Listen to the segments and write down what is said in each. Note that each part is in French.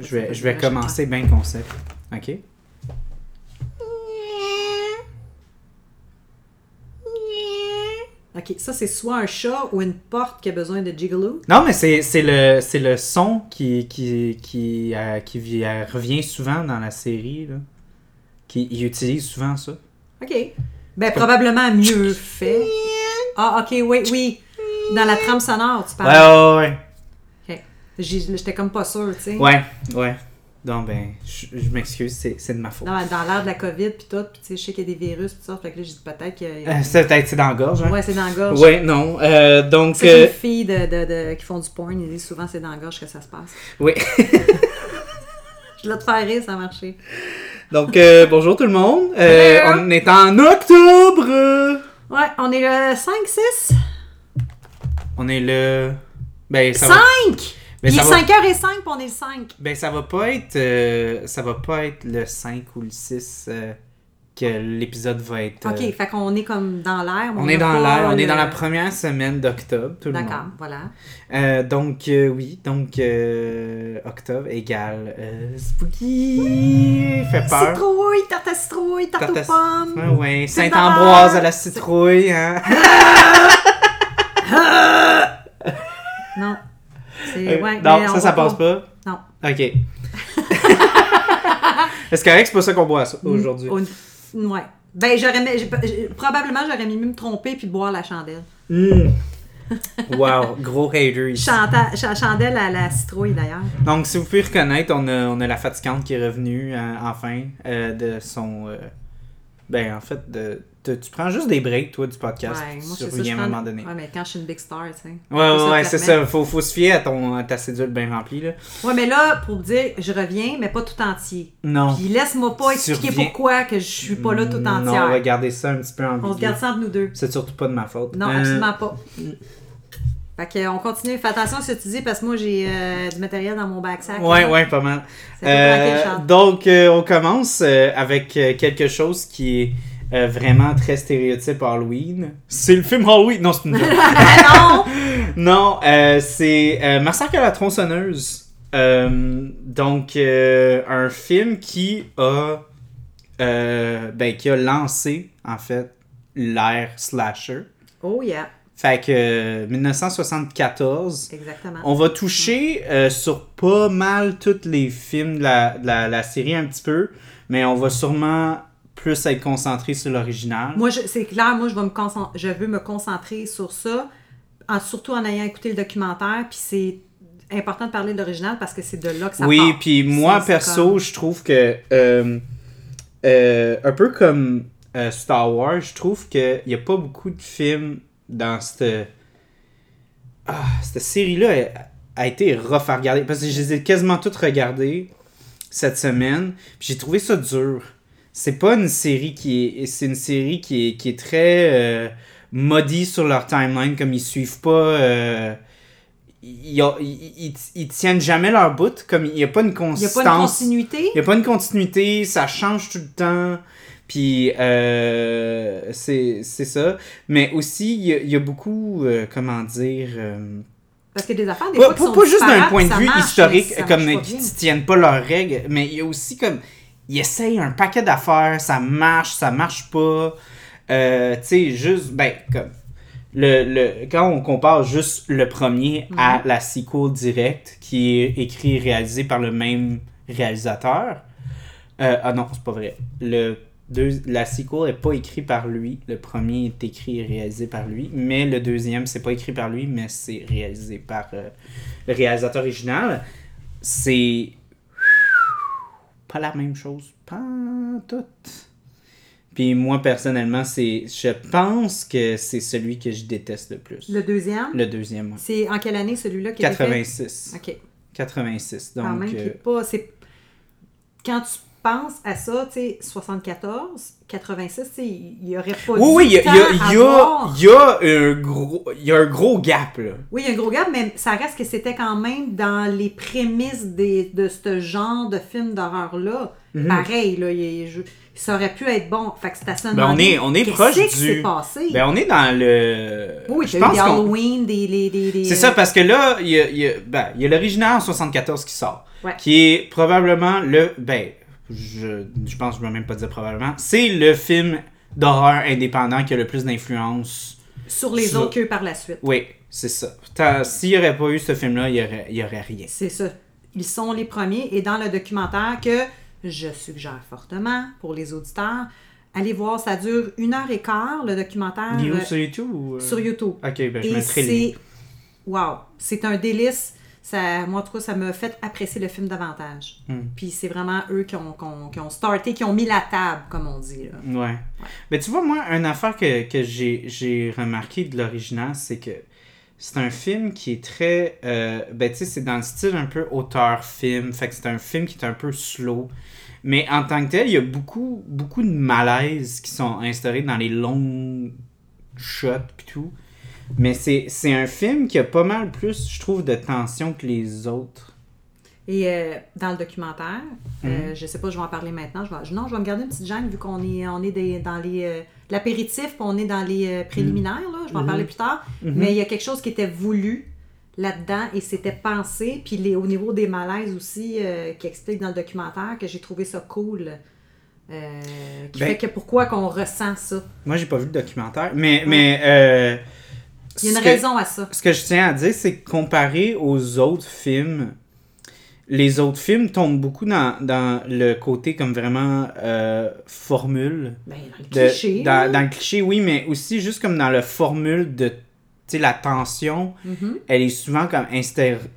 Je vais je commencer bien concept. OK? Ok, ça c'est soit un chat ou une porte qui a besoin de gigolo? Non, mais c'est le, le son qui, qui, qui, euh, qui euh, revient souvent dans la série. Là. Qui, il utilise souvent ça. Ok. Ben, probablement mieux fait. Ah, ok, oui, oui. Dans la trame sonore, tu Ouais, parles. ouais, ouais. Ok. J'ai- J'étais comme pas sûre, tu sais. Ouais, ouais. Donc, ben, je, je m'excuse, c'est c'est de ma faute. Dans, dans l'ère de la COVID, puis tout, puis tu sais, je sais qu'il y a des virus, puis tout ça, fait que là, j'ai dit peut-être a... Euh, c'est peut-être c'est dans la gorge, hein? Ouais, c'est dans la gorge. Ouais, non. Euh, donc, C'est euh, une fille de, de, de- qui font du porn, ils disent souvent c'est dans la gorge que ça se passe. oui. Je l'ai te faire rire, ça a marché. donc, euh, bonjour tout le monde. On est en octobre. Ouais, on est le 5-6? On est le. Ben, ça va. 5! Mais Il est ça va- 5h05, puis on est le 5. Ben, ça va pas être. euh, ça va pas être le 5 ou le 6 euh, que l'épisode va être. euh, Ok, fait qu'on est comme dans l'air. On est dans l'air, on est dans la première semaine d'octobre, tout le monde. D'accord, voilà. Euh, donc, oui, donc octobre égale spooky, fait peur. Citrouille, tarte à citrouille, tarte, Tarte aux pommes. Ouais, ouais, Saint-Ambroise à la citrouille, hein. Non. Euh, ouais, non, ça, ça passe pas. Non. Ok. Est-ce correct, c'est pas ça qu'on boit aujourd'hui? Au- Ouais. Ben, j'aurais probablement, j'aurais mieux me tromper puis boire la chandelle. Mm. wow, gros hater ici. Chanta- chandelle à la citrouille, d'ailleurs. Donc, si vous pouvez reconnaître, on a, on a la fatigante qui est revenue euh, enfin euh, de son. euh, ben, en fait, de, tu prends juste des breaks, toi, du podcast. Ouais, moi, ça. je à un moment donné. Ouais, mais quand je suis une big star, tu sais. Ouais, ouais, ouais, c'est ça. Faut, faut se fier à, ton, à ta cédule bien remplie, là. Ouais, mais là, pour dire, je reviens, mais pas tout entier. Non. Puis laisse-moi pas expliquer pourquoi que je suis pas là tout Non, on va entière. garder ça un petit peu en On se garde ça entre nous deux. C'est surtout pas de ma faute. Non, Euh, absolument pas. Fait que, on continue. Fais attention à ce que tu dis parce que moi, j'ai euh, du matériel dans mon backsack. Ouais, là. ouais, pas mal. Euh, donc, euh, on commence euh, avec euh, quelque chose qui est euh, vraiment très stéréotype Halloween. C'est le film Halloween. Non, c'est une. Ah non! Non, euh, c'est euh, Massacre à la tronçonneuse. Euh, donc, euh, un film qui a, euh, ben, qui a lancé, en fait, l'ère slasher. Oh yeah, Fait que euh, 1974, exactement. on va toucher euh, sur pas mal tous les films de la, de la, la série un petit peu, mais on va sûrement plus être concentré sur l'original. Moi, c'est clair, moi, je, vais me concent- je veux me concentrer sur ça, en- surtout en ayant écouté le documentaire. Puis c'est important de parler de l'original parce que c'est de là que ça oui, part. puis moi, perso, comme- je trouve que, euh, euh, un peu comme euh, Star Wars, je trouve qu'il n'y a pas beaucoup de films dans cette, ah, cette série-là a, a été rough à regarder. Parce que je les ai quasiment toutes regardées cette semaine. Puis j'ai trouvé ça dur. C'est pas une série qui est. C'est une série qui est, qui est très euh, maudie sur leur timeline, comme ils suivent pas. euh, ils, ils- ils- tiennent jamais leur bout, comme il n'y a pas une Il n'y a constance. pas une continuité? Il n'y a pas une continuité, ça change tout le temps. Puis, euh, c'est c'est ça. Mais aussi, il y a, il y a beaucoup, euh, comment dire. euh, Parce qu'il y a des affaires, des pas, fois, qui pas- sont pas juste d'un point de vue marche, historique, comme qui tiennent pas leurs règles, mais il y a aussi comme. Ils essayent un paquet d'affaires, ça marche, ça marche pas. Euh, tu sais, juste. Ben, comme. Le, le, quand on compare juste le premier à la sequel directe, qui est écrit et réalisé par le même réalisateur. euh, ah non, c'est pas vrai. Le deux, la sequel n'est pas écrit par lui. Le premier est écrit et réalisé par lui. Mais le deuxième, c'est pas écrit par lui, mais c'est réalisé par euh, le réalisateur original. C'est pas la même chose. Pas tout. Puis moi, personnellement, c'est je pense que c'est celui que je déteste le plus. Le deuxième, Le deuxième, c'est en quelle année celui-là qui a été fait? 86. OK. 86. Donc, Quand même, euh, pas... C'est... Quand tu pense à ça, tu sais, 74, 86, tu sais, il n'y aurait pas Oui, oui, il y a, un gros, il y a un gros gap, là. Oui, il y a un gros gap, mais ça reste que c'était quand même dans les prémices des, de ce genre de film d'horreur-là. Mhm. Pareil, là, il, je- ça aurait pu être bon. Fait que c'est à se Ben, on est, on est proche du... passé. Ben, on est dans le... oui, je pense Halloween, des... des, des- C'est ça, parce que là, il y a, il y a- ben, il y a l'original en 74 qui sort. Ouais. Qui est probablement le... Ben, je, je pense que je ne vais même pas dire probablement. C'est le film d'horreur indépendant qui a le plus d'influence. Sur les sur- autres que par la suite. Oui, c'est ça. S'il n'y aurait pas eu ce film-là, il n'y aurait, y aurait rien. C'est ça. Ils sont les premiers. Et dans le documentaire que je suggère fortement pour les auditeurs, allez voir, ça dure une heure et quart, le documentaire. Il est où, euh, sur YouTube ou... euh? sur YouTube. Ok, ben je Et mettrai le lien. c'est. Wow! C'est un délice. Ça, moi, en tout cas, ça m'a fait apprécier le film davantage. Hmm. Puis c'est vraiment eux qui ont, qui ont- qui ont starté, qui ont mis la table, comme on dit. là. Ouais. Mais tu vois, moi, une affaire que, que j'ai, remarqué de l'original, c'est que c'est un film qui est très. euh, ben, tu sais, c'est dans le style un peu auteur-film. Fait que c'est un film qui est un peu slow. Mais en tant que tel, il y a beaucoup, beaucoup de malaises qui sont instaurés dans les longs shots pis tout. Mais c'est, un film qui a pas mal plus, je trouve, de tension que les autres. Et euh, dans le documentaire, Mhm. euh, je sais pas, je vais en parler maintenant. Je vais, non, je vais me garder une petite gêne vu qu'on est, on est des- dans les. euh, l'apéritif, on est dans les euh, préliminaires, là. Je vais en Mhm. parler plus tard. Mais il y a quelque chose qui était voulu là-dedans et c'était pensé. Puis les, au niveau des malaises aussi, qui explique dans le documentaire, que j'ai trouvé ça cool. qui Ben- fait que pourquoi qu'on ressent ça. Moi, j'ai pas vu le documentaire. Mais. mais Il y a une que- raison à ça. Ce que je tiens à dire, c'est que comparé aux autres films, les autres films tombent beaucoup dans, dans le côté comme vraiment euh, formule. Ben, dans le de- cliché. dans, le cliché, oui, mais aussi juste comme dans la formule de. Tu sais, la tension, Mhm. elle est souvent comme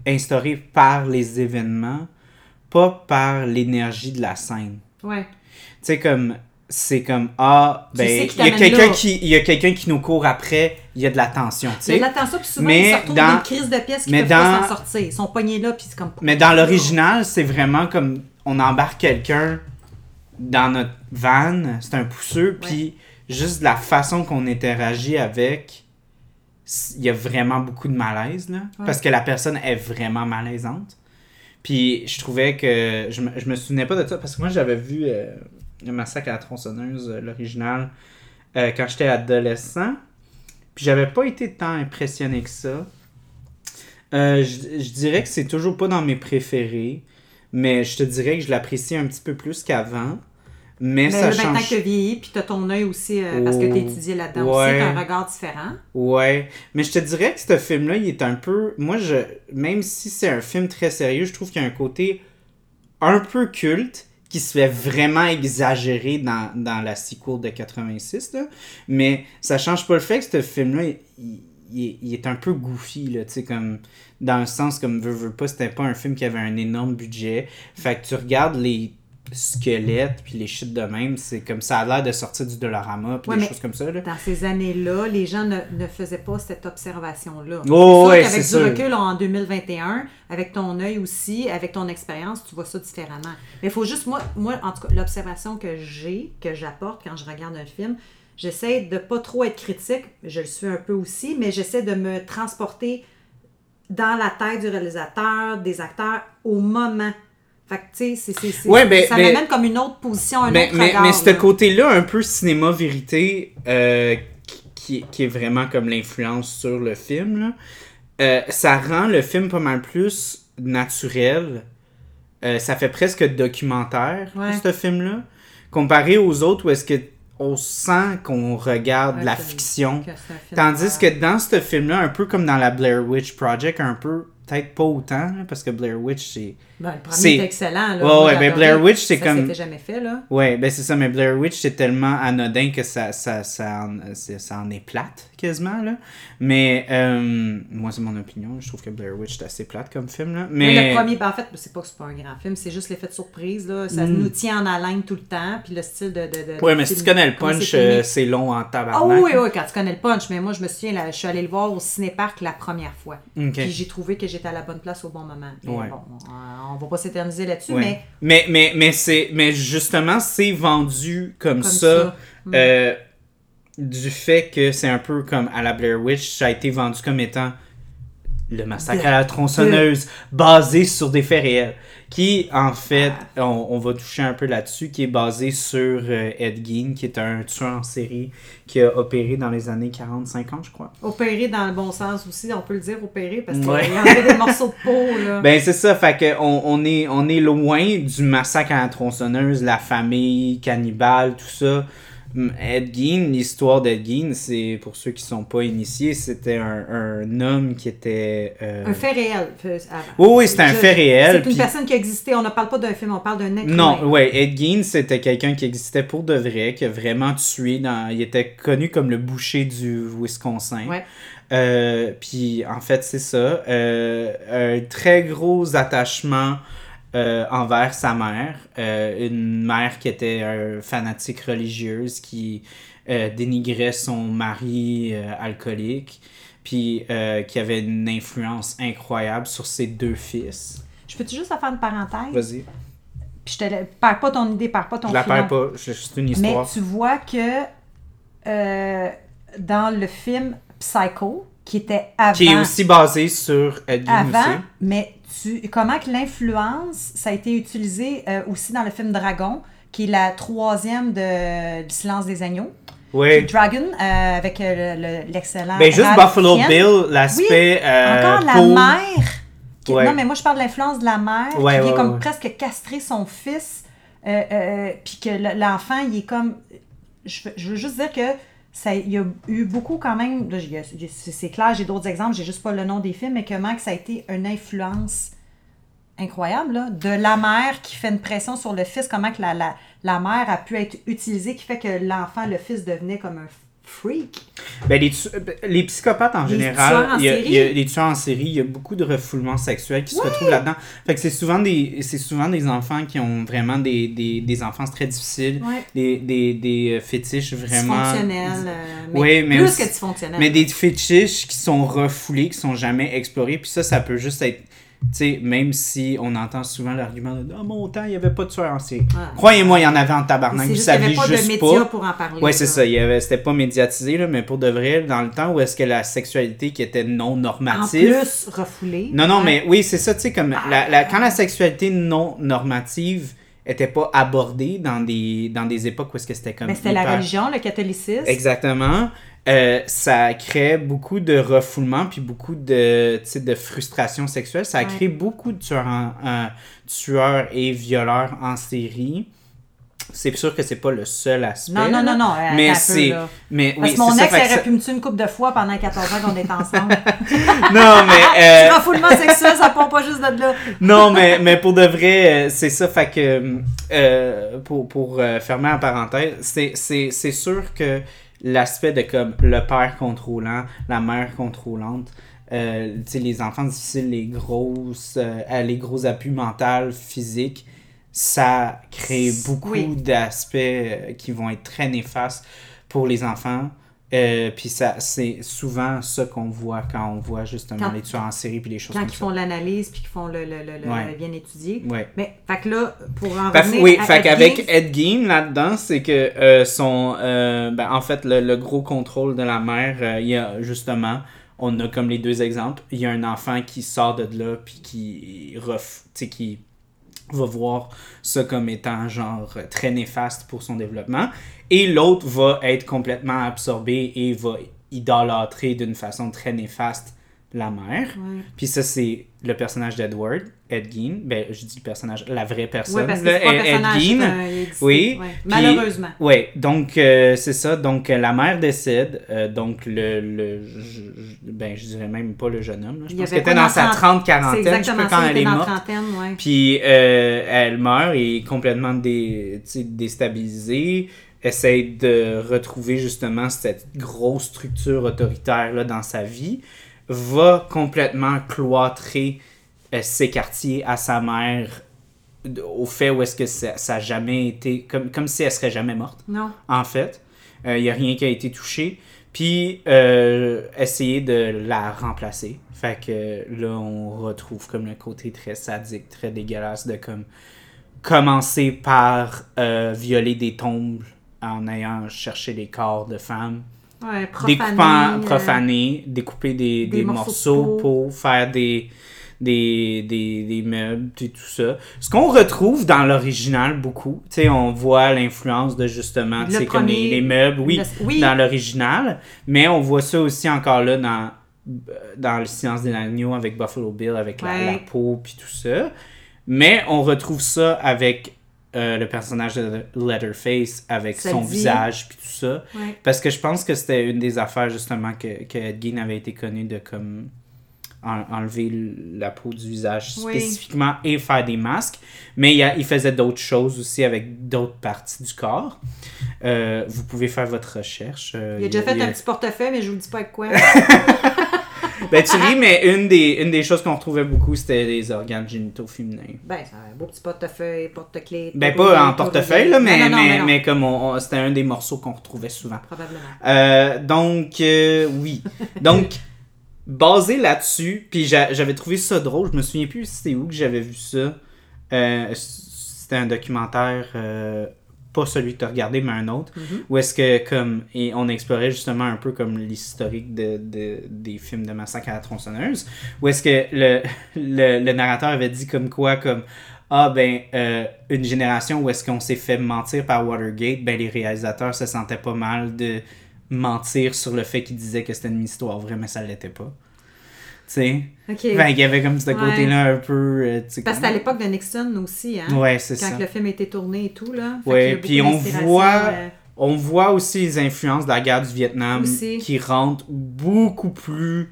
instaurée par les événements, pas par l'énergie de la scène. Ouais. Tu sais, comme. C'est comme, ah, ben, il y a quelqu'un qui, il y a quelqu'un qui nous court après, il y a de la tension, tu Il y sais. a de l'attention, puis souvent, Mais ils se dans- dans une crise de pièce qui peuvent pas dans- s'en sortir. Ils sont pognés là, puis c'est comme... Mais dans l'original, c'est vraiment comme on embarque quelqu'un dans notre van, c'est un pousseux, puis juste la façon qu'on interagit avec, il y a vraiment beaucoup de malaise, là. Ouais. Parce que la personne est vraiment malaisante. Puis je trouvais que. Je me, je me souvenais pas de ça, parce que moi j'avais vu euh, Le Massacre à la tronçonneuse, euh, l'original, euh, quand j'étais adolescent. Puis j'avais pas été tant impressionné que ça. Euh, je, je dirais que c'est toujours pas dans mes préférés, mais je te dirais que je l'apprécie un petit peu plus qu'avant. Mais, Mais ça là, maintenant change. que tu as vieilli, puis tu as ton œil aussi, euh, parce que Oh, tu étudié là-dedans ouais. aussi, tu un regard différent. Ouais, mais je te dirais que ce film-là, il est un peu. Moi, je. Même si c'est un film très sérieux, je trouve qu'il y a un côté un peu culte qui se fait vraiment exagérer dans, dans la sequel de 86, là. Mais ça change pas le fait que ce film-là, il, est, un peu goofy, là, comme. Dans le sens, comme veux, veux pas, c'était pas un film qui avait un énorme budget. Fait que tu regardes les squelettes puis les shit de même, c'est comme ça a l'air de sortir du Dollarama puis Ouais, des choses comme ça, là. Dans ces années-là, les gens ne, ne faisaient pas cette observation-là. Oh, c'est c'est du sûr. recul en 2021, avec ton œil aussi, avec ton expérience, tu vois ça différemment. Mais il faut juste, moi, moi, en tout cas, l'observation que j'ai, que j'apporte quand je regarde un film, j'essaie de pas trop être critique, je le suis un peu aussi, mais j'essaie de me transporter dans la tête du réalisateur, des acteurs, au moment. Fait que, tu sais, c'est- Ouais, ben, ça ben- m'amène comme une autre position, un mais, autre mais, regard. mais ce là. côté-là, un peu cinéma-vérité, euh, qui, qui est vraiment comme l'influence sur le film, là, euh, ça rend le film pas mal plus naturel. Euh, ça fait presque documentaire, Ouais. ce film-là. Comparé aux autres où est-ce que on sent qu'on regarde Ouais, la fiction. que Tandis que dans ce film-là, un peu comme dans la Blair Witch Project, un peu, peut-être pas autant, là, parce que Blair Witch, c'est... Ben, le premier c'est- est excellent. Là. Ouais, j'ai ben, adoré. Blair Witch, c'est Ça, comme- C'était jamais fait, là. Ouais, ben c'est ça, mais Blair Witch, c'est tellement anodin que ça, ça, ça, en, ça en est plate, quasiment, là. Mais, euh, moi, c'est mon opinion, je trouve que Blair Witch, c'est assez plate comme film, là. Mais... Mais, Le premier, ben, en fait, c'est pas que c'est pas un grand film, c'est juste l'effet de surprise. Là. Ça Mm. nous tient en haleine tout le temps. Puis le style de. de, de Ouais, mais si tu connais le punch, c'est euh, c'est long en tabarnak. Ah oui, oui, oui, quand tu connais le punch. Mais moi, je me souviens, là, je suis allée le voir au cinéparc la première fois. Puis j'ai trouvé que j'étais j'étais à la bonne place au bon moment. Mais Ouais. bon, on, on va pas s'éterniser là-dessus, Ouais. mais Mais, mais, mais, c'est, mais justement, c'est vendu comme, comme ça. ça. Mm. euh, du fait que c'est un peu comme à la Blair Witch, ça a été vendu comme étant le massacre à la tronçonneuse, basé sur des faits réels. Qui, en fait, on, on va toucher un peu là-dessus, qui est basé sur euh, Ed Gein, qui est un tueur en série qui a opéré dans les années 40-50, je crois. Opérer dans le bon sens aussi, on peut le dire opérer, parce qu'il Ouais. avait des morceaux de peau, là. Ben c'est ça, fait que on, on est on est loin du massacre à la tronçonneuse, la famille, cannibale, tout ça. Hum, Ed Gein, l'histoire d'Ed Gein, c'est pour ceux qui sont pas initiés, c'était un, un homme qui était euh, un fait réel. euh. Oui, oui, c'était un fait réel. C'est une personne qui existait, on ne parle pas d'un film, on parle d'un être Non, humain. ouais, Ed Gein, c'était quelqu'un qui existait pour de vrai, qui a vraiment tué dans il était connu comme le boucher du Wisconsin. Ouais. Euh, puis en fait, c'est ça. euh, un très gros attachement euh, envers sa mère. Euh, une mère qui était euh, fanatique religieuse, qui euh, dénigrait son mari alcoolique, puis qui avait une influence incroyable sur ses deux fils. Je peux-tu juste faire une parenthèse? Vas-y. Puis je te perds pas ton idée, perds pas ton Je la perds pas, c'est juste une Mais histoire. tu vois que dans le film Psycho, qui était avant, Qui est aussi basé sur Ed Gein avant mais tu, comment que l'influence, ça a été utilisé euh, aussi dans le film Dragon, qui est la troisième de, du Silence des Agneaux? Oui. Dragon, euh, avec euh, le- le- l'excellent. Ben juste Ralph Buffalo. Bill, l'aspect euh, Encore la mère. qui- Ouais. Non, mais moi, je parle de l'influence de la mère, Ouais, qui ouais, est comme presque castré son fils, euh, euh, puis que le- l'enfant, il est comme. Je, je veux juste dire que ça, il y a eu beaucoup quand même. c'est clair, j'ai d'autres exemples, j'ai juste pas le nom des films, mais comment que ça a été une influence incroyable là, de la mère qui fait une pression sur le fils, comment que la, la, la mère a pu être utilisée, qui fait que l'enfant, le fils devenait comme un freak. Ben, les, tu- les psychopathes en Les général, en il y a- série? il y a- les tueurs en série, il y a beaucoup de refoulement sexuel qui se retrouvent là-dedans. Fait que c'est souvent des c'est souvent des enfants qui ont vraiment des, des, des enfances très difficiles, des, des, des euh, fétiches vraiment Dysfonctionnel. euh, mais Ouais, mais plus aussi- que mais des fétiches qui sont refoulés, qui sont jamais explorés. Puis ça, ça peut juste être. Tu sais, même si on entend souvent l'argument de Ah, mon temps, il n'y avait pas de tueurs en série. Croyez-moi, il y en avait en tabarnak. Vous juste saviez avait pas de juste médias pour en parler. Ouais, c'est ça. Avait, c'était pas médiatisé, là, mais pour de vrai, dans le temps où est-ce que la sexualité qui était non En normative. plus, refoulé. Non, non, mais oui, c'est ça, tu sais, comme la, la- quand la sexualité non normative était pas abordée dans des, dans des époques où est-ce que c'était comme. Ben, c'était la religion, le catholicisme. Exactement. Euh, ça crée beaucoup de refoulement puis beaucoup de, de frustration sexuelle. Ça a Ouais. créé beaucoup de tueurs, en- en- tueurs et violeurs en série. C'est sûr que c'est pas le seul aspect. Non, non, non, non. attends Mais c'est. Mais Parce oui, que mon ex que aurait pu me tuer une couple de fois pendant 14 ans qu'on est ensemble. Non, mais. euh, Le refoulement sexuel, ça part pas juste de là. non, mais, mais pour de vrai, euh, c'est ça. Fait que, euh, pour, pour euh, fermer la parenthèse, c'est sûr que l'aspect de comme le père contrôlant, la mère contrôlante, euh, les enfants difficiles, les grosses, euh, les gros appuis mentaux, physiques, ça crée beaucoup Oui. d'aspects euh, qui vont être très néfastes pour les enfants. Euh, puis ça, c'est souvent ça qu'on voit quand on voit justement Quand- les tueurs en série puis les choses Quand comme ils ça. font l'analyse puis qu'ils font le, le, le, le- Ouais. bien étudié. Ouais. Mais, fait que là, pour en Fait- revenir oui, à fait Ed qu'avec Gein, Ed Gein là-dedans, c'est que euh, son, euh, ben, en fait, le, le gros contrôle de la mère, euh, il y a justement, on a comme les deux exemples, il y a un enfant qui sort de là puis qui ref, qui va voir ça comme étant genre très néfaste pour son développement et l'autre va être complètement absorbé et va idolâtrer d'une façon très néfaste la mère. Ouais. Puis ça, c'est le personnage d'Edward, Ed Gein. Ben, je dis le personnage, la vraie personne. Ouais, parce que là, pas Ed. Gein. Oui. Ouais. Puis- Malheureusement. Oui, donc euh, c'est ça. Donc euh, la mère décède. euh, donc le, le je, je- ben je dirais même pas le jeune homme. là. Je Il pense qu'elle était dans sa dans 30 C'est quarantaine, je sais exactement pas ça, quand elle est morte. Puis elle meurt et est complètement dé, sais, déstabilisée. Essaye de retrouver justement cette grosse structure autoritaire là, dans sa vie. Va complètement cloîtrer euh, ses quartiers à sa mère au fait où est-ce que ça, ça a jamais été comme, comme si elle serait jamais morte Non. en fait. Il n'y a rien qui a été touché. puis euh, essayer de la remplacer. Fait que là, on retrouve comme le côté très sadique, très dégueulasse de comme commencer par euh, violer des tombes en ayant cherché les corps de femmes. Ouais, profaner, découpant, euh, découper des, des des morceaux morceaux, de peau. pour faire des, des, des, des meubles et tout ça. Ce qu'on retrouve dans l'original beaucoup, tu sais, on voit l'influence de justement, tu sais, comme les, meubles, oui, le- oui. dans l'original, mais on voit ça aussi encore là dans, dans le silence des agneaux avec Buffalo Bill, avec la, la peau puis tout ça. Mais on retrouve ça avec euh, le personnage de Leatherface, avec Ça son dit. visage puis tout ça. Ouais. Parce que je pense que c'était une des affaires justement que, que Ed Gein avait été connu de comme en- enlever la peau du visage Oui. spécifiquement et faire des masques. Mais il, y a- il faisait d'autres choses aussi avec d'autres parties du corps. Euh, vous pouvez faire votre recherche. euh, Il a déjà fait il y a- un petit portefeuille, mais je vous dis pas avec quoi. Ben tu ris, mais une des, une des choses qu'on retrouvait beaucoup, c'était les organes génitaux féminins. ben, c'est un beau petit portefeuille, porte-clés. Ben pas en portefeuille, là, mais, Non, non, non, mais, mais comme on- on- c'était un des morceaux qu'on retrouvait souvent. Probablement. Euh, donc, euh, oui. Donc, basé là-dessus, puis j'a- j'avais trouvé ça drôle. Je me souviens plus si c'était où que j'avais vu ça. Euh, c'était un documentaire, pas celui que tu as regardé, mais un autre, Mhm. où est-ce que, comme, et on explorait justement un peu comme l'historique de, de- des films de Massacre à la tronçonneuse, où est-ce que le, le, le narrateur avait dit comme quoi, comme, ah ben, euh, une génération où est-ce qu'on s'est fait mentir par Watergate, ben les réalisateurs se sentaient pas mal de mentir sur le fait qu'ils disaient que c'était une histoire vraie, mais ça l'était pas. Sais? Qu'il y avait comme ce Ouais. côté-là un peu. euh, Parce que c'était à l'époque de Nixon aussi, hein? Ouais, c'est Quand ça. le film a été tourné et tout, là. Fait Ouais, puis on voit- euh, On voit aussi les influences de la guerre du Vietnam Aussi. qui rentrent beaucoup plus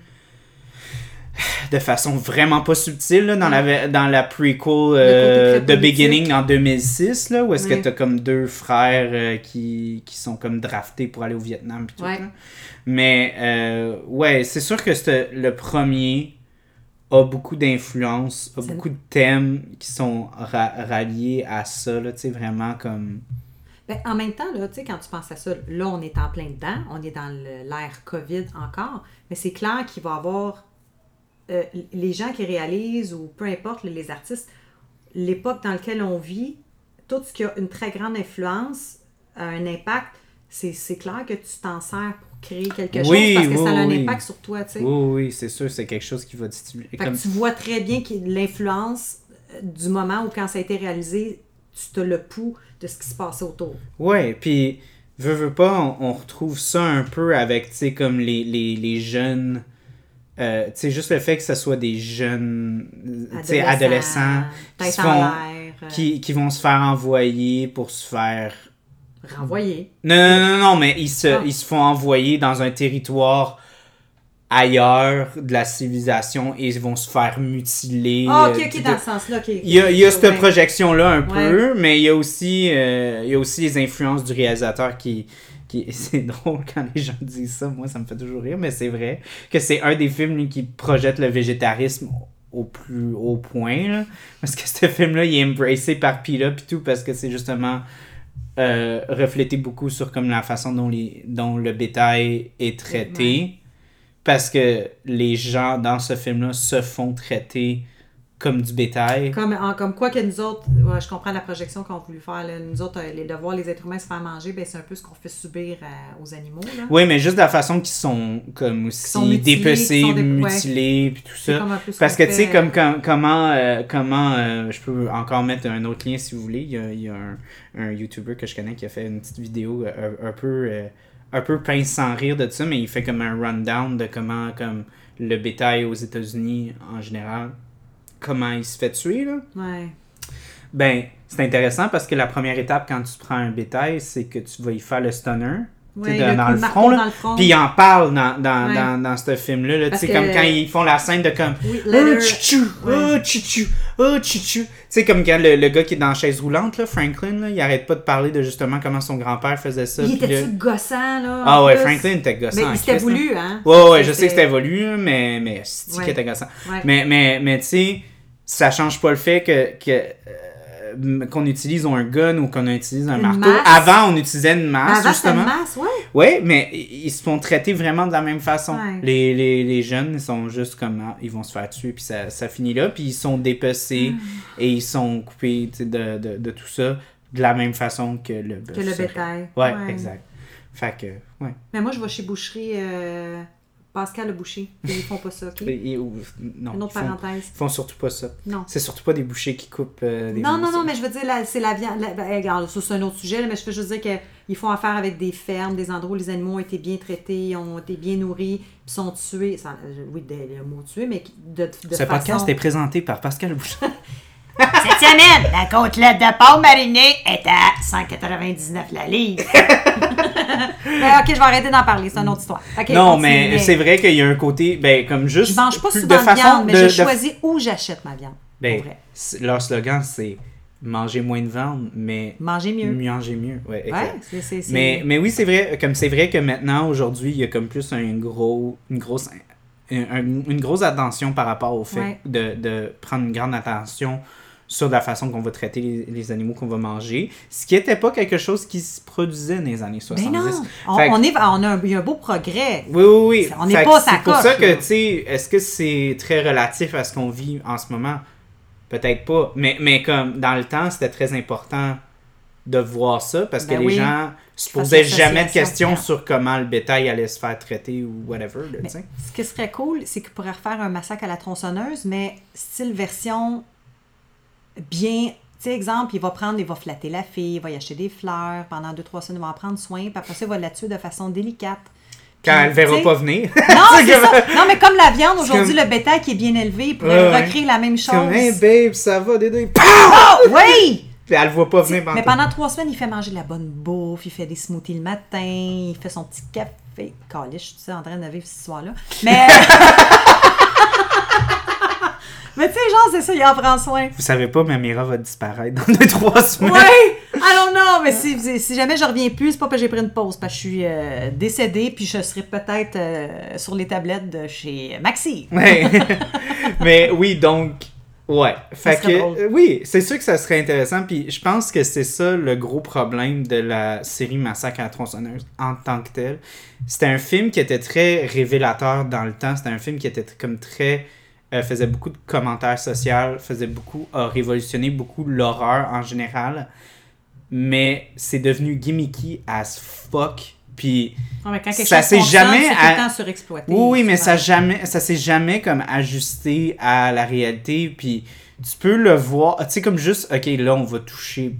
de façon vraiment pas subtile là, dans, la, dans la prequel euh, The Beginning en 2006 là, où est-ce Ouais. que t'as comme deux frères euh, qui, qui sont comme draftés pour aller au Vietnam pis tout Ouais. Mais euh, ouais c'est sûr que le premier a beaucoup d'influence a beaucoup de thèmes qui sont ra- ralliés à ça là, tu sais vraiment comme Ben, en même temps, là, tu sais, quand tu penses à ça, là, on est en plein dedans, on est dans l'ère COVID encore, mais c'est clair qu'il va y avoir euh, les gens qui réalisent, ou peu importe, les artistes, l'époque dans laquelle on vit, tout ce qui a une très grande influence, un impact, c'est c'est clair que tu t'en sers pour créer quelque Oui, chose parce que oui, ça a un oui. impact sur toi, tu sais. Oui, oui, c'est sûr, c'est quelque chose qui va. Fait Comme... tu vois très bien que l'influence euh, du moment où quand ça a été réalisé, tu te le pouls de ce qui se passait autour. Ouais, puis, veux, veux pas, on, on retrouve ça un peu avec, tu sais, comme les, les, les jeunes. euh, tu sais, juste le fait que ce soit des jeunes, tu sais, adolescents, qui, se font, euh, qui, qui vont se faire envoyer pour se faire. Renvoyer. Non, non, non, non, mais ils se, Ah. ils se font envoyer dans un territoire ailleurs de la civilisation et ils vont se faire mutiler. Ah, ok, euh, ok, dans ce sens-là. Il y a, il y a cette Ouais. projection-là un Ouais. peu, mais il y a aussi, euh, il y a aussi les influences du réalisateur qui. qui c'est drôle quand les gens disent ça, moi ça me fait toujours rire, mais c'est vrai que c'est un des films lui, qui projette le végétarisme au plus haut point. là. parce que ce film-là, il est embracé par Pila puis tout, parce que c'est justement euh, reflété beaucoup sur comme la façon dont, les, dont le bétail est traité. Parce que les gens dans ce film-là se font traiter comme du bétail. Comme, en- comme quoi que nous autres, ouais, je comprends la projection qu'on a voulu faire, là. nous autres, euh, les devoirs, les êtres humains se faire manger, ben, c'est un peu ce qu'on fait subir à- aux animaux. Là. Oui, mais juste de la façon qu'ils sont comme aussi sont mutilés, dépecés, sont dé- mutilés, puis tout ça. Parce que tu sais, comme, euh, comme- comment, euh, comment euh, je peux encore mettre un autre lien si vous voulez. Il y a, il y a un, un YouTuber que je connais qui a fait une petite vidéo euh, un, un peu euh, un peu pince sans rire de ça, mais il fait comme un rundown de comment comme le bétail aux États-Unis en général, comment il se fait tuer là. Ouais. Ben, c'est intéressant parce que la première étape quand tu prends un bétail, c'est que tu vas y faire le stunner. Ouais, le dans le front, dans le front. Puis ils en parlent dans, dans, Ouais. dans, dans ce film-là. Là, tu comme quand ils font la scène de comme Oui, Oh, tchou, oh, Ouais. tchou, oh, tchou. Tu sais, comme quand le, le gars qui est dans la chaise roulante, là, Franklin, là, il arrête pas de parler de justement comment son grand-père faisait ça. Il là- gossant, là? Ah ouais, plus? Franklin était gossant. Mais c'était voulu, hein? Ouais, ouais, je sais que c'était voulu, mais, mais c'est qu'il était gossant. Mais, mais, mais tu sais, ça change pas le fait que, que euh, qu'on utilise un gun ou qu'on utilise un Une marteau. masse. Avant, on utilisait une masse, Avant, c'était une justement. masse, ouais. Ouais, mais ils se font traiter vraiment de la même façon. Ouais. Les, les, les jeunes, ils sont juste comme, ah, ils vont se faire tuer, puis ça, ça finit là, puis ils sont dépecés Ah. et ils sont coupés de, de, de tout ça de la même façon que le bœuf. Que le bétail. Ouais, exact. Fait que, ouais. Mais moi, je vais chez Boucherie euh, Pascal le boucher. Ils font pas ça, OK? Et- et- ou- non, Une autre ils font, parenthèse. ils font surtout pas ça. Non. C'est surtout pas des bouchers qui coupent euh, des Non, non, non, mais je veux dire, c'est la viande. ben, regarde, ça, c'est un autre sujet, là, mais je veux juste dire qu'ils font affaire avec des fermes, des endroits où les animaux ont été bien traités, ont été bien nourris, puis sont tués. sans- euh, oui, le mot tué, mais de, de Ce façon... podcast est présenté par Pascal Boucher. Cette semaine, la côtelette de porc marinée est à 199 la livre. Ben, ok, je vais arrêter d'en parler, c'est une autre histoire. Non, mais c'est vrai qu'il y a un côté, ben, comme juste. Je mange pas souvent de, viande, mais de- je de- choisis où j'achète ma viande. Ben, pour vrai. c'est- leur slogan, c'est manger moins de viande, mais Manger mieux. manger mieux. Ouais, exact. Ouais, Mais, mais oui, c'est vrai, comme c'est vrai que maintenant, aujourd'hui, il y a comme plus un gros, une grosse, un- un- une grosse attention par rapport au fait Ouais. de, de prendre une grande attention sur la façon qu'on va traiter les, les animaux qu'on va manger, ce qui n'était pas quelque chose qui se produisait dans les années 70. Ben non, on, Fait que- on est, on a un, il y a un beau progrès. oui, oui, oui. On n'est pas C'est pour ça que, tu sais, est-ce que c'est très relatif à ce qu'on vit en ce moment? Peut-être pas. Mais, mais comme dans le temps, c'était très important de voir ça parce que Ben les gens se posaient jamais de questions sur comment le bétail allait se faire traiter ou whatever. là, ce qui serait cool, c'est qu'il pourrait refaire un massacre à la tronçonneuse, mais style version bien. Tu sais, exemple, il va prendre, il va flatter la fille, il va y acheter des fleurs, pendant deux, trois semaines, il va en prendre soin, puis après ça, il va la tuer de façon délicate. Quand elle verra tu sais, pas venir. Non, C'est ça. Non, mais comme la viande, aujourd'hui, comme- le bétail qui est bien élevé, il pourrait Ouais, ouais. recréer la même C'est comme, chose. hey babe, ça va, Dédé. Oh, oui! Puis elle le voit pas venir Mais pendant pendant trois semaines, il fait manger de la bonne bouffe, il fait des smoothies le matin, il fait son petit café. Calice, je suis en train de vivre cette histoire-là. Mais. Mais tu sais, genre, c'est ça, il en prend soin. Vous savez pas, Mamira va disparaître dans deux, trois semaines. Ouais! I don't know, mais si, si jamais je reviens plus, c'est pas parce que j'ai pris une pause, parce que je suis euh, décédée, puis je serai peut-être euh, sur les tablettes de chez Maxi. Ouais. Mais oui, donc, ouais. Fait que, drôle. euh, oui, c'est sûr que ça serait intéressant. Puis je pense que c'est ça le gros problème de la série Massacre à la tronçonneuse en tant que tel. C'était un film qui était très révélateur dans le temps. C'était un film qui était comme très. Euh, faisait beaucoup de commentaires sociaux, faisait beaucoup. a révolutionné beaucoup l'horreur en général. Mais c'est devenu gimmicky as fuck. Puis. Mais quand Ça s'est jamais à- surexploité. Oui, oui, mais ça jamais, ça s'est jamais comme ajusté à la réalité. Puis tu peux le voir, tu sais, comme juste, ok, là, on va toucher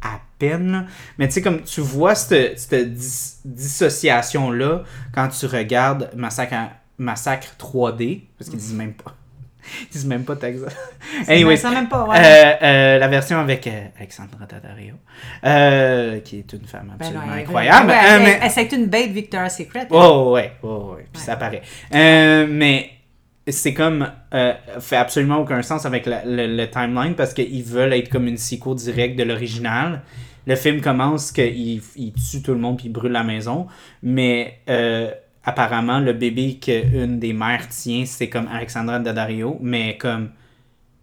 à peine, là. mais tu sais, comme tu vois cette, cette dis- dissociation-là quand tu regardes Massacre, Massacre 3D, parce qu'ils disent même pas. Ils disent même pas Texas. Anyway, Ça même pas, ouais. euh, euh, la version avec euh, Alexandra Daddario, qui est une femme Ben absolument non, incroyable. ouais, elle- mais- elle- C'est une bête Victoria's Secret. Oh, ouais, oh, ouais, puis Ouais. ça paraît. Mais c'est comme. Euh, fait absolument aucun sens avec la- le, le timeline parce qu'ils veulent être comme une sequel directe de l'original. Le film commence qu'il il tue tout le monde puis il brûle la maison, mais euh, apparemment, le bébé qu'une des mères tient, c'est comme Alexandra Daddario, mais comme.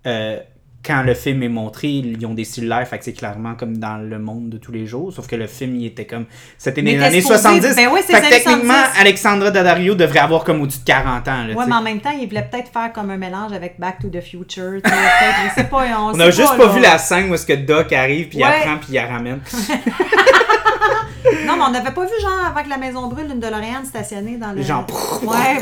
euh, quand le film est montré, ils ont des cellulaires, fait que c'est clairement comme dans le monde de tous les jours. Sauf que le film, il était comme. C'était Mais les années supposé- 70. ben oui, c'est fait que techniquement, 70. Alexandra Daddario devrait avoir comme au-dessus de 40 ans. Là, Ouais, mais en même temps, il voulait peut-être faire comme un mélange avec Back to the Future. je sais pas, on, On a juste pas, vu la scène où est-ce que Doc arrive, puis il apprend, puis il la ramène. Non, mais on n'avait pas vu, genre, avant que la maison brûle, une DeLorean stationnée dans le. Genre, Ouais.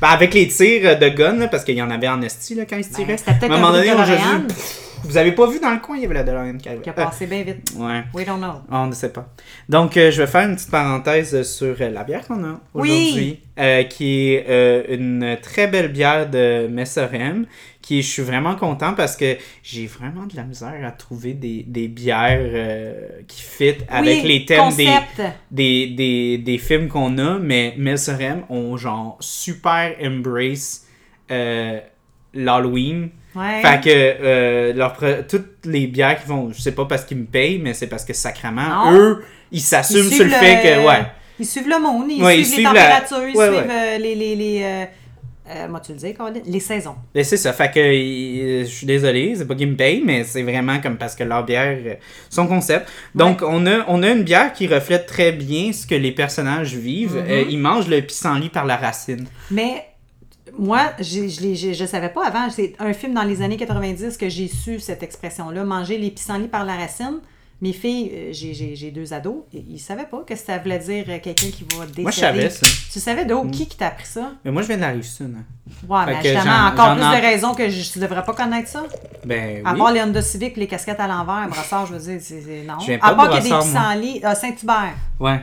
Ben, avec les tirs de gun, là, parce qu'il y en avait en esti là, quand ils se tiraient. Ben, c'était peut-être un moment donné, on Vous avez pas vu dans le coin, il y avait la DeLorean qui arrivait. Qui a Euh, passé bien vite. ouais. We don't know. On ne sait pas. Donc, euh, je vais faire une petite parenthèse sur euh, la bière qu'on a Oui. aujourd'hui, euh, qui est une très belle bière de Messerem, qui je suis vraiment content parce que j'ai vraiment de la misère à trouver des, des bières euh, qui fit avec Oui, les thèmes des, des, des, des films qu'on a, mais Messerem ont genre super embrace euh, l'Halloween. Ouais. Fait que euh, leur toutes les bières qui vont, je sais pas parce qu'ils me payent, mais c'est parce que sacrément, Non. eux, ils s'assument sur le fait que, ouais. Ils suivent le monde, ils Ouais, ils suivent les suivent la- températures, ils suivent les, les, euh, moi tu le dis, Colin, les saisons. Mais c'est ça, fait que euh, je suis désolé, c'est pas qu'ils me payent, mais c'est vraiment comme parce que leur bière, euh, son concept. Donc on, a, on a une bière qui reflète très bien ce que les personnages vivent. Mm-hmm. Euh, ils mangent le pissenlit par la racine. Mais moi, je je savais pas avant. C'est un film dans les années 90 que j'ai su cette expression-là, manger les pissenlits par la racine. Mes filles, euh, j'ai- deux ados, ils savaient pas que ça voulait dire euh, quelqu'un qui va décéder. Moi, je savais ça. Tu savais d'où? Qui qui t'a appris ça? Mais moi, je viens de la rive sud. hein. Ouais, mais justement, encore plus en- de raisons que je, tu devrais pas connaître ça. Ben À part les Honda Civic, les casquettes à l'envers, Brassard, je veux dire, c'est non. Je à part qu'il y a des pissenlits, ah, Saint-Hubert. Ouais.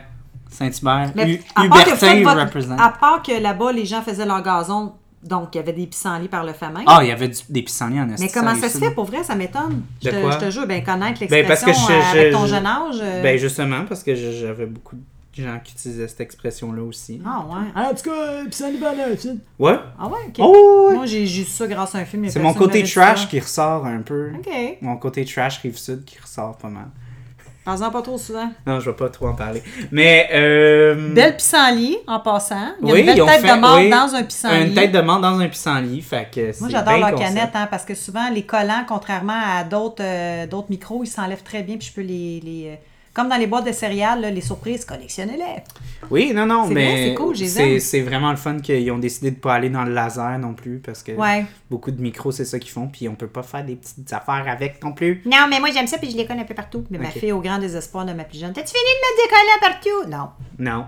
Saint-Hubert. À Hubertin à part que là-bas, les gens faisaient leur gazon, donc il y avait des pissenlits par le famin. Ah, il y avait du- des pissenlits en esti, Mais comment ça se fait? Pour vrai? Ça m'étonne. Je, te- quoi? je te jure, ben, connaître Ben, l'expression je- euh, avec je- ton je- jeune âge. euh, Ben justement, parce que j'avais beaucoup de gens qui utilisaient cette expression-là aussi. Ah ouais. Ah, en tout cas, pis ça n'est pas là, film. Ouais. Ah ouais, ok. Oh, ouais. Moi, j'ai su ça grâce à un film. C'est mon côté trash ça. qui ressort un peu. Ok. Mon côté trash rive sud qui ressort pas mal. Parle-en pas trop souvent. Non, je vais pas trop en parler. Mais euh, Belle pissenlit, en passant. Il y a Oui, une belle tête fait- de mort oui, dans un pissenlit. une tête de mort dans un pissenlit, fait que Moi, j'adore leur concept. canette, hein, parce que souvent, les collants, contrairement à d'autres euh, d'autres micros, ils s'enlèvent très bien, puis je peux les... les, euh, Comme dans les boîtes de céréales, là, les surprises, collectionnez-les. Oui, non, non, mais c'est cool, vraiment le fun qu'ils ont décidé de pas aller dans le laser non plus parce que Ouais. beaucoup de micros c'est ça qu'ils font puis on peut pas faire des petites affaires avec non plus. Non, mais moi j'aime ça puis je les connais un peu partout. Mais ma fille, au grand désespoir de ma plus jeune, T'as-tu fini de me décoller partout? Non. Non.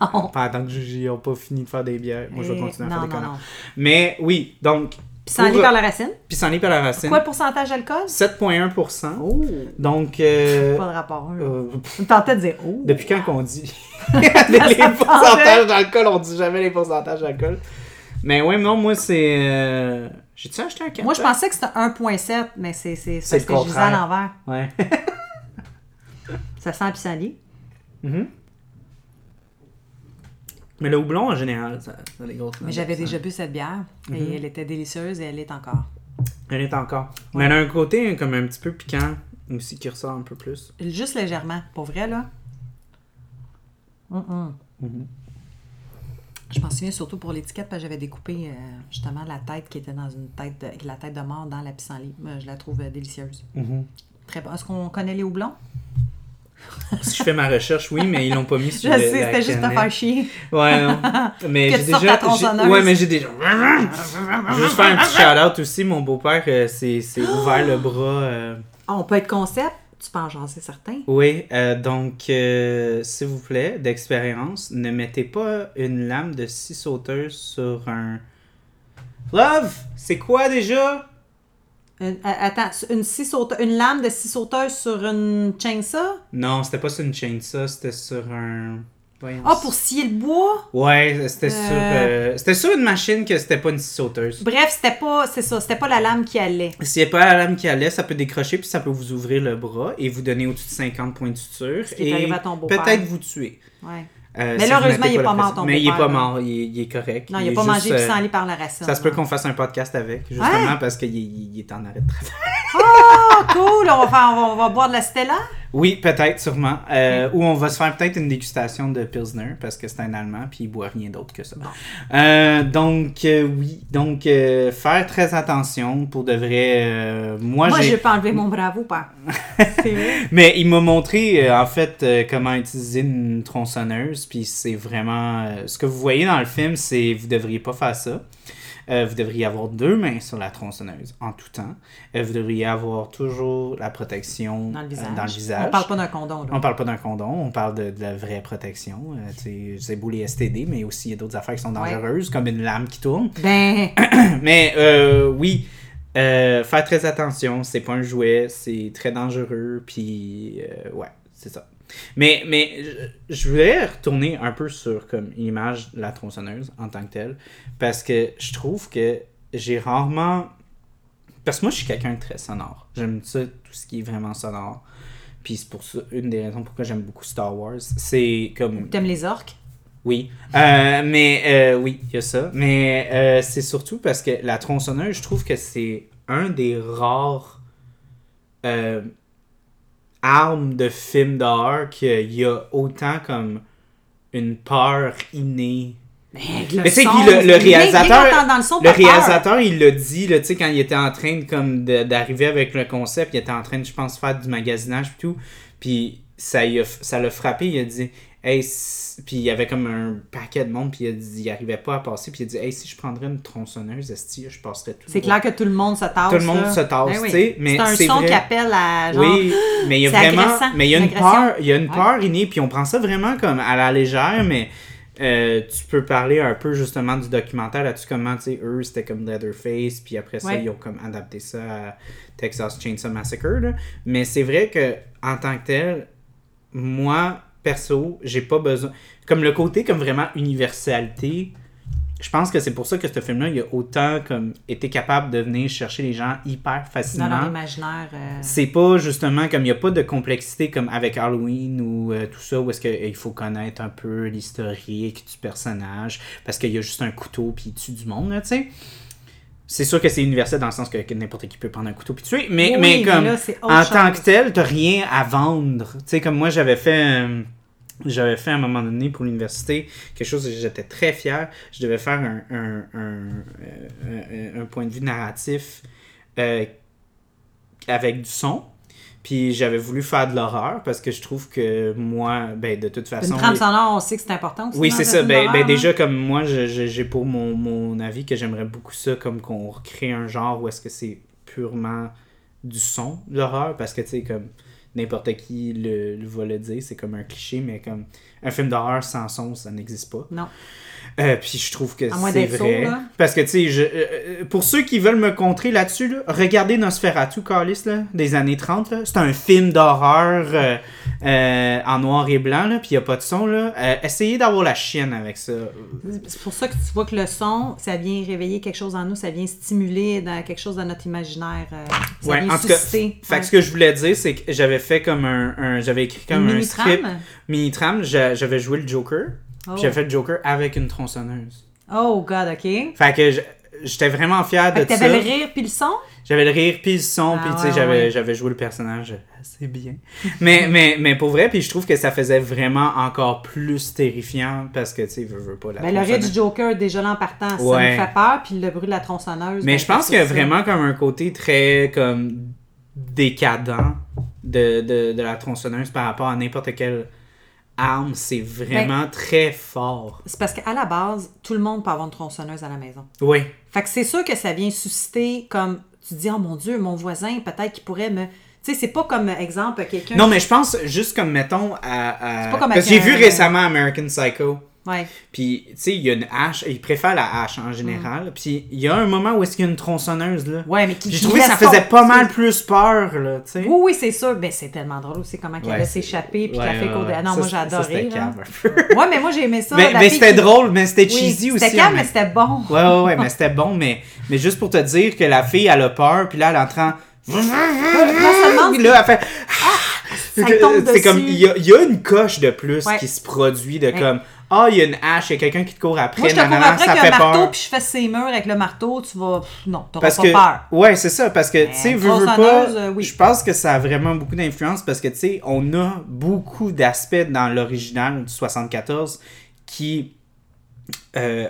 Non. Pendant que ils ont pas fini de faire des bières, moi je vais Eh, continuer à non, faire des non. Mais oui, donc Pissenlit pour- par la racine. pissenlit par la racine. Quoi le pourcentage d'alcool? 7.1%. Oh! Donc euh, Pas de rapport. hein. euh, On tentait de dire oh. depuis quand qu'on dit les, Ça pourcentages d'alcool, on dit jamais les pourcentages d'alcool. Mais ouais, non, moi c'est euh, j'ai-tu acheté un Moi, je pensais que c'était 1,7, mais c'est parce le que je disais à l'envers. Ouais. Ça sent pissenlit. Mhm. Mais le houblon, en général, ça, ça a des grosses Mais j'avais ça. déjà bu cette bière et elle était délicieuse et elle est encore. Elle est encore. Mais elle a un côté comme un petit peu piquant aussi qui ressort un peu plus. Juste légèrement, pour vrai, là. Mhm. Je m'en souviens surtout pour l'étiquette parce que j'avais découpé euh, justement la tête qui était dans une tête de, la tête de mort dans la pissenlit. Moi, je la trouve euh, délicieuse. Mhm. Très bon. Est-ce qu'on connaît les houblons? Si je fais ma recherche, oui, mais ils l'ont pas mis Je sur le- sais, c'était juste canette. faire chier. Ouais, non. Mais j'ai déjà. Ouais, mais j'ai déjà. Je veux juste faire un petit shout-out aussi. Mon beau-père euh, s'est ouvert le bras. euh, Ah, on peut être concept. Tu peux en jaser certains. Oui, euh, donc, euh, s'il vous plaît, d'expérience, ne mettez pas une lame de scie sauteuse sur un. Love, c'est quoi déjà? Une- attends, une, scie saute- une lame de scie sauteuse sur une chainsaw? Non, c'était pas sur une chainsaw, c'était sur un. Voyons. Ah, pour scier le bois? Ouais, c'était sur. Euh. euh, C'était sur une machine que c'était pas une scie sauteuse. Bref, c'était pas, c'est ça, c'était pas la lame qui allait. S'il n'y a pas la lame qui allait, ça peut décrocher puis ça peut vous ouvrir le bras et vous donner au-dessus de 50 points de suture. qui est et arrivé à ton beau-père. peut-être vous tuer. Ouais. Euh, Mais si là, vous heureusement, mettez il est la pas mort, ton Mais il est beau-père, pas mort, il est, il est correct. Non, il a est pas mangé juste, de euh, par la racine. Ça se peut là. qu'on fasse un podcast avec, justement, parce qu'il il- il est en arrêt de travail. Ah, cool! On va, faire, on va, on va boire de la Stella? Oui, peut-être, sûrement. Euh, Ou on va se faire peut-être une dégustation de Pilsner, parce que c'est un Allemand, puis il boit rien d'autre que ça. Euh, donc, euh, oui. Donc, faire très attention pour de vrai. moi, Moi, j'ai. pas enlevé mon bravo, pas. Mais il m'a montré en fait comment utiliser une tronçonneuse, puis c'est vraiment ce que vous voyez dans le film, c'est vous devriez pas faire ça. Euh, vous devriez avoir deux mains sur la tronçonneuse en tout temps. Euh, vous devriez avoir toujours la protection Dans le euh, visage. dans le visage. On parle pas d'un condom, là. On parle pas d'un condom, on parle de, de la vraie protection. C'est beau les STD, mais aussi il y a d'autres affaires qui sont Ouais. dangereuses, comme une lame qui tourne. Ben, Mais oui, euh, faire très attention, c'est pas un jouet, c'est très dangereux, puis euh, ouais, c'est ça. Mais, mais je, je voulais retourner un peu sur comme l'image de la tronçonneuse en tant que telle, parce que je trouve que j'ai rarement... Parce que moi, je suis quelqu'un de très sonore. J'aime ça, tout ce qui est vraiment sonore. Puis c'est pour ça, une des raisons pourquoi j'aime beaucoup Star Wars, c'est comme... t'aimes les orques? Oui, Euh, mais euh, oui, il y a ça. Mais euh, c'est surtout parce que la tronçonneuse, je trouve que c'est un des rares armes de film d'horreur qu'il y a autant comme une peur innée. Mais avec le Mais tu sais, le, le rien- rien réalisateur, dans le son, réalisateur, il l'a dit, tu sais, quand il était en train de, comme, d'arriver avec le concept, il était en train de, je pense, faire du magasinage et tout, puis ça l'a frappé, il a dit, hey, si- puis il y avait comme un paquet de monde, puis il dit, il arrivait pas à passer, puis il a dit, hey, si je prendrais une tronçonneuse, esti, je passerais tout. C'est clair que tout le monde se tasse. Tout le monde là. se tasse, Ben oui. tu sais, mais c'est un son vrai. qui appelle à genre. Oui, mais il y a vraiment, agressant, mais il y a une peur, il y a une Ouais. peur innée, puis on prend ça vraiment comme à la légère, mais euh, tu peux parler un peu justement du documentaire là-dessus, comment, tu sais, eux, c'était comme Leatherface, puis après ça, Ouais. ils ont comme adapté ça à Texas Chainsaw Massacre, là. Mais c'est vrai que, en tant que tel, moi, perso, j'ai pas besoin, comme le côté comme vraiment universalité, je pense que c'est pour ça que ce film-là, il a autant comme été capable de venir chercher les gens hyper Dans facilement. leur imaginaire. euh, C'est pas justement comme il n'y a pas de complexité comme avec Halloween ou euh, tout ça où est-ce qu'il faut connaître un peu l'historique du personnage parce qu'il y a juste un couteau puis il tue du monde, tu sais. C'est sûr que c'est universel dans le sens que, que n'importe qui peut prendre un couteau puis tuer, mais, Oui, mais mais comme là, en tant que tel, t'as rien à vendre. Tu sais, comme moi j'avais fait. euh, j'avais fait à un moment donné pour l'université quelque chose dont j'étais très fier. Je devais faire un, un, un, euh, un- un point de vue narratif euh, avec du son. Puis j'avais voulu faire de l'horreur parce que je trouve que moi, ben de toute façon. Une trame sonore, on sait que c'est important aussi. Oui, dans c'est ça. Ben, ben hein. déjà, comme moi, j'ai pour mon, mon avis que j'aimerais beaucoup ça, comme qu'on recrée un genre où est-ce que c'est purement du son, l'horreur, parce que, tu sais, comme n'importe qui le, le va le dire, c'est comme un cliché, mais comme un film d'horreur sans son, ça n'existe pas. Non. Euh, puis je trouve que c'est vrai. sourd. Parce que, tu sais, euh, euh, pour ceux qui veulent me contrer là-dessus, là, regardez Nosferatu, Carlis, là, des années 30. là. C'est un film d'horreur euh, en noir et blanc, là, puis il n'y a pas de son. Là. Essayez d'avoir la chienne avec ça. C'est pour ça que tu vois que le son, ça vient réveiller quelque chose en nous, ça vient stimuler dans quelque chose dans notre imaginaire. ça Ouais, vient en tout cas. Fait que ce que je voulais dire, c'est que j'avais fait comme un. un- j'avais écrit comme Une un mini-trame? script. Mini-trame. J'a- J'avais joué le Joker. Oh. Puis j'avais fait le Joker avec une tronçonneuse. Oh, God, OK. Fait que j'étais vraiment fier de que ça. t'avais le rire puis le son? J'avais le rire puis le son, Ah puis tu sais, ouais, j'avais, ouais. j'avais joué le personnage assez bien. mais, mais, mais pour vrai, puis je trouve que ça faisait vraiment encore plus terrifiant parce que, tu sais, veux, veux pas la Ben, le rire du Joker, déjà là en partant, ça Ouais. me fait peur, puis le bruit de la tronçonneuse. Mais ben, je pense qu'il y a vraiment comme un côté très comme décadent de, de, de la tronçonneuse par rapport à n'importe quelle arme. C'est vraiment Ben, très fort. C'est parce qu'à la base, tout le monde peut avoir une tronçonneuse à la maison. Oui. Fait que c'est sûr que ça vient susciter comme tu te dis oh mon dieu mon voisin peut-être qu'il pourrait me tu sais c'est pas comme exemple quelqu'un Non, mais je pense juste comme, mettons, à... à- pas comme Parce que j'ai vu récemment American Psycho. Ouais Puis, tu sais, il y a une hache. Il préfère la hache en général. Puis, il y a un moment où est-ce qu'il y a une tronçonneuse, là. ouais mais qui J'ai trouvé que ça faisait pas mal plus peur, là, tu sais. oui oui c'est sûr ben c'est tellement drôle aussi comment qu'elle Ouais, s'échapper puis ouais, qu'elle fait ouais, cours de ah non Ça, moi j'ai adoré là. ouais mais moi j'ai aimé ça Mais, c'était qui- drôle, mais c'était oui, cheesy aussi. c'était en calme mais c'était bon Ouais, ouais, ouais, mais c'était bon, mais, mais juste pour te dire que la fille, elle a peur, puis là, elle entend. Puis là, elle fait. tombe C'est comme, il y a, y a une coche de plus Ouais. qui se produit de Ouais. comme, ah, il y a une hache, il y a quelqu'un qui te court après, moi je te cours après ça avec fait un marteau puis je fais ses murs avec le marteau tu vas non t'auras Parce pas que, peur ouais, c'est ça, parce que, tu sais, une veux, veux pas, euh, oui. je pense que ça a vraiment beaucoup d'influence parce que, tu sais, on a beaucoup d'aspects dans l'original du 74 qui euh,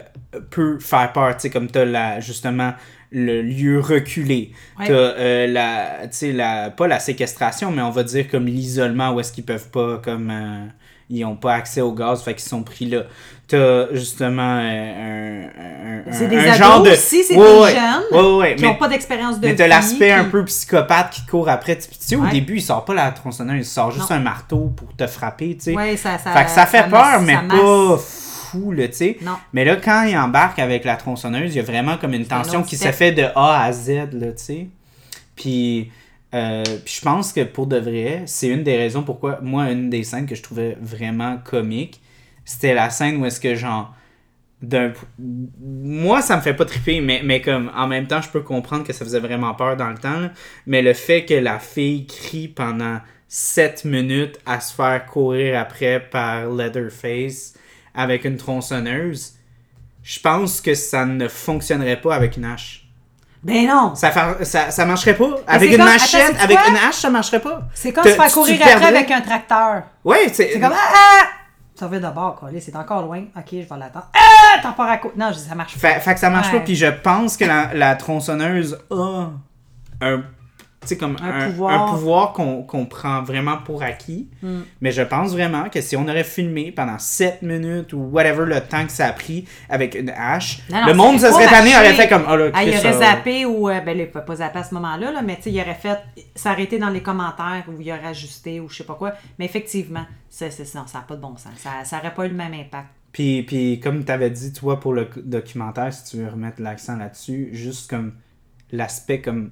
peut faire peur, tu sais, comme t'as la, justement, le lieu reculé. Ouais. T'as euh, la, tu sais, la, pas la séquestration, mais on va dire comme l'isolement où est-ce qu'ils peuvent pas, comme, euh, ils ont pas accès au gaz, fait qu'ils sont pris là. T'as justement euh, un, un, des un genre de... aussi c'est Ouais, des ouais. jeunes Ouais, qui n'ont pas d'expérience de mais t'as l'aspect un peu psychopathe qui te court après. Tu sais, au début, il sort pas la tronçonneuse, il sort juste Non. un marteau pour te frapper, tu sais. ouais ça ça fait que ça fait peur, masse- mais pas fou, là, tu sais. non Mais là, quand il embarque avec la tronçonneuse, il y a vraiment comme une tension qui se fait de A à Z, là, tu sais. Puis, euh, je pense que pour de vrai, c'est une des raisons pourquoi, moi, une des scènes que je trouvais vraiment comique, c'était la scène où est-ce que, genre, d'un moi ça me fait pas triper mais, mais comme en même temps je peux comprendre que ça faisait vraiment peur dans le temps mais le fait que la fille crie pendant 7 minutes à se faire courir après par Leatherface avec une tronçonneuse je pense que ça ne fonctionnerait pas avec une hache ben non ça, ça, ça marcherait pas avec une comme- machette attends, sais-tu avec une hache ça marcherait pas C'est comme se faire courir tu après avec un tracteur. ouais c'est C'est comme ah, ah! Ça va d'abord, quoi. Là, c'est encore loin. Ok, je vais l'attendre. Ah! T'en pars à côté. Non, je dis, ça marche pas. Fait, fait que ça marche Ouais. pas. Puis je pense que la, la tronçonneuse a un, sais, comme Un un, pouvoir. un pouvoir qu'on prend vraiment pour acquis. Hmm. Mais je pense vraiment que si on aurait filmé pendant 7 minutes ou whatever le temps que ça a pris avec une hache, Non, non, le monde se serait tanné, aurait fait comme oh là, Ah, il aurait ça- zappé ou. euh, ben, il peut pas zapper à ce moment-là, là, mais tu sais, il aurait fait. Été dans les commentaires où il aurait ajusté ou je sais pas quoi. Mais effectivement, non, ça n'a pas de bon sens. Ça, ça aurait pas eu le même impact. Puis, puis comme tu avais dit, toi, pour le documentaire, si tu veux remettre l'accent là-dessus, juste comme l'aspect comme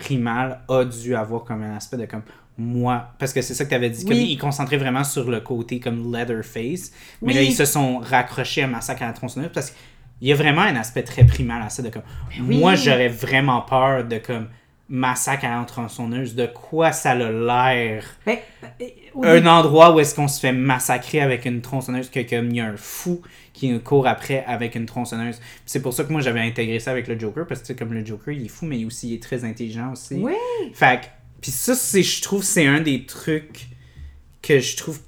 primal a dû avoir comme un aspect de comme moi, parce que c'est ça que tu avais dit, comme ils concentraient vraiment sur le côté comme Leatherface, mais Oui. là ils se sont raccrochés à Massacre à la tronçonneuse parce qu'il y a vraiment un aspect très primal à ça de comme oui. moi j'aurais vraiment peur de comme Massacre à la tronçonneuse, de quoi ça a l'air? Ben, au un début- endroit où est-ce qu'on se fait massacrer avec une tronçonneuse, que comme il y a un fou qui court après avec une tronçonneuse. C'est pour ça que moi j'avais intégré ça avec le Joker, parce que comme le Joker, il est fou, mais aussi il est très intelligent aussi. Oui. Fait puis ça, je trouve, c'est un des trucs que je trouve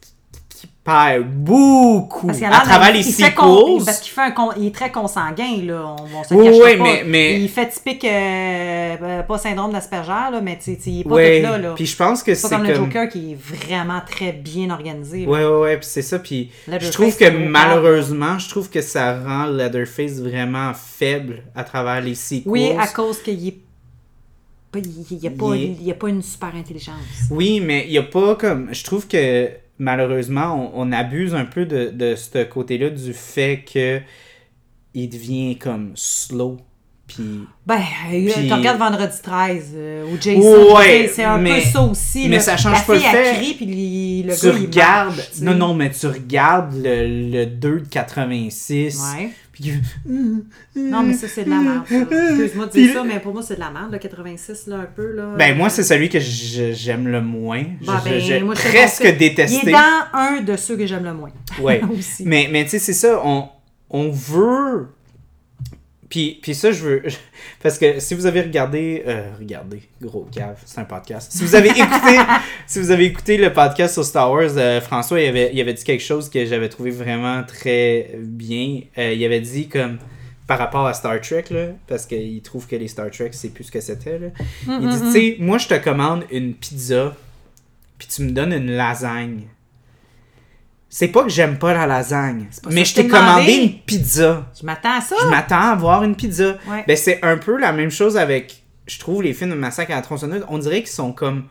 perd beaucoup Parce à travers les con- sequels. Parce qu'il fait un con- il est très consanguin, là. On, on se Oui, cachera oui, pas. mais- mais- Il fait typique, euh, euh, pas syndrome d'Asperger, là, mais tu sais, tu sais, il est pas Ouais, tout là, là. puis je pense que C'est comme, le Joker qui est vraiment très bien organisé. là. Ouais, ouais, ouais, puis c'est ça. Puis je trouve que malheureusement, je trouve que ça rend Leatherface vraiment faible à travers les sequels. Oui, à cause qu'il est il n'y a, a pas une super intelligence. Oui, mais il y a pas comme. Je trouve que malheureusement, on, on abuse un peu de, de ce côté-là du fait que il devient comme slow. Puis. Ben, Puis- tu regardes Vendredi 13 euh, ou Jason, Ouais, c'est un mais- peu ça aussi. mais là. ça change La pas le fait. crie, puis le, le tu gars, il regardes. marche, sais. non, non, mais tu regardes le, le 2 de 86. Ouais. Puis Non, mais ça, c'est de la merde. Excuse-moi de Puis- dire ça, mais pour moi, c'est de la merde, le 86, là, un peu. Là. Ben, moi, c'est celui que j'aime le moins. Bah, ben, J'ai moi, je te presque confirme. détesté. Il est dans un de ceux que j'aime le moins. Aussi. mais, mais tu sais, c'est ça, on, on veut. Puis, puis ça, je veux. Parce que si vous avez regardé. Euh, regardez, gros cave, c'est un podcast. Si vous avez écouté, si vous avez écouté le podcast sur Star Wars, euh, François, il avait, il avait dit quelque chose que j'avais trouvé vraiment très bien. Euh, il avait dit comme. Par rapport à Star Trek, là, parce qu'il trouve que les Star Trek, c'est plus ce que c'était. là. Il dit, tu sais, moi, je te commande une pizza, puis tu me donnes une lasagne. C'est pas que j'aime pas la lasagne, pas mais je t'ai commandé une pizza. Je m'attends à ça. Je m'attends à avoir une pizza. Ouais. Ben, c'est un peu la même chose avec, je trouve, les films de Massacre à la tronçonneuse. On dirait qu'ils sont comme.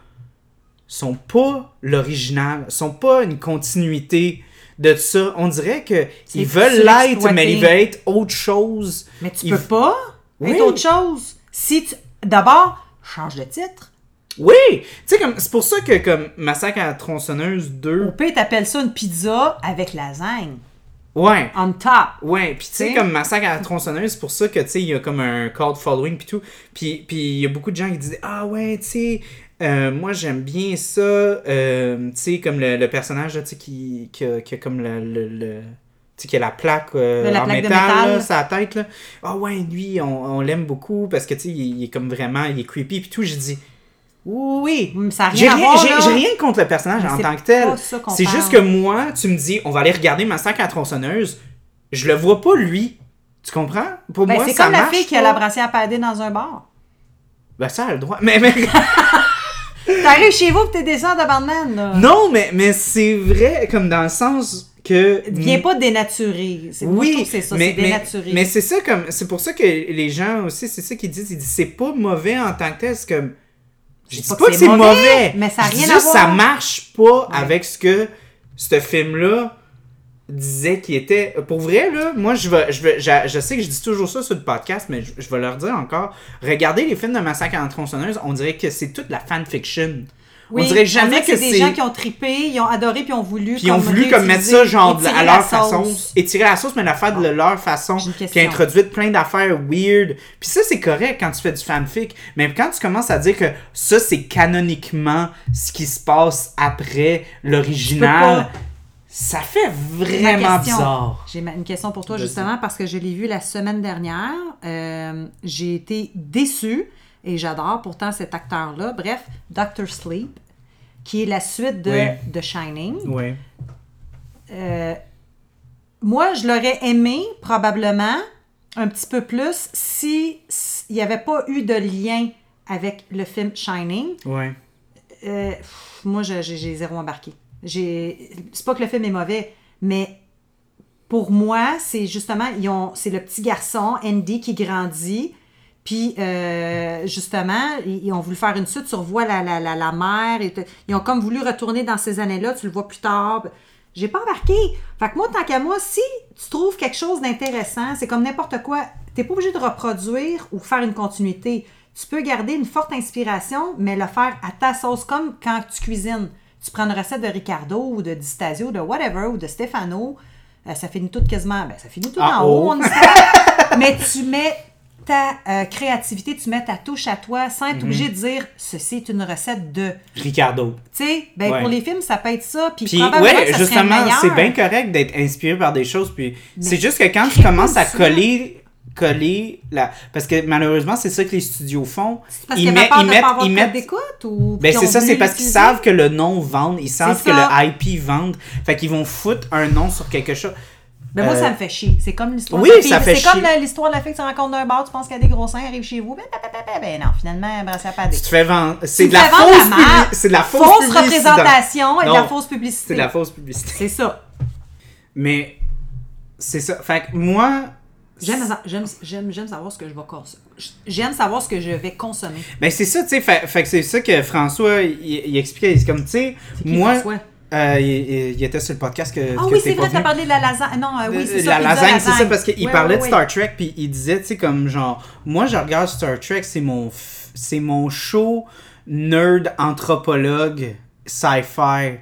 sont pas l'original, sont pas une continuité de ça. On dirait que C'est ils veulent l'être, mais ils veulent être autre chose. Mais tu peux pas Oui. être autre chose. Si tu... D'abord, change de titre. Oui! Tu sais, comme, c'est pour ça que, comme, Massacre à la tronçonneuse 2. Au pire, t'appelles ça une pizza avec lasagne. Ouais! On top. Ouais, puis tu sais, comme Massacre à la tronçonneuse, c'est pour ça que, tu sais, il y a comme un cult following puis tout. Puis il y a beaucoup de gens qui disent Ah ouais, tu sais, euh, moi j'aime bien ça. Euh, tu sais, comme le, le personnage, là, tu sais, qui, qui, a, qui a comme le. qui a la plaque, euh, La en plaque métal, métal. là, sa tête, là. Ah ouais, lui, on, on l'aime beaucoup parce que, tu sais, il, il est comme vraiment, il est creepy, puis tout. J'ai dit Oui, Ça n'a j'ai rien à rien, voir, j'ai- rien contre le personnage Mais en tant que tel. C'est juste que moi, tu me dis, on va aller regarder Massacre à tronçonneuse. Je le vois pas lui. Tu comprends? Pour Ben, moi, c'est comme la fille qui a la brassière padée dans un bar. Ben, ça a le droit. Mais, mais... T'arrives chez vous et t'es descends de barman, là. non, mais, mais c'est vrai, comme dans le sens que. Viens pas dénaturer. C'est- Oui, c'est ça, mais, c'est mais, mais c'est ça comme c'est pour ça que les gens aussi c'est ça qu'ils disent ils disent c'est pas mauvais en tant que tel c'est comme je dis pas pas que que c'est mauvais, mauvais, mais ça a rien à juste, ça marche pas avec ce que ce film là disait qui était. Pour vrai là moi je vais je vais je, je sais que je dis toujours ça sur le podcast mais je, je vais leur dire encore regardez les films de massacre en tronçonneuse on dirait que c'est toute la fanfiction Oui, on dirait jamais que c'est des gens qui ont trippé, ils ont adoré, puis ont voulu. puis ils ont voulu comme mettre ça genre à leur façon. Étirer la sauce, mais la faire de leur façon. Puis introduire plein d'affaires weird. Puis ça, c'est correct quand tu fais du fanfic. Mais quand tu commences à dire que ça, c'est canoniquement ce qui se passe après l'original, ça fait vraiment question. bizarre. J'ai une question pour toi, justement, parce que je l'ai vu la semaine dernière. Euh, j'ai été déçue et j'adore pourtant cet acteur-là. Bref, Doctor Sleep, qui est la suite de Oui. Shining. Oui. Euh, moi, je l'aurais aimé, probablement, un petit peu plus, si il n'y avait pas eu de lien avec le film Shining. Ouais. Euh, pff, moi, j'ai zéro embarqué. C'est pas que le film est mauvais, mais pour moi, c'est justement, c'est le petit garçon, Andy, qui grandit. Puis, euh, justement, ils, ont voulu faire une suite sur Voix la, la, la, la mère. et ils ont comme voulu retourner dans ces années-là. Tu le vois plus tard. J'ai pas embarqué. Fait que moi, tant qu'à moi, si tu trouves quelque chose d'intéressant, c'est comme n'importe quoi. T'es pas obligé de reproduire ou faire une continuité. Tu peux garder une forte inspiration, mais le faire à ta sauce, comme quand tu cuisines. Tu prends une recette de Ricardo ou de Di Stasio, de whatever, ou de Stefano. euh, ça finit tout quasiment. Ben, ça finit tout En en haut, haut. mon histoire. mais tu mets ta euh, créativité, tu mets ta touche à toi sans Mhm. être obligé de dire ceci est une recette de. Ricardo. Tu sais, ben, Ouais. pour les films, ça peut être ça. Puis, Puis, ouais, justement, c'est bien correct d'être inspiré par des choses. Puis, c'est juste que quand tu commences à coller, coller la. Parce que malheureusement, c'est ça que les studios font. Parce ils peur ils mettent, ils mettent. d'écoute ou. Ben c'est ça, c'est parce qu'ils savent que le nom vend, ils savent que le IP vend. Fait qu'ils vont foutre un nom sur quelque chose. Ben moi, Euh, ça me fait chier. C'est comme l'histoire oui, de la ça fille. fait C'est comme l'histoire de la fille que tu rencontres d'un bar, tu penses qu'elle a des gros seins, arrive chez vous. Ben, ben, ben, ben, ben, non, finalement, ben, ça pas des. Tu te fais vendre. C'est de la fausse. C'est de la fausse, représentation et de la fausse publicité. C'est de la fausse publicité. C'est ça. Mais c'est ça. Fait que moi, J'aime, j'aime, j'aime, j'aime savoir ce que je vais consommer. J'aime savoir ce que je vais consommer. ben c'est ça, tu sais. Fait, fait que c'est ça que François, il, il expliquait. C'est comme, tu sais, moi, François? Euh, il, était sur le podcast que. Ah que oui, c'est vrai, t'as parlé de la lasagne. Non, euh, oui, c'est ça. la lasagne, c'est ça, parce qu'il Ouais, parlait ouais, de. Star Trek, puis il disait, tu sais, comme genre, moi je regarde Star Trek, c'est mon, c'est mon show nerd anthropologue sci-fi.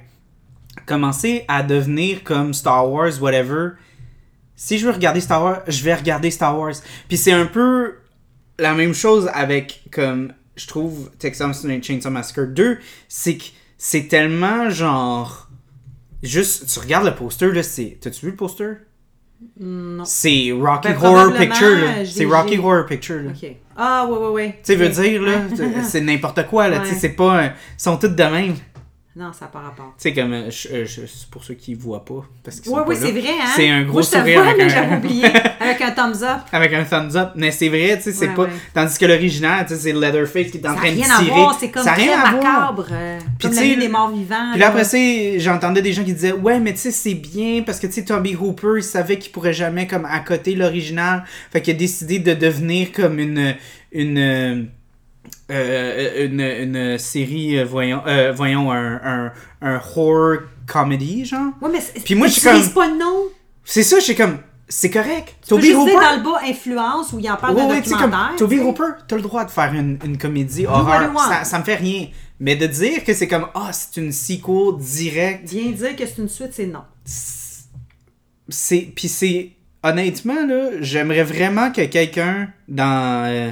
Commencer à devenir comme Star Wars, whatever. Si je veux regarder Star Wars, je vais regarder Star Wars. Puis c'est un peu la même chose avec, comme, je trouve, Texas Chainsaw Massacre 2, c'est que c'est tellement genre. Juste, tu regardes le poster, là, c'est. T'as-tu vu le poster? Non. C'est Rocky Ben, Horror Picture, là. C'est Rocky Horror Picture, là. Ah, ouais, ouais, ouais. Tu sais, veut Ok. dire, là, c'est n'importe quoi, là. Tu sais, c'est pas. un- Ils sont tous de même. Tu Non, ça n'a pas rapport. sais, comme. euh, je- euh, je- c'est pour ceux qui voient pas. Parce qu'ils sont oui, c'est vrai, hein? C'est un gros Moi, je sourire vois, avec mais un- j'avais oublié. Avec un thumbs up. Avec un thumbs up. Mais c'est vrai, tu sais, c'est Ouais, pas. ouais. Tandis que l'original, tu sais, c'est Leatherface qui est en Ça n'a train de rien tirer. à voir, c'est comme ça très rien macabre. euh, comme tu la des morts vivants. Puis là, après ça, j'entendais des gens qui disaient Ouais, mais tu sais, c'est bien parce que tu sais, Toby Hooper, il savait qu'il pourrait jamais comme accoter l'original. Fait qu'il a décidé de devenir comme une. une euh, une, une série, euh, voyons, euh, voyons un, un, un horror comedy, genre. Ouais, mais c'est- Puis moi, je suis comme- pas le nom. C'est ça, je suis comme, c'est correct. Tu Toby Hooper. dans le bas influence où il en parle Ouais, comme documentaire. Toby. Hooper, t'as le droit de faire une, une comédie horreur. Ça, ça me fait rien. Mais de dire que c'est comme, ah, c'est une sequel directe, Viens dire que c'est une suite, c'est non. c'est puis c'est honnêtement là j'aimerais vraiment que quelqu'un dans euh,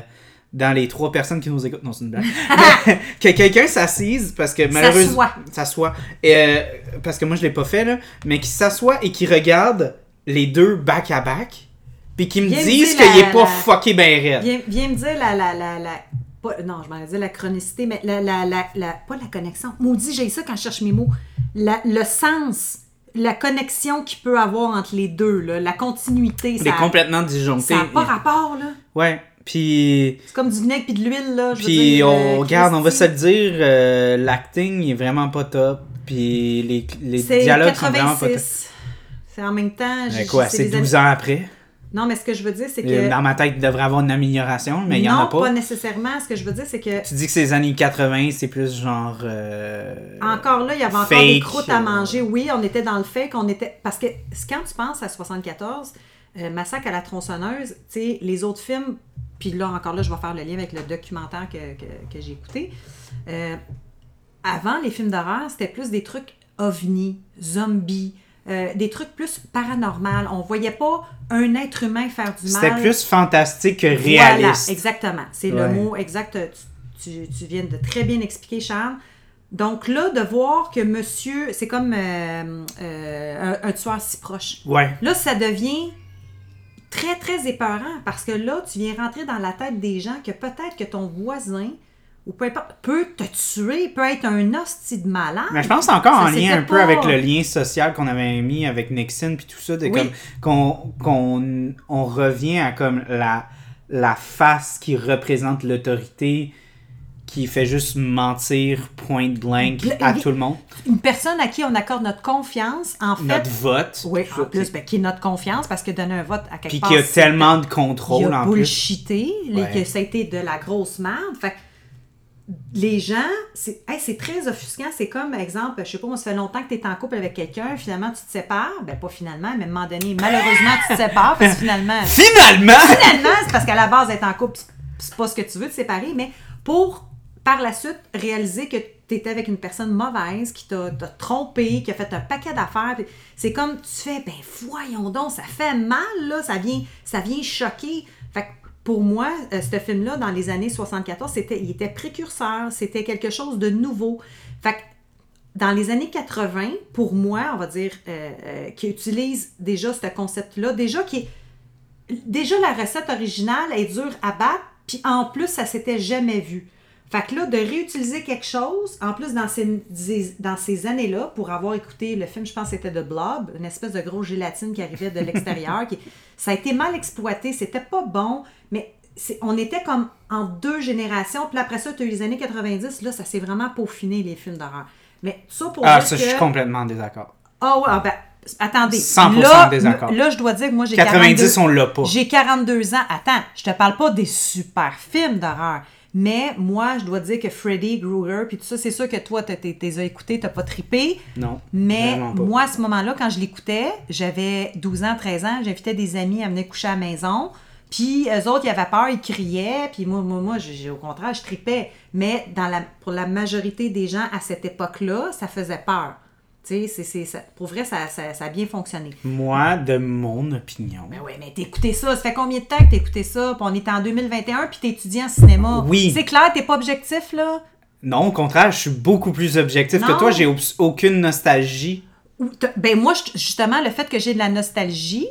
dans les trois personnes qui nous écoutent non c'est une blague Mais que quelqu'un s'assise parce que malheureusement S'assoit. Et, euh, parce que moi je l'ai pas fait là mais qui s'assoit et qui regarde les deux back à back puis qui me Viens disent qu'il la- est pas la- fucké ben raide Viens, viens me dire la. la, la, la pas- non, je m'en dire la chronicité, mais la, la, la, la- pas la connexion. Maudit, j'ai ça quand je cherche mes mots. La- le sens, la connexion qu'il peut avoir entre les deux, là, la continuité. c'est Ça complètement disjoncté n'a pas rapport, là. ouais puis C'est comme du vinaigre puis de l'huile, là. je veux Puis dire, on euh, regarde, on va se le dire, euh, l'acting il est vraiment pas top. Puis les, les C'est dialogues sont vraiment pas top. 86. C'est en même temps. Mais quoi, c'est c'est des 12 années- ans après? Non, mais ce que je veux dire, c'est que. Dans ma tête, il devrait avoir une amélioration, mais il y en non, a pas. nécessairement. Ce que je veux dire, c'est que. Tu dis que c'est les années 80, c'est plus genre. euh, Encore là, il y avait encore fake, des croûtes à manger. Oui, on était dans le fait qu'on était. Parce que quand tu penses à 74, euh, Massacre à la tronçonneuse, tu sais, les autres films, puis là, encore là, je vais faire le lien avec le documentaire que, que- que j'ai écouté. Euh, avant, les films d'horreur, c'était plus des trucs ovnis, zombies, euh, des trucs plus paranormaux. On voyait pas un être humain faire du mal. C'était plus fantastique que Voilà, réaliste. exactement. C'est Ouais. le mot exact. Tu, tu- tu viens de très bien expliquer, Charles. Donc là, de voir que monsieur, c'est comme euh, euh, un, un tueur si proche. Ouais. Là, ça devient très, très épeurant parce que là, tu viens rentrer dans la tête des gens que peut-être que ton voisin ou peu importe, peut te tuer, peut être un hostie de malade. Mais je pense encore Ça, en lien un peu avec le lien social qu'on avait mis avec Nixon puis tout ça, de Oui. comme qu'on qu'on on revient à comme la la face qui représente l'autorité qui fait juste mentir point blank Bla- à tout le monde. Une personne à qui on accorde notre confiance, en fait. Notre vote. Oui, en plus, ben, qui est notre confiance, parce que donner un vote à quelque Puis part. qui a tellement de il contrôle a en plus. les- Ouais. que ça a été de la grosse merde. Fait les gens, c'est hey, très offusquant. C'est comme, exemple, je sais pas, moi, ça fait longtemps que tu es en couple avec quelqu'un, finalement, tu te sépares. Ben, pas finalement, mais à un moment donné, malheureusement, tu te sépares, parce que finalement, Finalement! finalement, c'est parce qu'à la base, être en couple, c'est pas ce que tu veux, te séparer, mais pour, par la suite, réaliser que tu étais avec une personne mauvaise, qui t'a trompé, qui a fait un paquet d'affaires, c'est comme, tu fais, ben voyons donc, ça fait mal, là, ça vient, ça vient choquer. Fait que pour moi, euh, ce film-là, dans les années 74, c'était, il était précurseur, c'était quelque chose de nouveau. Fait que dans les années 80, pour moi, on va dire, euh, euh, qui utilise déjà ce concept-là, déjà qui déjà la recette originale est dure à battre, puis en plus, ça s'était jamais vu. Fait que là, de réutiliser quelque chose, en plus dans ces, dans ces années-là, pour avoir écouté le film, je pense que c'était The Blob, une espèce de grosse gélatine qui arrivait de l'extérieur, qui, ça a été mal exploité, c'était pas bon, mais c'est- on était comme en deux générations, puis après ça, tu as eu les années 90, là, ça s'est vraiment peaufiné, les films d'horreur. Mais ça pour Ah, ça, que... je suis complètement en désaccord. Ah ouais, ah ben, attendez. 100% là, désaccord. Là, je dois dire que moi, j'ai 90, 42 on l'a pas. J'ai 42 ans. Attends, je te parle pas des super films d'horreur. Mais moi, je dois dire que Freddy Krueger, puis tout ça, c'est sûr que toi, tu les as écoutés, t'as pas trippé. Non. Mais pas. moi, à ce moment-là, quand je l'écoutais, j'avais 12 ans, 13 ans, j'invitais des amis à venir coucher à la maison. Puis eux autres, ils avaient peur, ils criaient. Puis moi, moi, moi au contraire, je tripais. Mais dans la, pour la majorité des gens à cette époque-là, ça faisait peur. Tu sais, pour vrai, ça, ça, ça a bien fonctionné. Moi, de mon opinion. Ben oui, mais t'écoutais ça. Ça fait combien de temps que t'écoutais ça? Puis on est en 2021, puis t'es étudiant en cinéma. Oui. C'est clair, t'es pas objectif, là? Non, au contraire, je suis beaucoup plus objectif que toi. J'ai aucune nostalgie. Ben moi, justement, le fait que j'ai de la nostalgie,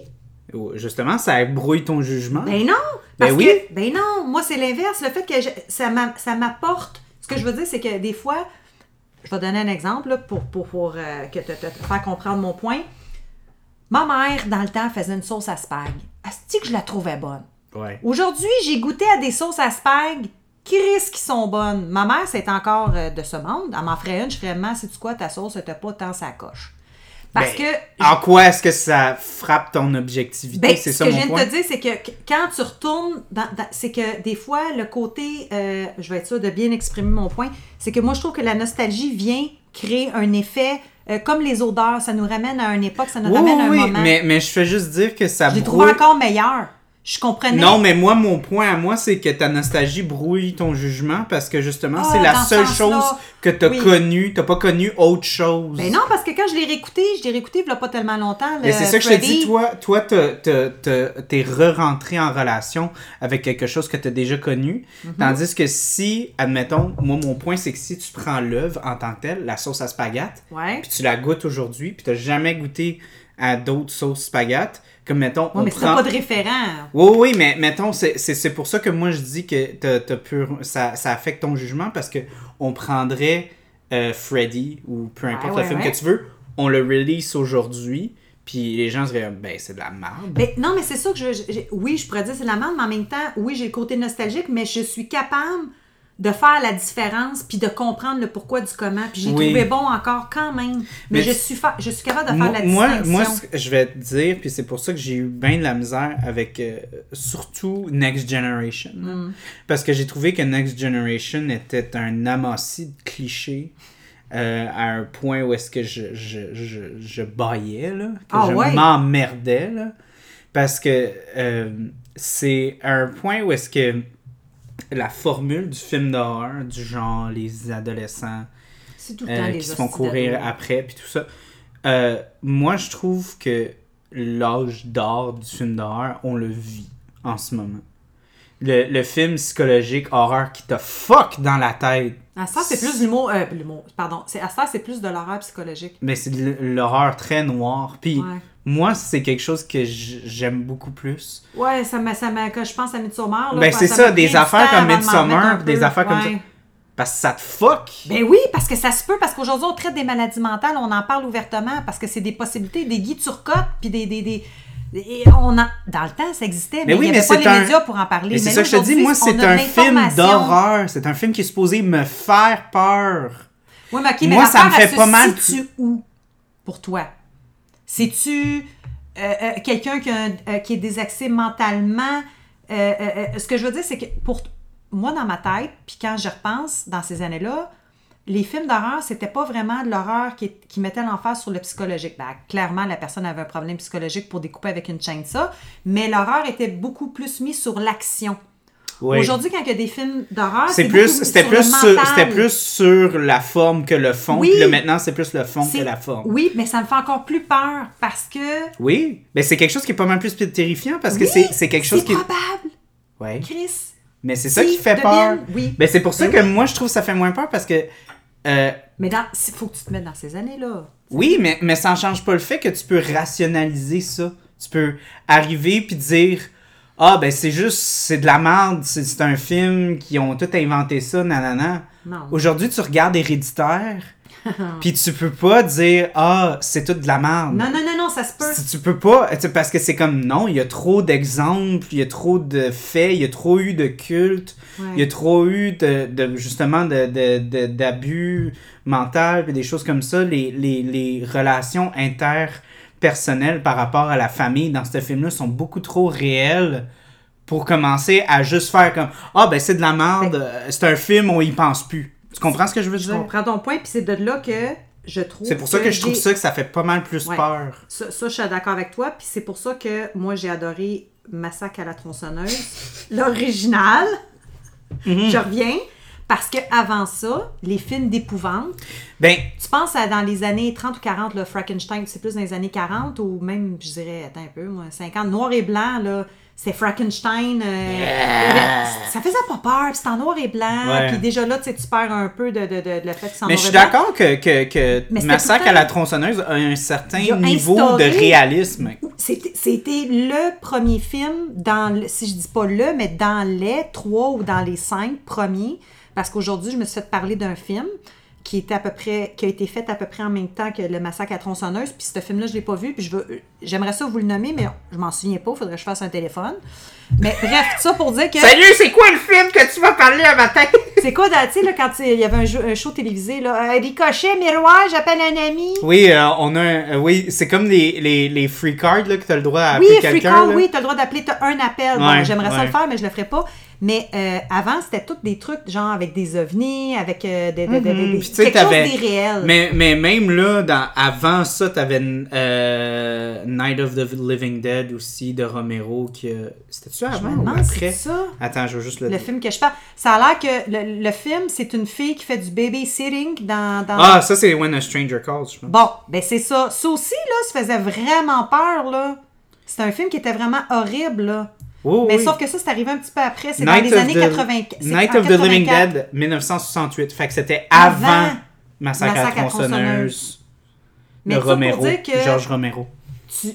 Justement, ça brouille ton jugement. Ben non! Ben oui. que, ben non, moi c'est l'inverse. Le fait que je- ça m'apporte. Ce que je veux dire, c'est que des fois, je vais donner un exemple là, pour, pour, pour, euh, que te, te- te faire comprendre mon point. Ma mère, dans le temps, faisait une sauce à spag. Asti que je la trouvais bonne. Ouais. Aujourd'hui, j'ai goûté à des sauces à spag qui risquent qui sont bonnes. Ma mère, c'est encore euh, de ce monde. Elle m'en ferait une, je ferais, maman, sais-tu quoi, ta sauce, t'as pas tant sa coche. Parce Ben, que En quoi est-ce que ça frappe ton objectivité? ben, c'est ce ça que mon je viens point. de te dire, c'est que qu- quand tu retournes, dans, dans- c'est que des fois, le côté, euh, je vais être sûre de bien exprimer mon point, c'est que moi, je trouve que la nostalgie vient créer un effet, euh, comme les odeurs, ça nous ramène à une époque, ça nous Oui, ramène à un oui, moment. mais, mais je fais juste dire que ça je l'ai trouvé encore meilleur. Je comprenais. Non, mais moi, mon point à moi, c'est que ta nostalgie brouille ton jugement parce que justement, Ah, c'est la seule chose que t'as Oui. connue. T'as pas connu autre chose. Ben non, parce que quand je l'ai réécouté, je l'ai réécouté il y a pas tellement longtemps. Mais c'est ça que je te dis, toi, toi, t'es re-rentré en relation avec quelque chose que t'as déjà connu. Mhm. Tandis que si, admettons, moi, mon point, c'est que si tu prends l'œuvre en tant que telle, la sauce à spaghetti, Ouais. puis tu la goûtes aujourd'hui, puis t'as jamais goûté à d'autres sauces spaghetti, comme mettons, Ouais, on mais prend... pas de référent. Oui, oui, mais mettons, c'est pour ça que moi je dis que t'as- t'as pur- ça, ça affecte ton jugement parce que on prendrait euh, Freddy ou peu importe Ouais, le film que tu veux, on le release aujourd'hui, puis les gens seraient ben c'est de la merde. Ben, non, mais c'est ça que je, je- Oui, je pourrais dire c'est de la merde, mais en même temps, oui, j'ai le côté nostalgique, mais je suis capable de faire la différence puis de comprendre le pourquoi du comment. Puis j'ai Oui. trouvé bon encore quand même. Mais, Mais je, suis fa- je suis capable de faire Moi, la moi, distinction. moi, ce que je vais te dire, puis c'est pour ça que j'ai eu bien de la misère avec euh, surtout Next Generation. Mm. Parce que j'ai trouvé que Next Generation était un amassis de clichés euh, à un point où est-ce que je, je, je, je baillais, là, que Ah je ouais? m'emmerdais. Parce que euh, c'est un point où est-ce que la formule du film d'horreur, du genre les adolescents tout le euh, les qui se font courir après, puis tout ça. Euh, moi, je trouve que l'âge d'or du film d'horreur, on le vit en ce moment. Le, le film psychologique horreur qui te fuck dans la tête, À ça, c'est plus l'humour. Euh, pardon. À ça, c'est plus de l'horreur psychologique. mais c'est de l'horreur très noire. Puis Ouais. Moi, c'est quelque chose que j'aime beaucoup plus. Ouais, ça m'a, ça m'a, quand je pense à Midsommar. là, Ben, c'est ça des affaires comme Midsommar, des affaires comme ça. Parce que ça te fuck. Ben oui, parce que ça se peut, parce qu'aujourd'hui, on traite des maladies mentales, on en parle ouvertement, parce que c'est des possibilités, des Guy Turcotte, puis des... des, des- et on en- dans le temps, ça existait, mais, Mais oui, il n'y mais avait pas les un- médias pour en parler. Mais c'est ça que je te dis, moi, c'est a un film d'horreur. C'est un film qui est supposé me faire peur. Oui, mais ok, mais Moi, ça me fait pas mal situe où pour toi? C'est-tu euh, euh, quelqu'un euh, qui est désaxé mentalement? Ce que je veux dire, c'est que pour moi, dans ma tête, puis quand je repense dans ces années-là, les films d'horreur, c'était pas vraiment de l'horreur qui, qui mettait l'emphase sur le psychologique. Ben, clairement, la personne avait un problème psychologique pour découper avec une chaîne ça, mais l'horreur était beaucoup plus mise sur l'action. Oui. Aujourd'hui, quand il y a des films d'horreur, C'est plus, c'était plus, sur, mental. c'était plus sur la forme que le fond. Oui. Puis là, maintenant, c'est plus le fond que C'est- la forme. Oui, mais ça me fait encore plus peur parce que Oui, mais c'est quelque chose qui est pas mal plus terrifiant parce que Oui, c'est, c'est quelque chose c'est qui. probable, Ouais. Chris. Mais c'est ça Qui fait peur. oui. Ben, c'est pour ça Ben que moi, je trouve que ça fait moins peur parce que. euh, Mais dans, il faut que tu te mettes dans ces années-là. oui, mais, mais ça ne change pas le fait que tu peux rationaliser ça. Tu peux arriver puis dire Ah, ben c'est juste, c'est de la merde, c'est, un film qui ont tout inventé ça, nanana. Non. Aujourd'hui, tu regardes Héréditaire, puis tu peux pas dire Ah, c'est tout de la merde. Non, non, non, non, ça se peut. Si tu peux pas, parce que c'est comme non, il y a trop d'exemples, il y a trop de faits, il y a trop eu de culte, Ouais. il y a trop eu de, de- justement de, de- de- d'abus mental puis des choses comme ça. Les, les, les relations interpersonnelles par rapport à la famille dans ce film-là sont beaucoup trop réelles pour commencer à juste faire comme ah ben c'est de la merde, euh, c'est un film, on y pense plus. Tu comprends ce que je veux Je dire? comprends ton point, puis c'est de là que je trouve. C'est pour ça que je trouve ça que ça fait pas mal plus Ouais. peur. Ça, ça, je suis d'accord avec toi, puis c'est pour ça que moi, j'ai adoré Massacre à la tronçonneuse, l'original. Mhm. Je reviens, parce que avant ça, les films d'épouvante, Ben, tu penses à dans les années 30 ou 40, le Frankenstein, c'est plus dans les années 40 ou même, je dirais, attends un peu, moi, 50, noir et blanc, là, c'est Frankenstein. euh, Ça faisait pas peur, c'était en noir et blanc, Ouais. puis déjà là, tu sais, tu perds un peu de, de, de, de le fait que c'est en Mais noir je suis d'accord que, que, que Massacre à la tronçonneuse a un certain a niveau instauré- de réalisme. C'était c'était le premier film, dans le- si je dis pas le, mais dans les trois ou dans les cinq premiers, parce qu'aujourd'hui, je me suis fait parler d'un film qui était à peu près qui a été fait à peu près en même temps que le massacre à tronçonneuse puis ce film là je l'ai pas vu puis je veux j'aimerais ça vous le nommer mais je m'en souviens pas faudrait que je fasse un téléphone mais bref tout ça pour dire que Salut, c'est quoi le film que tu vas parler un matin? c'est quoi tu sais là quand il y avait un, jeu- un show télévisé là euh, ricochet miroir j'appelle un ami Oui, euh, on a un, euh, oui, c'est comme les, les, les free cards là, que tu as le droit à Oui, appeler free quelqu'un. call, là. oui, t'as le droit d'appeler, t'as un appel. Bon, Ouais, j'aimerais ça le faire, mais je le ferai pas. Mais euh, avant, c'était tous des trucs, genre avec des ovnis, avec euh, des, des, des- sais, quelque chose d'irréel. Mais, mais même là, dans, avant ça, t'avais euh, Night of the Living Dead aussi de Romero. qui C'était-tu Je avant me ou demande après? c'est ça? Attends, je veux juste le, Le film que je parle. Ça a l'air que le, le film, c'est une fille qui fait du babysitting dans. dans... Ah, ça c'est When a Stranger Calls, je pense. Bon, ben c'est ça. Ça aussi, là, ça faisait vraiment peur, là. C'est un film qui était vraiment horrible, là. Oh, Mais oui. sauf que ça, c'est arrivé un petit peu après. C'est dans les années the- 80. c'est Night of the Living 84. Dead, 1968. Fait que c'était avant, Avant Massacre, Massacre à la tronçonneuse. Mais de pour Romero, dire que- Georges Romero. tu-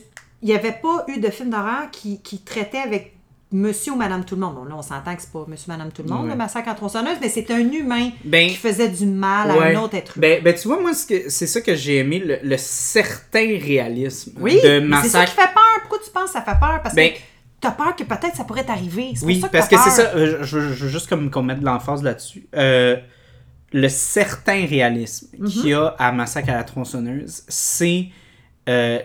il n'y avait pas eu de film d'horreur qui, qui traitait avec monsieur ou madame tout le monde. Bon, là, on s'entend que c'est pas monsieur, madame tout le monde, Ouais. le massacre en tronçonneuse, mais c'est un humain Ben, qui faisait du mal à ouais. un autre être humain. Ben, ben, tu vois, moi, c'est ça que j'ai aimé, le, le certain réalisme oui, de mais c'est ça Massacre. qui fait peur. Pourquoi tu penses que ça fait peur? Parce Ben- que tu as peur que peut-être ça pourrait t'arriver. Oui, pour ça que parce t'as que c'est ça, euh, je, veux juste comme qu'on mette de l'emphase là-dessus. Euh, le certain réalisme Mhm. qu'il y a à Massacre à la tronçonneuse, c'est euh.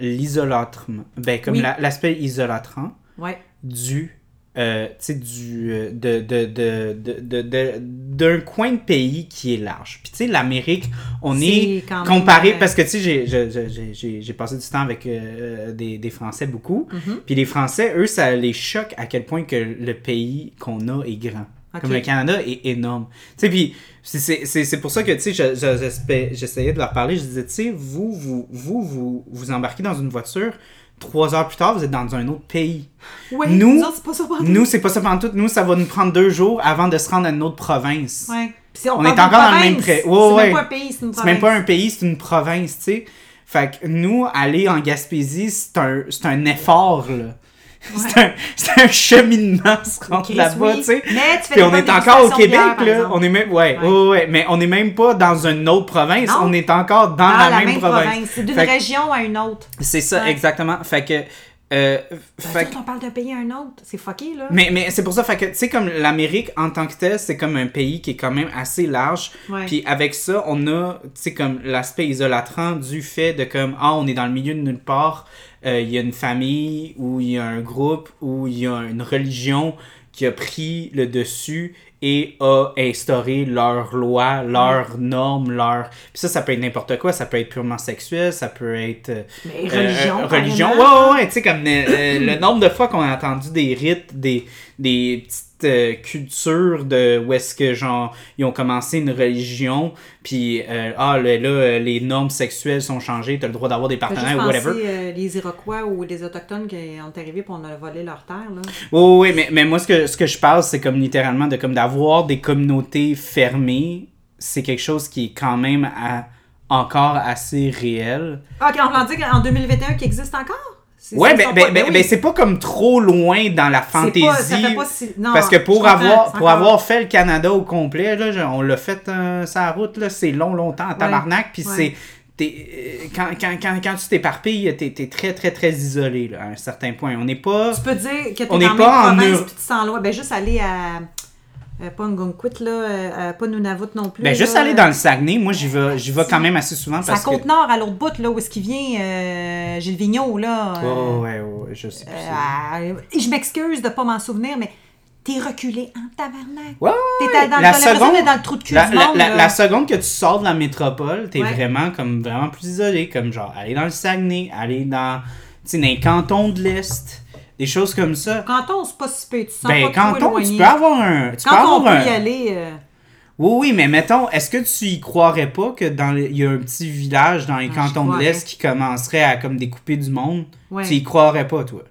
Ben, comme Oui. la- l'aspect isolatrant Ouais. du. Euh, du. euh, de, de, de, de, d'un coin de pays qui est large. Puis, tu sais, l'Amérique, on est même, comparé. euh, Parce que, tu sais, j'ai- j'ai- j'ai- j'ai passé du temps avec euh, des, des Français beaucoup. Mhm. Puis les Français, eux, ça les choque à quel point que le pays qu'on a est grand. Comme le Canada est énorme. Tu sais, puis c'est- c'est c'est- pour ça que, tu sais, je- je- j'espé- j'essayais de leur parler. Je disais, tu sais, vous vous, vous, vous, vous embarquez dans une voiture, trois heures plus tard, vous êtes dans un autre pays. Ouais, Nous- c'est pas ça Nous, c'est pas ça pendant tout. Nous, ça va nous prendre deux jours avant de se rendre à une autre province. Ouais. Si On parle est encore dans le même province, pré- C'est Ouais, même pas un pays, c'est une C'est même province. pas un pays, c'est une province, tu sais. Fait que nous, aller en Gaspésie, c'est un, c'est un effort, là. C'est un, un cheminement se rendre là-bas, oui. tu sais. Mais tu fais Puis on est encore au Québec, bière, là. On est même, ouais, Ouais. ouais, ouais, mais on est même pas dans une autre province. Non. On est encore dans, Dans la, même, province. C'est d'une région à une autre. C'est ça, Ouais. exactement. Fait que, euh, Ben, fait on parle d'un pays à un autre. C'est fucké, là. mais, mais c'est pour ça, fait que, tu sais, comme l'Amérique en tant que tel, c'est comme un pays qui est quand même assez large. Ouais. Puis avec ça, on a, tu sais, comme l'aspect isolatrant du fait de comme, ah, on est dans le milieu de nulle part, euh, il y a une famille, ou il y a un groupe, ou il y a une religion qui a pris le dessus et a instauré leurs lois, leurs normes, leurs... Puis ça, ça peut être n'importe quoi, ça peut être purement sexuel, ça peut être... euh, Mais religion, euh, religion, ouais, ouais, ouais, tu sais, comme le nombre de fois qu'on a entendu des rites, des, des petites euh, cultures de où est-ce que, genre, ils ont commencé une religion, puis, euh, ah, là, là, euh, les normes sexuelles sont changées, t'as le droit d'avoir des partenaires, ou whatever. euh, les Iroquois ou les Autochtones qui ont arrivé pour on a volé leur terre, là? Oui, oui, mais, mais moi, ce que, ce que je parle, c'est comme littéralement de comme d'avoir des communautés fermées, c'est quelque chose qui est quand même à- encore assez réel. Ah, OK, on peut dire qu'en 2021 qui existe encore? Ouais, ils ben, ben, ben, oui. ben, c'est pas comme trop loin dans la pas- fantaisie. ça fait pas si- non, parce que pour avoir, pour avoir fait le Canada au complet, là, on l'a fait euh, sa route, là, c'est long, longtemps, en tabarnak, puis c'est. t'es- euh, Quand, quand, quand, quand tu t'éparpilles, t'es es très, très, très isolé là, à un certain point. On n'est pas. Tu peux dire que t'es On dans pas en province puis tu sens loin. Ben, juste aller à... euh, pas Ngunquit, là, euh, euh, pas Nunavut non plus. Ben, juste là. aller dans le Saguenay, moi, j'y vais, j'y vais quand même assez souvent parce que. Côte-Nord, à l'autre bout, là, où est-ce qu'il vient, euh, Gilles Vigneault, là. Oh, ouais, ouais, je sais plus. je m'excuse de pas m'en souvenir, mais t'es reculé en tabarnak. Ouais, T'es ouais, dans, la seconde- dans le trou de cul La, du la- monde, la- là. la seconde que tu sors de la métropole, t'es Ouais. vraiment comme vraiment plus isolé, comme genre aller dans le Saguenay, aller dans, tu sais, dans les cantons de l'Est, des choses comme ça. Canton, c'est pas si peu. Tu sens Ben, pas canton, tu peux avoir un. Tu peux Quand on avoir peut un. y aller... euh, Oui, oui, mais mettons, est-ce que tu y croirais pas que dans le- il y a un petit village dans les Ah, cantons de l'Est qui commencerait à comme découper du monde? Ouais. Tu y croirais pas, toi?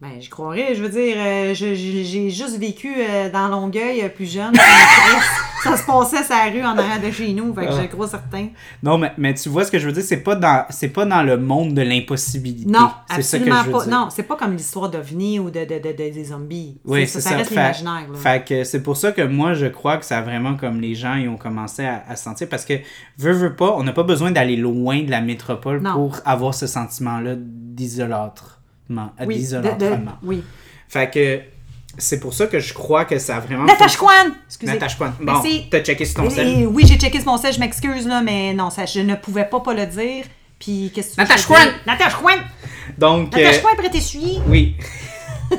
Ben, je croirais. Je veux dire, euh, je- j'ai j'ai juste vécu euh, dans Longueuil, euh, plus jeune. ça se passait sur la rue en arrière de chez nous. Fait que Ah. j'ai gros certain. Non, mais, mais tu vois ce que je veux dire, c'est pas dans c'est pas dans le monde de l'impossibilité. Non, c'est ça que absolument je veux pas. dire. Non, c'est pas comme l'histoire d'OVNI ou de, de, de- de- des zombies. Oui, c'est ça reste Fait- l'imaginaire. là. Fait que c'est pour ça que moi, je crois que ça a vraiment comme les gens ils ont commencé à, à sentir. Parce que, veux, veux pas, on n'a pas besoin d'aller loin de la métropole Non. pour avoir ce sentiment-là d'isolatrement. Oui, de- de- d'isolatrement. oui. Fait que c'est pour ça que je crois que ça a vraiment. Natasha Kwan! Excusez. Natasha Kwan. Bon, Merci. t'as checké sur ton Et- sel. et oui, j'ai checké sur mon sel, je m'excuse, là, mais non, ça, je ne pouvais pas pas le dire. Puis, qu'est-ce que Natasha Kwan! Natasha Kwan! Donc, Natasha euh, Kwan, prêt essuyer? oui.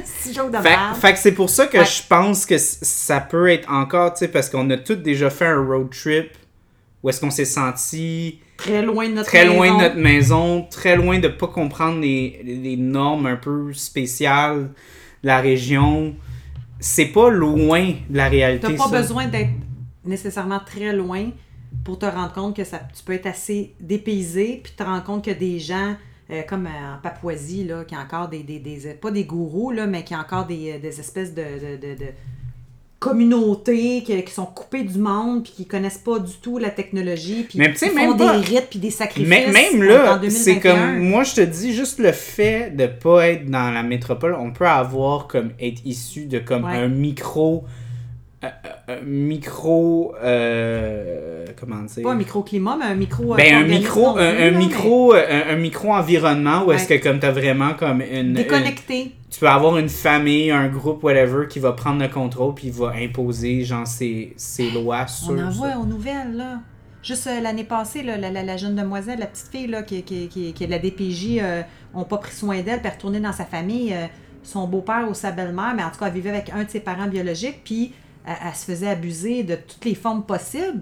Si Fait, merde. fait que c'est pour ça que Ouais. je pense que ça peut être encore, tu sais, parce qu'on a tous déjà fait un road trip où est-ce qu'on s'est senti Très loin de notre très loin maison. de notre maison, très loin de pas comprendre les, les normes un peu spéciales de la région. C'est pas loin de la réalité. T'as pas ça. besoin d'être nécessairement très loin pour te rendre compte que ça, tu peux être assez dépaysé, puis te rendre compte que des gens, euh, comme euh, en Papouasie, là, qui ont encore des, des, des- pas des gourous, là, mais qui ont encore des, euh, des espèces de, de, de- de communautés qui, qui sont coupées du monde, puis qui connaissent pas du tout la technologie, puis qui même font pas- des rites, puis des sacrifices. Mais même là, c'est 2021. comme moi je te dis juste le fait de pas être dans la métropole, on peut avoir comme être issu de comme Ouais. un micro un micro euh, comment dire? Pas un microclimat, mais un micro. euh, ben un micro un, plus, un là, micro euh, un, un micro environnement où est-ce que comme t'as vraiment comme mais une, une- Déconnecté. tu peux avoir une famille un groupe whatever qui va prendre le contrôle puis va imposer genre ses, ses lois sur On en voit aux nouvelles, là. Juste euh, l'année passée, là, la, la- la jeune demoiselle, la petite fille là, qui, qui, qui, qui est de la DPJ, euh, ont pas pris soin d'elle, puis retournée dans sa famille. euh, son beau-père ou sa belle-mère, mais en tout cas, elle vivait avec un de ses parents biologiques, puis elle, elle se faisait abuser de toutes les formes possibles.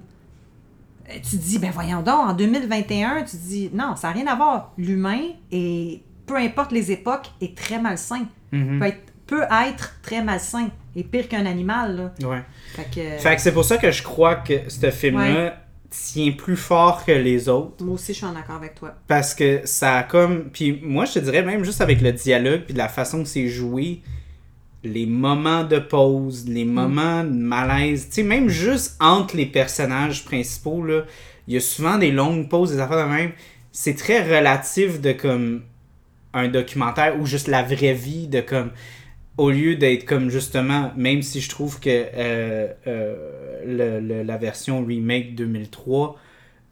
Euh, Tu te dis, ben voyons donc, en 2021, tu te dis, non, ça n'a rien à voir. L'humain, et peu importe les époques, est très malsain. Mhm. Peut, être, peut être très malsain, et pire qu'un animal. Là. Ouais. Fait que, que c'est pour ça que je crois que ce film-là tient plus fort que les autres. moi aussi, je suis en accord avec toi. Parce que ça a comme. Puis moi, je te dirais même juste avec le dialogue puis de la façon que c'est joué, les moments de pause, les Mm. moments de malaise, tu sais, même juste entre les personnages principaux, là, il y a souvent des longues pauses, des affaires de même. C'est très relatif de comme un documentaire ou juste la vraie vie de comme au lieu d'être comme justement, même si je trouve que euh, euh, le- le- la version remake 2003,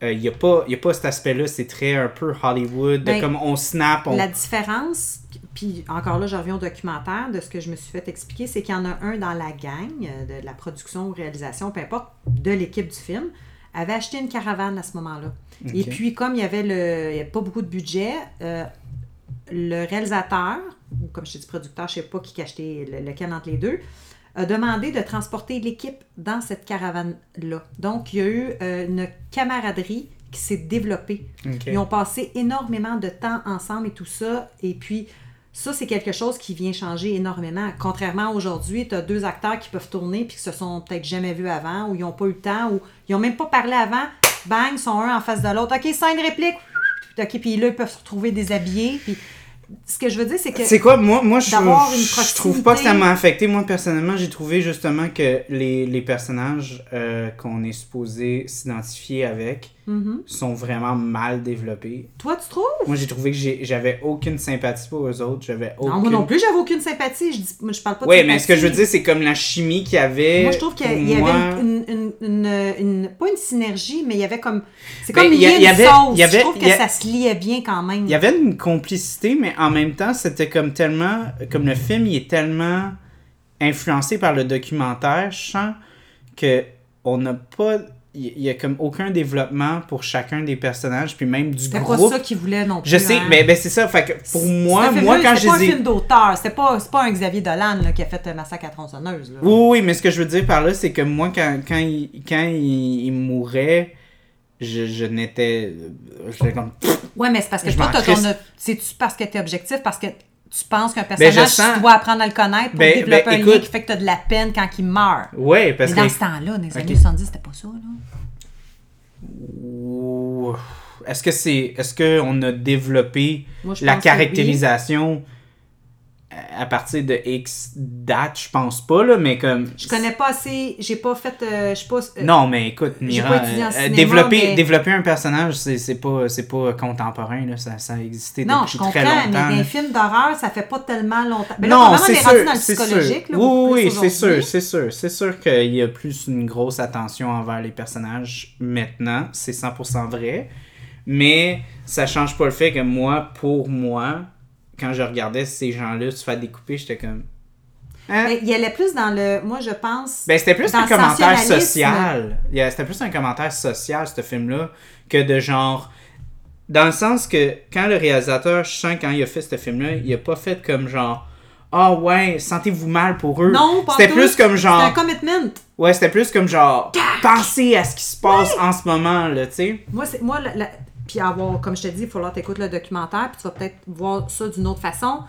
il n'y a, pas- y a pas cet aspect-là, c'est très un peu Hollywood, de Ben, comme on snap, on... La différence, puis encore là, je reviens au documentaire, de ce que je me suis fait expliquer, c'est qu'il y en a un dans la gang, euh, de la production ou réalisation, peu importe, de l'équipe du film, avait acheté une caravane à ce moment-là. Et puis, comme il y avait le, il y avait pas beaucoup de budget, euh, le réalisateur, ou comme je t'ai dit producteur, je sais pas qui a acheté le- lequel entre les deux, a demandé de transporter l'équipe dans cette caravane-là. Donc, il y a eu euh, une camaraderie qui s'est développée. Ils ont passé énormément de temps ensemble et tout ça. Et puis, ça, c'est quelque chose qui vient changer énormément. Contrairement à aujourd'hui, tu as deux acteurs qui peuvent tourner puis qui se sont peut-être jamais vus avant ou ils n'ont pas eu le temps ou ils n'ont même pas parlé avant. Bang, ils sont un en face de l'autre. OK, cinq répliques. OK, puis là, ils peuvent se retrouver déshabillés. Puis, ce que je veux dire, c'est que. C'est quoi, moi, moi je, je trouve pas que ça m'a affecté. Moi, personnellement, j'ai trouvé justement que les, les personnages euh, qu'on est supposé s'identifier avec Mhm. sont vraiment mal développés. Toi, tu trouves? Moi, j'ai trouvé que j'avais aucune sympathie pour eux autres. J'avais aucune... Non, moi non plus, j'avais aucune sympathie. Je, dis, je parle pas de Oui, mais ce que je veux dire, c'est comme la chimie qu'il y avait. Moi, je trouve qu'il y avait une, une, une, une- une- Pas une synergie, mais il y avait comme. C'est Ben, comme il y a- avait- sauce. il y avait- je trouve que a- ça se liait bien quand même. Il y avait une complicité, mais en même temps, c'était comme tellement. Comme le film, il est tellement influencé par le documentaire, je sens que on n'a pas. Il y a comme aucun développement pour chacun des personnages, puis même du C'était pas groupe. ça qu'ils voulaient non plus. Je sais, hein. mais ben, c'est ça. Fait que pour moi, moi quand c'était je pas un film d'auteur. C'était pas, c'est pas un Xavier Dolan là, qui a fait euh, Massacre à tronçonneuse. Là. Oui, oui, mais ce que je veux dire par là, c'est que moi, quand, quand, il, quand il, il mourait, je, je n'étais. J'étais comme. Ouais, mais c'est parce que Je toi, ton. crisse. C'est-tu parce que t'es objectif? Parce que tu penses qu'un Ben, personnage, sens- tu dois apprendre à le connaître pour Ben, développer ben, un lien qui fait que t'as de la peine quand il meurt. Ouais, parce mais dans que. ce temps-là, dans les Ok. années 70, c'était pas ça. Là. Ouh. Est-ce que c'est. Est-ce qu'on a développé Moi, la que oui. À partir de X date? Je pense pas, là, mais comme. Je connais pas assez. J'ai pas fait. euh, je sais pas. euh, Non, mais écoute, Mira, pas euh, cinéma, développer, mais- développer un personnage, c'est pas, pas contemporain, là. Ça, ça a existé Non, depuis je comprends, très mais longtemps. dans là. les films d'horreur, ça fait pas tellement longtemps. Mais là, non, c'est sûr, c'est sûr. Là, oui, oui, c'est sûr, c'est sûr. C'est sûr qu'il y a plus une grosse attention envers les personnages maintenant. C'est 100% vrai. Mais ça change pas le fait que moi, pour moi, quand je regardais ces gens-là se faire découper, j'étais comme... Hein? Il y allait plus dans le. Moi, je pense. Ben, c'était plus dans un commentaire social. C'était plus un commentaire social, ce film-là, que de genre. Dans le sens que quand le réalisateur, je sens quand il a fait ce film-là, il a pas fait comme genre. Ah ouais, sentez-vous mal pour eux. Non, pas C'était plus comme genre. C'est un commitment. Ouais, c'était plus comme genre. Pensez à ce qui se passe en ce moment, là, tu sais. Moi, c'est moi la- la- puis avoir, comme je te dis, il falloir t'écouter le documentaire, puis tu vas peut-être voir ça d'une autre façon.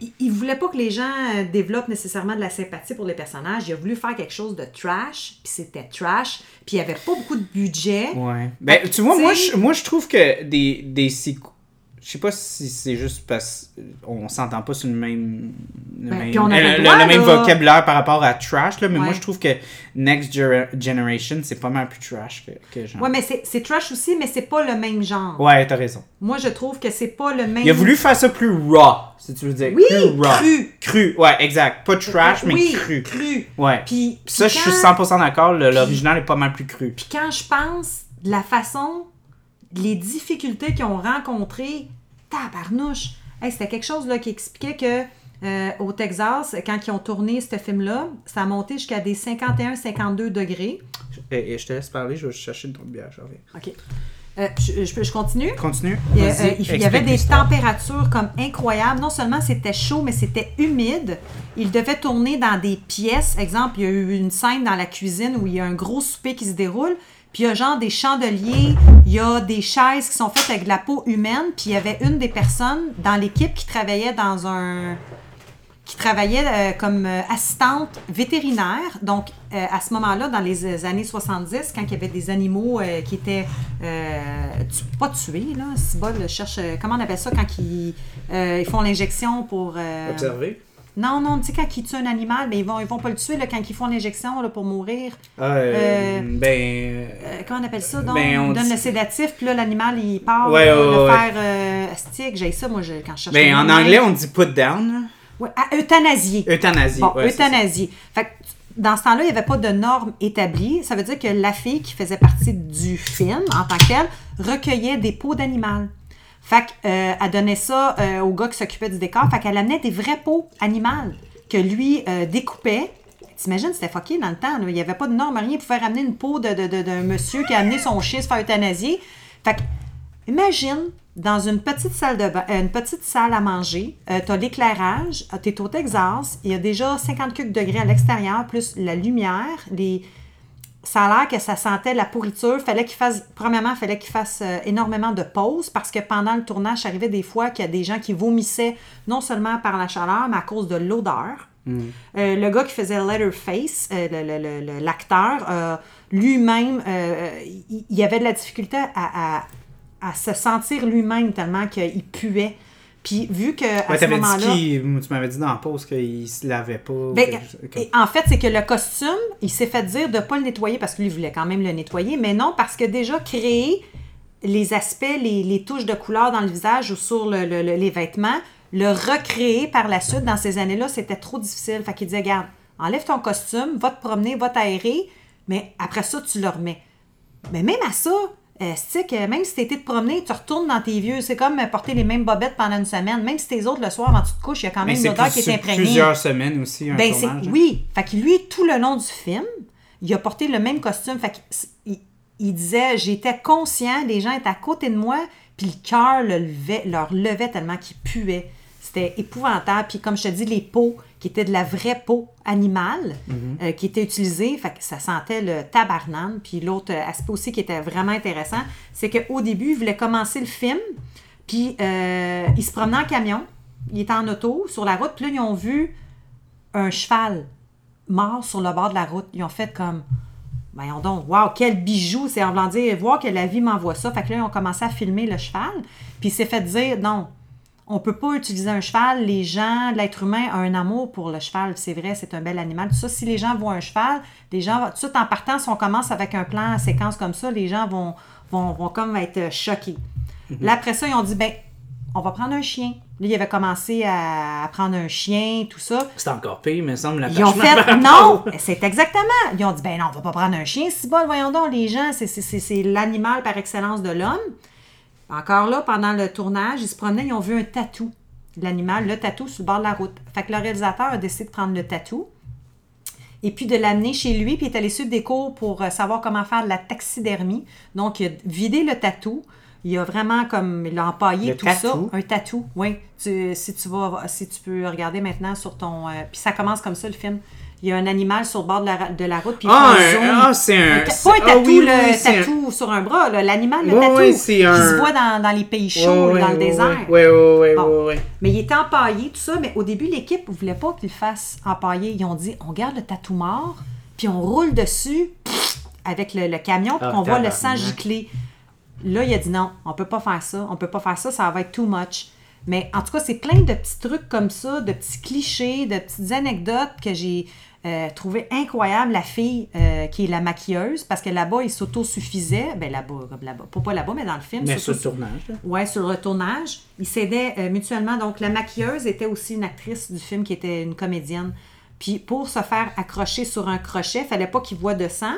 Il, il voulait pas que les gens euh, développent nécessairement de la sympathie pour les personnages. Il a voulu faire quelque chose de trash, puis c'était trash, puis il y avait pas beaucoup de budget. Ouais. Ben, tu vois, moi je, moi, je trouve que des, des Je sais pas si c'est juste parce qu'on s'entend pas sur le même, le Ben, même, puis on avait euh, le le, droit, le même là. vocabulaire par rapport à trash, là, mais moi je trouve que Next Generation, c'est pas mal plus trash que, que genre. Ouais, mais c'est trash aussi, mais c'est pas le même genre. Ouais, t'as raison. Moi, je trouve que c'est pas le même. Il a voulu faire ça plus raw, si tu veux dire. Oui, plus raw. cru. Cru, ouais, exact. Pas trash, mais oui, cru. cru. Ouais. Puis, ça, je suis quand- 100% d'accord, l'original est pas mal plus cru. Puis quand je pense de la façon, les difficultés qu'ils ont rencontrées, tabarnouche. Hey, C'était quelque chose là, qui expliquait que euh, au Texas, quand ils ont tourné ce film-là, ça a monté jusqu'à des 51-52 degrés. Et, et je te laisse parler, je vais chercher une autre bière, je reviens. OK. Euh, je, je continue? Continue. Il euh, il y avait des températures comme incroyables. Non seulement c'était chaud, mais c'était humide. Il devait tourner dans des pièces. Exemple, il y a eu une scène dans la cuisine où il y a un gros souper qui se déroule. Il y a genre des chandeliers, il y a des chaises qui sont faites avec de la peau humaine. Puis il y avait une des personnes dans l'équipe qui travaillait dans un qui travaillait euh, comme euh, assistante vétérinaire. Donc, euh, à ce moment-là, dans les années 70, quand il y avait des animaux qui étaient pas tués, là, si bol cherche, comment on appelle ça quand ils, ils font l'injection pour... Observer. Non, non, tu sais, quand ils tuent un animal, mais ils vont, ils vont pas le tuer là, quand ils font l'injection là, pour mourir. Euh, Euh, ben. euh, comment on appelle ça? Donc, Ben, on on donne dit- le sédatif, puis là, l'animal, il part Ouais, le ouais. faire astique. J'ai ça, moi, je, quand je cherche Ben, en anglais, on dit put down. Ouais, à euthanasier. Euthanasie. Bon, ouais. Fait que dans ce temps-là, il n'y avait pas de normes établies. Ça veut dire que la fille qui faisait partie du film, en tant que telle, recueillait des peaux d'animal. Fait qu'elle donnait ça euh, au gars qui s'occupait du décor. Fait qu'elle amenait des vraies peaux animales que lui euh, découpait. T'imagines, c'était fucké dans le temps. Il n'y avait pas de normes, rien. Il pouvait ramener une peau de- de- d'un monsieur qui a amené son chien se faire euthanasier. Fait imagine, dans une petite salle de bain- euh, une petite salle à manger, tu as l'éclairage, tu es au Texas, il y a déjà 50 quelques degrés à l'extérieur, plus la lumière, les... Ça a l'air que ça sentait la pourriture. Fallait qu'il fasse, premièrement, il fallait qu'il fasse euh, énormément de pauses parce que pendant le tournage, ça arrivait des fois qu'il y a des gens qui vomissaient non seulement par la chaleur, mais à cause de l'odeur. Euh, le gars qui faisait Letterface, euh, l'acteur, euh, lui-même, il, avait de la difficulté à, à- à se sentir lui-même tellement qu'il puait. Puis vu que à Ouais, ce moment-là... qu'il- tu m'avais dit dans la pause qu'il se lavait pas. Ben, comme- en fait, c'est que le costume, il s'est fait dire de ne pas le nettoyer parce que lui il voulait quand même le nettoyer, mais non, parce que déjà créer les aspects, les, les touches de couleur dans le visage ou sur le- le- le- les vêtements, le recréer par la suite dans ces années-là, c'était trop difficile. Fait qu'il disait, regarde, enlève ton costume, va te promener, va t'aérer, mais après ça, tu le remets. Mais même à ça, euh, c'est que même si tu été te promener, tu retournes dans tes vieux. C'est comme euh, porter les mêmes bobettes pendant une semaine. Même si tes autres le soir avant que tu te couches, il y a quand même une odeur qui est imprégnée. plusieurs semaines aussi, un Ben, tournage. hein. oui. Fait que lui, tout le long du film, il a porté le même costume. Fait qu'il il disait, j'étais conscient, les gens étaient à côté de moi, puis le cœur le levait, leur levait tellement qu'ils puaient. C'était épouvantable. Puis comme je te dis, les peaux, qui étaient de la vraie peau animale, euh, qui était utilisée, fait que ça sentait le tabarnane. Puis l'autre euh, aspect aussi qui était vraiment intéressant, c'est qu'au début, il voulait commencer le film, puis euh, il se promenait en camion, il était en auto, sur la route, puis là, ils ont vu un cheval mort sur le bord de la route. Ils ont fait comme, voyons donc, wow, quel bijou, c'est en voulant dire, voir que la vie m'envoie ça. Fait que là, ils ont commencé à filmer le cheval, puis il s'est fait dire, non, on peut pas utiliser un cheval. Les gens, l'être humain a un amour pour le cheval. C'est vrai, c'est un bel animal. Tout ça, si les gens voient un cheval, les gens, tout de suite en partant, si on commence avec un plan à séquence comme ça, les gens vont, vont, vont comme être choqués. Là, après ça, ils ont dit, ben, on va prendre un chien. Là, ils avaient commencé à, prendre un chien, tout ça. C'est encore pire, mais il me semble, Ils ont fait, non, c'est exactement. Ils ont dit, ben non, on va pas prendre un chien. Si bon, voyons donc, les gens, c'est- c'est c'est- c'est l'animal par excellence de l'homme. Encore là, pendant le tournage, ils se promenaient, ils ont vu un tatou de l'animal, le tatou sur le bord de la route. Fait que le réalisateur a décidé de prendre le tatou et puis de l'amener chez lui, puis il est allé suivre des cours pour euh, savoir comment faire de la taxidermie. Donc, il a vidé le tatou. Il a vraiment comme, il a empaillé Le tout tatou? ça. Un tatou, oui. Tu- si tu vas, si tu peux regarder maintenant sur ton... euh, puis ça commence comme ça, le film. Il y a un animal sur le bord de la, de la route, puis Ah, ah, c'est un- Pas un ah tatou, oui, le oui, un- tatou sur un bras, là, l'animal, le tatou, qui un- se voit dans, dans les pays chauds, dans le désert. Bon. ouais, ouais. Mais il était empaillé, tout ça, mais au début, l'équipe ne voulait pas qu'il fasse empailler. Ils ont dit on garde le tatou mort, puis on roule dessus pff, avec le, le camion, puis Ah, on voit le sang gicler. Là, il a dit non, on peut pas faire ça, on peut pas faire ça, ça va être too much. Mais en tout cas, c'est plein de petits trucs comme ça, de petits clichés, de petites anecdotes que j'ai euh, trouvé incroyables. La fille euh, qui est la maquilleuse, parce que là-bas, il s'autosuffisait. Ben là-bas, comme là-bas. Pas, pas là-bas, mais dans le film. Mais sur le tournage. Ouais, sur le tournage. Ils s'aidaient euh, mutuellement. Donc, la maquilleuse était aussi une actrice du film qui était une comédienne. Puis, pour se faire accrocher sur un crochet, il fallait pas qu'il voit de sang.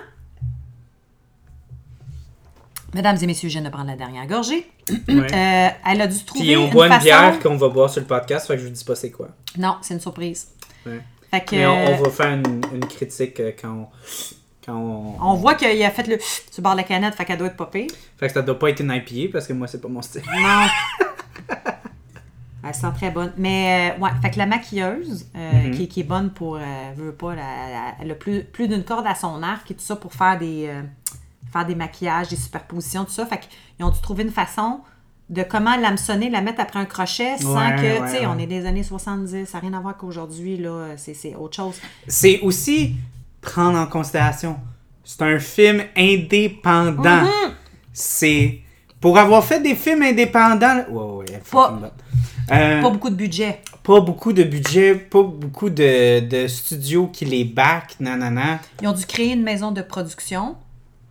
Mesdames et messieurs, je viens de prendre la dernière gorgée. Ouais. Euh, elle a dû trouver Puis on une boit une façon... bière qu'on va boire sur le podcast, fait que je vous dis pas c'est quoi. Non, c'est une surprise. Ouais. Fait que, Mais on, on euh, va faire une, une critique euh, quand on, quand on... on voit qu'il a fait le bord de la canette, fait qu'elle doit être popée. Fait que ça doit pas être une IPA parce que moi c'est pas mon style. Non. Elle sent très bonne. Mais, euh, ouais, fait que la maquilleuse, euh, Mhm. qui, qui est bonne pour, euh, veut pas, elle a plus, plus d'une corde à son arc et tout ça pour faire des, faire des maquillages, des superpositions, tout ça. Fait qu'ils ont dû trouver une façon de comment l'hameçonner, la mettre après un crochet sans Ouais, que, ouais, tu sais, ouais. on est des années 70, ça n'a rien à voir qu'aujourd'hui, là, c'est autre chose. C'est aussi prendre en considération. C'est un film indépendant. Mhm. C'est... Pour avoir fait des films indépendants... Fucking Pas-. Euh, Pas beaucoup de budget. pas beaucoup de budget, pas beaucoup de, de studios qui les back, nanana. Ils ont dû créer une maison de production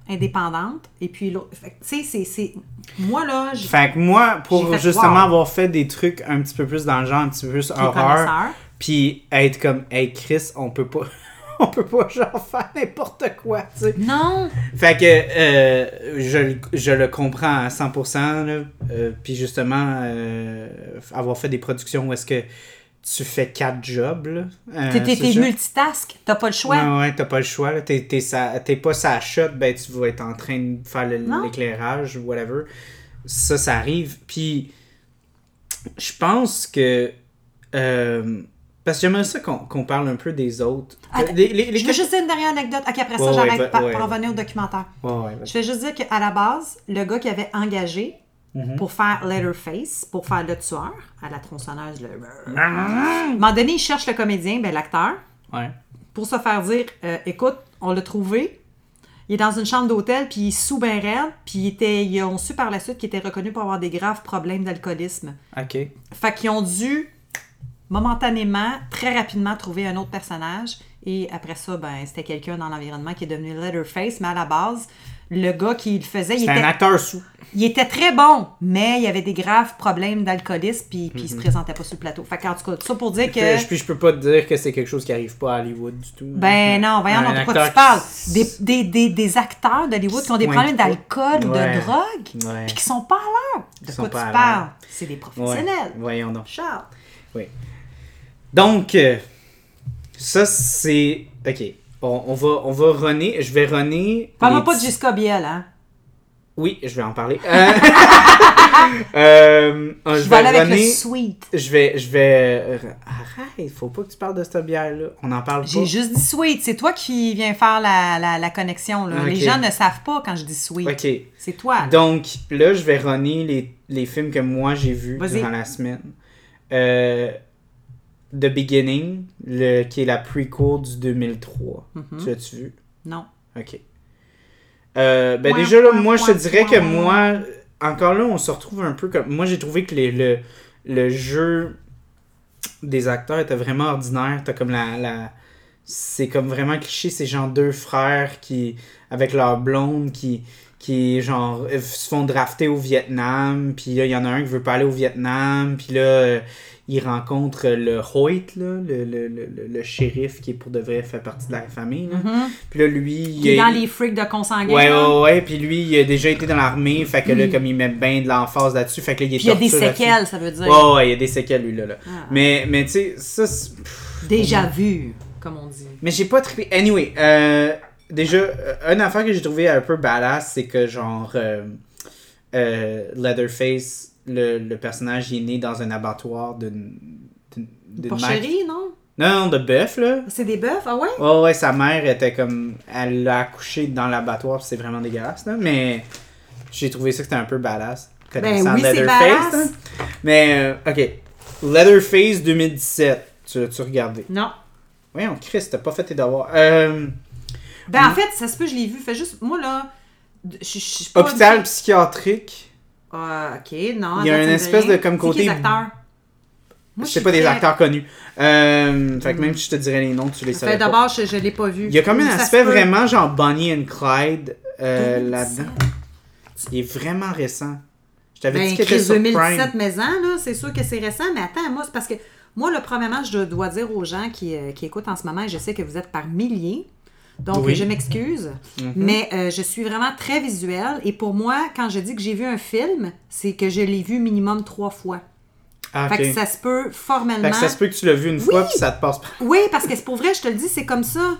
indépendante. Et puis, l'autre- tu sais, c'est-. Moi, là, je Fait que moi, pour justement wow. avoir fait des trucs un petit peu plus dans le genre, un petit peu plus horreur. Puis être comme, hey Chris, on peut pas. On peut pas genre faire n'importe quoi, tu sais. Non! Fait que euh, je, je le comprends à 100%. Là. Euh, puis justement, euh, avoir fait des productions où est-ce que tu fais quatre jobs. Euh, T'es- T'es multitask, t'as pas le choix. Ouais, ouais, t'as pas le choix. T'es, t'es, sa- t'es pas sa shot, ben tu vas être en train de faire l'éclairage ou whatever. Ça, ça arrive. Puis, je pense que. euh, parce que j'aimerais ça qu'on, qu'on parle un peu des autres. Attends, Les- les- les- Je veux juste dire une dernière anecdote. Ok, après ça, Ouais, j'arrête ouais. pour revenir au documentaire. Ouais, ouais, vas-y. Je vais juste dire qu'à la base, le gars qui avait engagé Mhm. pour faire Letterface, pour faire le tueur, à la tronçonneuse, le... à un moment donné, il cherche le comédien, ben, l'acteur, Ouais. pour se faire dire euh, écoute, on l'a trouvé. Il est dans une chambre d'hôtel, puis il est sous ben raide, puis il était, ils ont su par la suite qu'il était reconnu pour avoir des graves problèmes d'alcoolisme. Ok. Fait qu'ils ont dû momentanément, très rapidement, trouver un autre personnage. Et après ça, ben, c'était quelqu'un dans l'environnement qui est devenu Letterface. Mais à la base, le gars qui le faisait, il C'est un acteur sous. il était très bon, mais il avait des graves problèmes d'alcoolisme, puis, puis il se Mhm. présentait pas sur le plateau. Fait qu'en tout cas, tout ça pour dire que. Puis, puis je peux pas te dire que c'est quelque chose qui arrive pas à Hollywood du tout. Ben non, voyons, Un donc, de quoi tu parles? Des, des, des, des acteurs d'Hollywood qui ont des problèmes d'alcool ou Ouais. de drogue, Ouais. puis qui sont pas à l'heure. De quoi tu parles? C'est des Ouais. professionnels. Voyons donc. Charles. Donc, euh, ça c'est. Ok. On, on va, on va runner. Je vais runner. Les pas de Jessica Biel, hein? Oui, je vais en parler. Euh, euh, je Je vais aller avec le sweet. Je vais. Je vais. Arrête, faut pas que tu parles de cette bière-là. On en parle pas. J'ai juste dit sweet. C'est toi qui viens faire la, la, la connexion. Là. Les gens ne savent pas quand je dis sweet. Ok. C'est toi. là. Donc, là, je vais runner les, les films que moi j'ai vus durant la semaine. Euh, The Beginning, le, qui est la prequel du 2003. Mhm. Tu l'as-tu vu? Non. Ok. Euh, ben déjà, là, moi, je te dirais que moi, encore là, on se retrouve un peu comme... Moi, j'ai trouvé que les- le, le jeu des acteurs était vraiment ordinaire. T'as comme la... la... C'est comme vraiment cliché, c'est genre deux frères qui, avec leur blonde, qui, qui genre, euh, se font drafter au Vietnam, puis là, il y en a un qui veut pas aller au Vietnam, puis là, euh, il rencontre le Hoyt, là, le, le, le, le- shérif qui, pour de vrai, fait partie de la famille, là. Puis là, lui, il Qui est dans les freaks de consanguin. Ouais, là. ouais, ouais. Puis lui, il a déjà été dans l'armée. Fait que là, comme il met bien de l'emphase là-dessus, fait que là, il est Puis il y a des séquelles, ça veut dire. Ouais, ouais, il y a des séquelles, lui, là. là. Ah. Mais, mais tu sais, ça. c'est- pff, Déjà vu, comme on dit. Mais j'ai pas trippé. Anyway, euh, déjà, euh, une affaire que j'ai trouvé un peu badass, c'est que genre. euh, euh, Leatherface, le, le personnage, il est né dans un abattoir d'une. d'une- Porcherie, non? Non, non, de bœuf, là. C'est des bœufs, ah ouais? Ouais, ouais, sa mère était comme. Elle l'a accouché dans l'abattoir, c'est vraiment dégueulasse, là. Mais j'ai trouvé ça que c'était un peu badass. connaissant Ben oui, Leatherface, badass. là. Mais, euh, ok. Leatherface 2017. Tu l'as-tu regardé? Non. Voyons, Chris, t'as pas fait tes devoirs. Euh, Ben en fait, ça se peut, je l'ai vu. Fais juste, moi là, je je- je pas hôpital psychiatrique. Ah, ok, non. Il y a une espèce de comme C'est qui côté- les acteurs? Moi, je suis pas des acteurs connus. Euh, fait que même si je te dirais les noms, tu les savais Fait pas. d'abord, je, je l'ai pas vu. Il y a comme un Ça aspect vraiment genre Bonnie and Clyde euh, 2017. là-dedans. Il est vraiment récent. Je t'avais Ben, dit qu'il était sur 2017 Prime. mais ans, là, c'est sûr que c'est récent, mais attends, moi, c'est parce que moi, le premièrement, je dois dire aux gens qui, euh, qui écoutent en ce moment, et je sais que vous êtes par milliers, donc Oui. je m'excuse, Mhm. mais euh, je suis vraiment très visuelle, et pour moi, quand je dis que j'ai vu un film, c'est que je l'ai vu minimum trois fois. Ah. Fait que ça se peut formellement... Fait que ça se peut que tu l'as vu une fois puis ça te passe pas. Oui, parce que c'est pour vrai, je te le dis, c'est comme ça.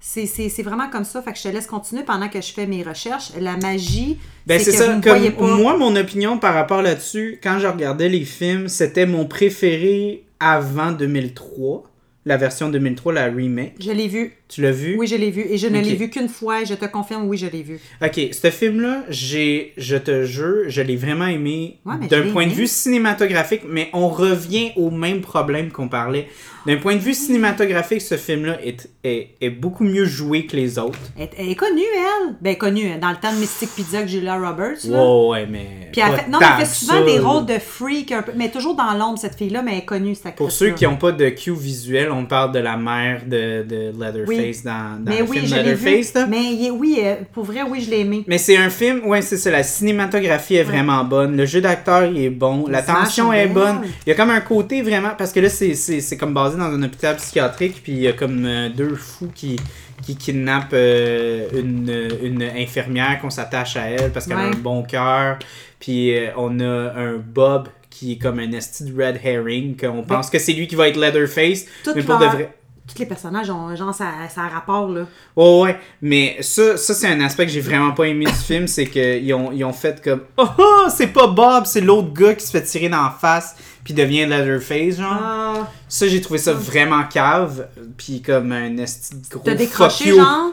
C'est- vraiment comme ça. Fait que je te laisse continuer pendant que je fais mes recherches. La magie, Ben c'est ça. vous voyez pas. moi, mon opinion par rapport là-dessus, quand je regardais les films, c'était mon préféré avant 2003. La version 2003, la remake. Je l'ai vu. Tu l'as vu? Oui, je l'ai vu. Et je ne l'ai vu qu'une fois. Et je te confirme, oui, je l'ai vu. Ok, ce film-là, j'ai, je te jure, je l'ai vraiment aimé Ouais, d'un point de vue cinématographique, mais on revient au même problème qu'on parlait. D'un point de vue cinématographique, ce film-là est, est, est beaucoup mieux joué que les autres. Elle, elle est connue, elle. Ben, connue. hein, Dans le temps de Mystic Pizza avec Julia Roberts. Là. Wow, ouais, mais. Puis elle pas fait, non, mais elle fait souvent ça, des rôles de freak, un peu, mais toujours dans l'ombre, cette fille-là, mais elle est connue, cette Pour ceux qui n'ont pas de cue visuel, on parle de la mère de, de Leatherface. Oui, Leatherface dans, dans Mais le oui, film. Leatherface. là. Mais il est- oui, euh, pour vrai, oui, je l'ai aimé. Mais c'est un film, ouais, c'est ça. La cinématographie est vraiment bonne. Le jeu d'acteur, il est bon. La tension est bonne. Il y a comme un côté vraiment. Parce que là, c'est- comme basé dans un hôpital psychiatrique. Puis il y a comme euh, deux fous qui, qui kidnappent euh, une, une infirmière qu'on s'attache à elle parce qu'elle a un bon cœur. Puis euh, on a un Bob qui est comme un esti de red herring. qu'on pense que c'est lui qui va être Leatherface. Mais pour de vrai. Tous les personnages ont genre ça, ça a rapport là. Ouais, ouais, mais ça, ça c'est un aspect que j'ai vraiment pas aimé du film, c'est qu'ils ont, ils ont fait comme Oh, oh c'est pas Bob, c'est l'autre gars qui se fait tirer dans la face puis devient Leatherface, genre. Ah, Ça, j'ai trouvé ça vraiment cave, puis comme un esti gros T'as fuck décroché you. genre?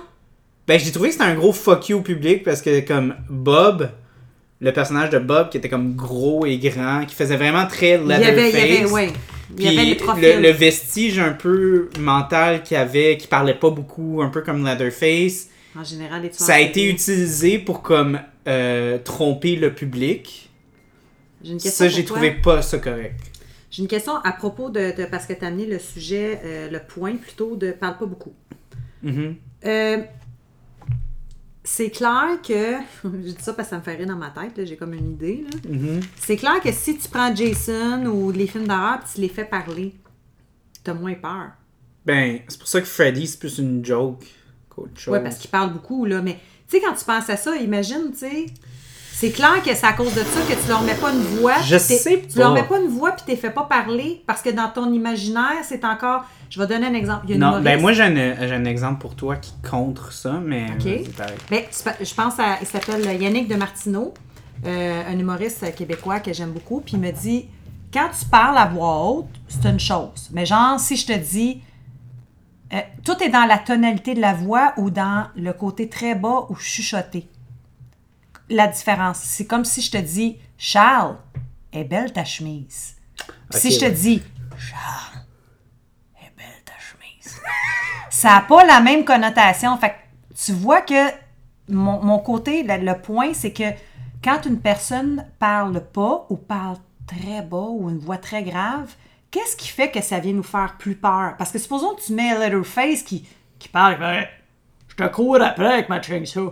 Ben, j'ai trouvé que c'était un gros fuck you au public parce que, comme Bob, le personnage de Bob qui était comme gros et grand, qui faisait vraiment très Il y Leatherface. avait, il y avait, ouais. Puis le vestige un peu mental qu'il avait, qui parlait pas beaucoup, un peu comme Leatherface, En général, les tueurs ça a été utilisé pour comme euh, tromper le public. J'ai une question Ça, j'ai trouvé pas ça correct. J'ai une question à propos de, de- parce que tu as amené le sujet, euh, le point plutôt de parle pas beaucoup. Mhm. Euh, c'est clair que. Je dis ça parce que ça me fait rire dans ma tête, j'ai comme une idée. là. Mhm. C'est clair que si tu prends Jason ou les films d'horreur et tu les fais parler, t'as moins peur. Ben, c'est pour ça que Freddy, c'est plus une joke qu'autre chose. Ouais, parce qu'il parle beaucoup, là. Mais tu sais, quand tu penses à ça, imagine, tu sais. C'est clair que c'est à cause de ça que tu leur mets pas une voix. Je sais Tu leur mets pas une voix puis t'es fait pas parler parce que dans ton imaginaire, c'est encore. Je vais donner un exemple. Il y a une Non, ben moi j'ai un, j'ai un exemple pour toi qui contre ça, mais Ok. vas-y, pareil. Ben, je pense à. Il s'appelle Yannick de Martineau, euh, un humoriste québécois que j'aime beaucoup. Puis il me dit quand tu parles à voix haute, c'est une chose. Mais genre, si je te dis. euh, tout est dans la tonalité de la voix ou dans le côté très bas ou chuchoté. La différence, c'est comme si je te dis Charles, est belle ta chemise. Puis si je te ouais. dis Charles, est belle ta chemise. Ça n'a pas la même connotation. Fait que tu vois que mon, mon côté, le, le point, c'est que quand une personne parle pas ou parle très bas ou une voix très grave, qu'est-ce qui fait que ça vient nous faire plus peur? Parce que supposons que tu mets Leatherface qui, qui parle, ben, Je te cours après avec ma chainsaw.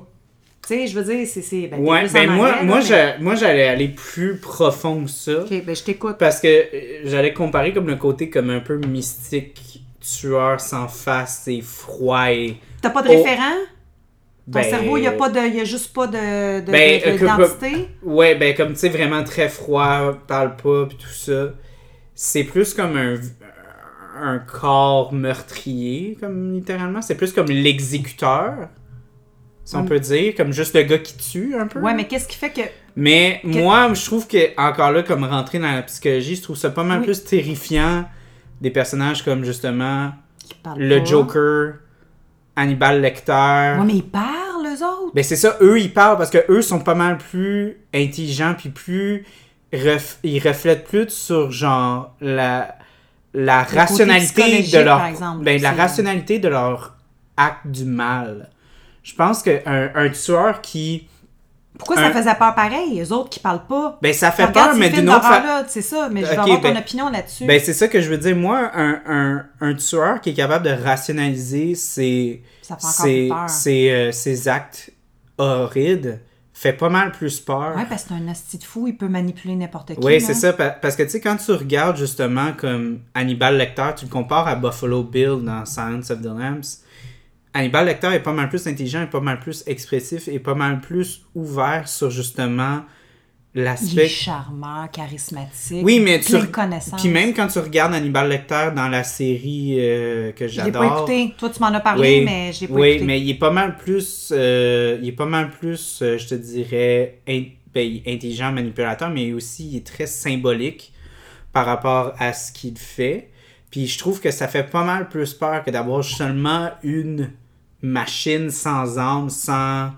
tu sais, je veux dire, c'est. ben, Ouais, ben en moi, anglais, moi, mais- moi j'allais aller plus profond que ça. Ok, ben je t'écoute. Parce que euh, j'allais comparer comme le côté comme un peu mystique, tueur sans face et froid et... T'as pas de référent? Ton ben, cerveau, il y a pas de, il y a juste pas de, de, Ben, de- euh? Ouais, ben comme tu sais, vraiment très froid, parle pas, pis tout ça. C'est plus comme un, un corps meurtrier, comme littéralement. C'est plus comme l'exécuteur, si on peut dire, comme juste le gars qui tue un peu. Ouais, mais qu'est-ce qui fait que. Mais Que- moi, je trouve que, encore là, comme rentrer dans la psychologie, je trouve ça pas mal Oui. plus terrifiant des personnages comme justement le pas? Joker, Hannibal Lecter. Ouais, mais ils parlent, eux autres. Ben c'est ça, eux ils parlent parce que eux sont pas mal plus intelligents puis plus ref- ils reflètent plus sur genre la la rationalité de leur exemple, ben, la rationalité de leur acte du mal. Je pense que un, un tueur qui Pourquoi ça faisait peur pareil? Eux autres qui parlent pas? ben ça fait peur mais d'une autre façon C'est ça, mais je veux Ok, avoir ton ben- opinion là-dessus. Ben, c'est ça que je veux dire. Moi, un, un, un tueur qui est capable de rationaliser ses, ses, euh, ses actes horribles fait pas mal plus peur. Ouais, parce que c'est un asti de fou, il peut manipuler n'importe qui. Oui, c'est ça. pa- Parce que, tu sais, quand tu regardes justement comme Hannibal Lecter, tu le compares à Buffalo Bill dans Silence of the Lambs. Hannibal Lecter est pas mal plus intelligent, est pas mal plus expressif, et pas mal plus ouvert sur justement Il est l'aspect. charmant, charismatique. Oui, mais tu. Puis même quand tu regardes Hannibal Lecter dans la série euh, que Je l'ai j'adore. pas écouté. Toi, tu m'en as parlé, mais je l'ai pas oui, écouté. mais il est pas mal plus, euh, il est pas mal plus, euh, je te dirais, in- ben, intelligent, manipulateur, mais aussi il est très symbolique par rapport à ce qu'il fait. Puis je trouve que ça fait pas mal plus peur que d'avoir seulement une machine sans âme, sans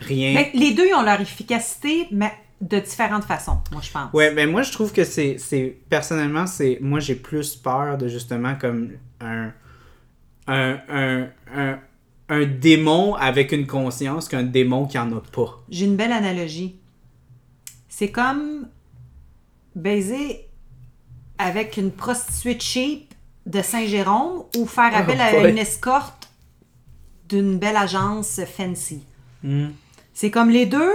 rien. Les deux, ont leur efficacité, mais de différentes façons, moi, je pense. Ouais, mais moi je trouve que c'est, c'est personnellement, c'est, moi j'ai plus peur de justement comme un, un, un, un, un démon avec une conscience qu'un démon qui en a pas. J'ai une belle analogie. C'est comme baiser avec une prostituée cheap de Saint-Jérôme ou faire appel à Oh une escorte d'une belle agence fancy. Hmm. C'est comme les deux,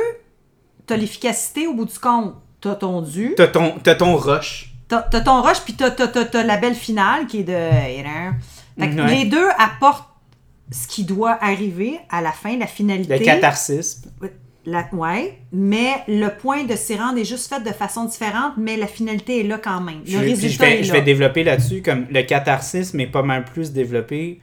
t'as l'efficacité au bout du compte. T'as ton dû, T'as ton, t'as ton rush. t'as t'as ton rush, puis t'as, t'as- t'as- t'as la belle finale qui est de. you know. Fait que Ouais. Les deux apportent ce qui doit arriver à la fin, la finalité. Le catharsis. La- ouais, mais le point de s'y rendre est juste fait de façon différente, mais la finalité est là quand même. Je, Le résultat je, vais, est je là. vais développer là-dessus, comme le catharsis, mais pas mal plus développé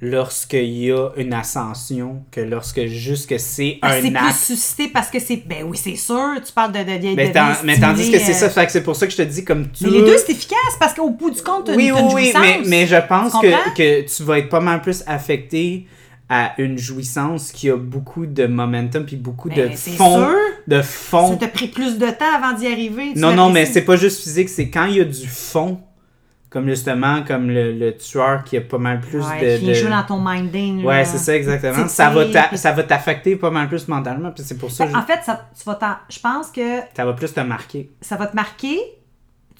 lorsqu'il y a une ascension que lorsque juste que c'est Parce un c'est plus suscité parce que c'est. Ben oui, c'est sûr, tu parles de. de, de, Mais, de mais tandis que c'est ça, euh, fait que c'est pour ça que je te dis comme tu. Mais les deux, c'est efficace parce qu'au bout du compte, Oui, une, oui, une oui, mais, mais je pense que, que tu vas être pas mal plus affecté à une jouissance qui a beaucoup de momentum puis beaucoup de Ben, fond. sûr. De Ça fond. t'a pris plus de temps avant d'y arriver. tu Non, non, mais c'est pas juste physique, c'est quand il y a du fond. Comme justement, comme le, le tueur qui a pas mal plus Ouais, de. qui de- joue dans ton minding. Ouais, c'est ça, exactement. Ça va, ça va t'affecter pas mal plus mentalement. Puis c'est pour ça que En fait, ça, tu vas t'en- je pense que ça va plus te marquer. ça va te marquer,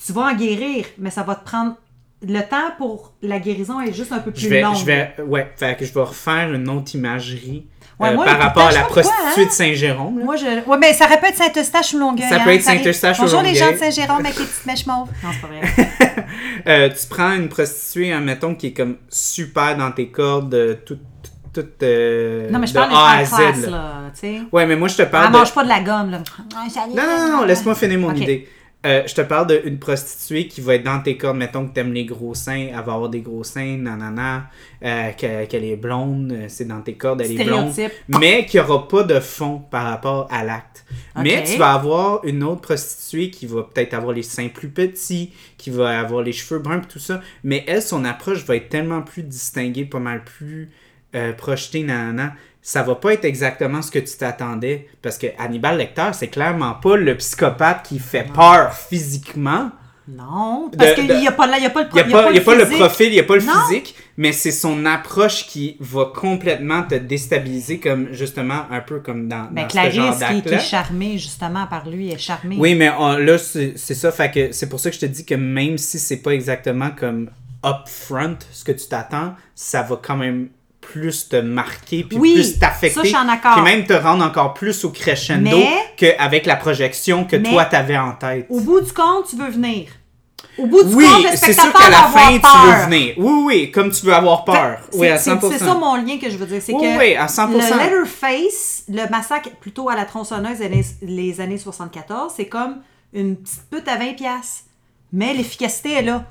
tu vas en guérir, mais ça va te prendre. Le temps pour la guérison est juste un peu plus Je vais, long. je vais, ouais, fait que je vais refaire une autre imagerie Ouais, euh, moi, par rapport à la pourquoi, prostituée hein. de Saint-Jérôme. Moi, je. Ouais, mais ça aurait pu être Saint-Eustache ou Longueuil. Ça hein, peut être. Saint-Eustache ou Bonjour les gens de Longueuil. Saint-Jérôme avec les petites mèches mauves. Non, c'est pas vrai. Euh, tu prends une prostituée, admettons, qui est comme super dans tes cordes, euh, toute, toute, toute, euh, Non, mais je de parle A à de Z. classe, là. là. Tu sais. Ouais, mais moi, je te Elle parle de... mange pas de la gomme, là. Non, non, non, non, laisse-moi finir mon idée. Euh, je te parle d'une prostituée qui va être dans tes cordes, mettons que t'aimes les gros seins, elle va avoir des gros seins, nanana, euh, que- qu'elle est blonde, euh, c'est dans tes cordes, elle est blonde, mais qu'il n'y aura pas de fond par rapport à l'acte. Mais tu vas avoir une autre prostituée qui va peut-être avoir les seins plus petits, qui va avoir les cheveux bruns et tout ça, mais elle, son approche va être tellement plus distinguée, pas mal plus euh, projetée, nanana. Ça va pas être exactement ce que tu t'attendais. Parce que Hannibal Lecter, c'est clairement pas le psychopathe qui fait peur physiquement. Non, parce qu'il n'y a pas, là, il a pas le Il n'y a, pas, y a pas le profil, il n'y a pas le Non. physique, mais c'est son approche qui va complètement te déstabiliser, comme justement un peu comme dans, Ben, dans ce genre Clarisse, qui, qui est charmée, justement, par lui, est charmée. Oui, mais on- là, c'est c'est ça. Fait que c'est pour ça que je te dis que même si c'est pas exactement comme upfront ce que tu t'attends, ça va quand même plus te marquer, puis Oui, plus t'affecter. Puis même te rendre encore plus au crescendo qu'avec la projection que Mais- toi t'avais en tête. Au bout du compte, tu veux venir. Au bout du Oui, compte, le c'est sûr qu'à la fin, tu veux venir. Oui, oui, comme tu veux avoir peur. C'est- Oui, à c'est- 100%. C'est ça mon lien que je veux dire. C'est Oui, que oui, à 100%. le Letterface, le massacre plutôt à la tronçonneuse années- les années 74, c'est comme une petite pute à 20$. piastres. Mais l'efficacité est là.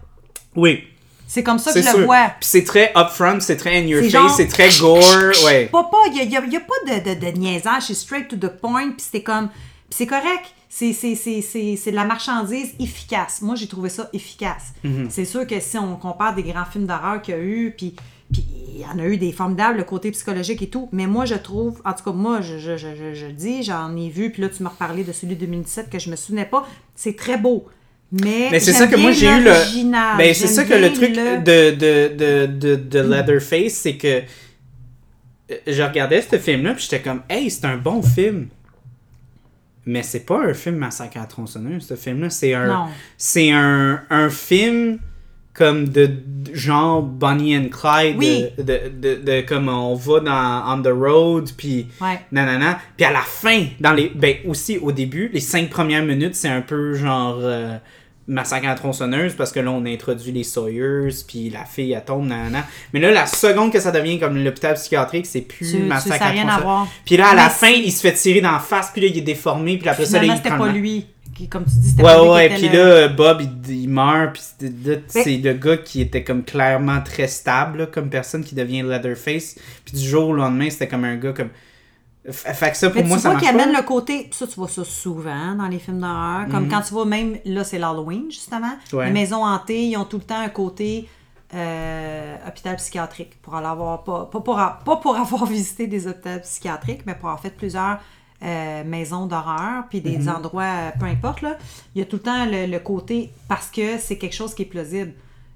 Oui, C'est comme ça que je sûr. le vois. Puis c'est très upfront, c'est très in your face, c'est très gore. Ouais. Pas, il n'y a, y a pas de, de, de niaisage, c'est straight to the point, puis c'est comme, puis c'est correct. C'est, de la marchandise efficace. Moi, j'ai trouvé ça efficace. Mhm. C'est sûr que si on compare des grands films d'horreur qu'il y a eu, puis puis il y en a eu des formidables, le côté psychologique et tout, mais moi, je trouve, en tout cas, moi, je, je, je, je, dis, j'en ai vu, puis là, tu m'as reparlé de celui de 2017 que je me souvenais pas. C'est très beau. Mais, Mais c'est ça que moi j'ai eu le. Ben c'est ça que le truc le- de, de, de, de, de Leatherface, c'est que euh, je regardais ce film-là, puis j'étais comme, hey, c'est un bon film. Mais c'est pas un film massacre à tronçonneuse, ce film-là. C'est un, c'est un, un film comme de, de- genre Bonnie and Clyde. Oui. De, de, comme on va dans On the Road, puis Ouais. nanana. Puis à la fin, dans les, ben aussi au début, les cinq premières minutes, c'est un peu genre euh, massacre à la tronçonneuse parce que là on introduit les Sawyers, puis la fille elle tombe, nanana. Mais là la seconde que ça devient comme l'hôpital psychiatrique, c'est plus Tu- tu- massacre ça a à tronçonneuse. Puis là à la fin, il se fait tirer dans la face, puis là il est déformé, puis après ça là, il prend pas lui. Qui, comme tu dis, c'était Ouais, ouais, qui puis là, Bob, il, il meurt, puis c'est- le gars qui était comme clairement très stable, là, comme personne qui devient Leatherface. Puis du jour au lendemain, c'était comme un gars comme... Fait que ça, pour Mais moi, tu ça vois pas. amène le côté, ça tu vois ça souvent dans les films d'horreur, comme quand tu vois même, là c'est l'Halloween justement. Ouais. les maisons hantées, ils ont tout le temps un côté euh, hôpital psychiatrique, pour aller avoir, pas, pas, pour, pas pour avoir visité des hôpitaux psychiatriques, mais pour avoir fait plusieurs euh, maisons d'horreur, puis des Mhm. endroits, euh, peu importe, là, il y a tout le temps le, le côté, parce que c'est quelque chose qui est plausible.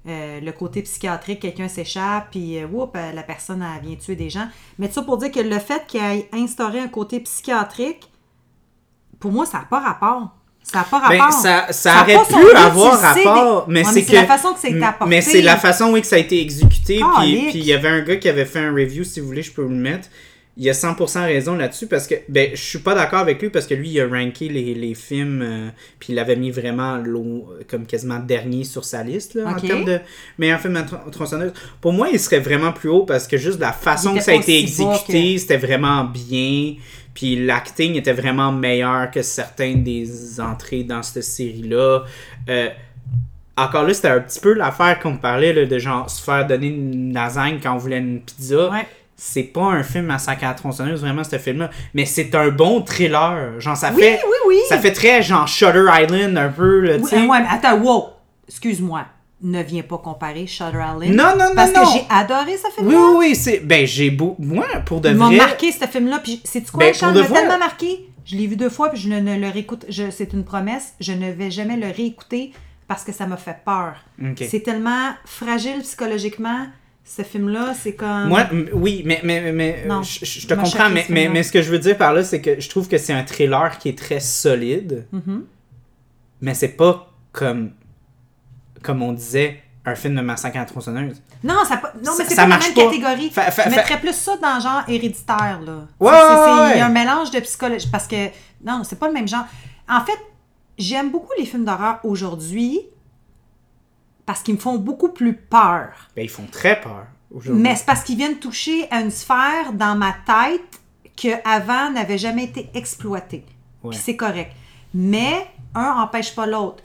Euh, le côté psychiatrique, quelqu'un s'échappe, puis euh, whoop, euh, la personne elle vient tuer des gens. Mais tout ça pour dire que le fait qu'il ait instauré un côté psychiatrique, pour moi, ça n'a pas rapport. Ça n'a pas Ben, rapport. ça, ça, Ça a aurait pu avoir rapport, des- mais Ouais, c'est que... la façon que ça a été apporté. Mais c'est la façon, oui, que ça a été exécuté. Puis puis il y avait un gars qui avait fait un review, si vous voulez, je peux vous le mettre. Il a 100% raison là-dessus parce que, ben, je suis pas d'accord avec lui parce que lui, il a ranké les, les films, euh, puis il avait mis vraiment l'eau comme quasiment dernier sur sa liste, là, en termes de meilleur film tron- tronçonneuse. Pour moi, il serait vraiment plus haut parce que juste la façon que ça a été exécuté, c'était vraiment bien. Puis l'acting était vraiment meilleur que certaines des entrées dans cette série-là. Euh, encore là, c'était un petit peu l'affaire qu'on parlait là, de genre se faire donner une lasagne quand on voulait une pizza. Ouais. C'est pas un film à 5 à la tronçonneuse, vraiment, ce film-là. Mais c'est un bon thriller. Genre, ça Oui, fait. oui, oui. Ça fait très genre Shutter Island un peu, là, tu Oui, sais. euh, ouais, mais attends, wow. Excuse-moi. Ne viens pas comparer Shutter Island. Non, non, non, Parce non. que j'ai adoré ce film-là. oui, oui, c'est. Ben, j'ai beau. Moi, pour de Il m'a marqué ce film-là. Puis, c'est quoi, Ben, Charles? m'a tellement marqué. Je l'ai vu deux fois, puis je ne, ne le réécoute. je- C'est une promesse. Je ne vais jamais le réécouter parce que ça m'a fait peur. C'est tellement fragile psychologiquement. Ce film-là, c'est comme. Moi, oui, mais, mais, mais Non. je, je te comprends, mais, ce mais, mais ce que je veux dire par là, c'est que je trouve que c'est un thriller qui est très solide, Mhm. mais c'est pas comme, comme on disait, un film de massacre à la tronçonneuse. Non, ça, non mais c'est pas la même pas. catégorie. Fa- fa- je mettrais plus ça dans le genre héréditaire, là. Ouais, C'est- c'est- ouais, Il y a un mélange de psychologie. Parce que, non, c'est pas le même genre. En fait, j'aime beaucoup les films d'horreur aujourd'hui parce qu'ils me font beaucoup plus peur. Ben, ils font très peur aujourd'hui. Mais c'est parce qu'ils viennent toucher à une sphère dans ma tête que avant n'avait jamais été exploitée. Ouais. Puis c'est correct. Mais un empêche pas l'autre.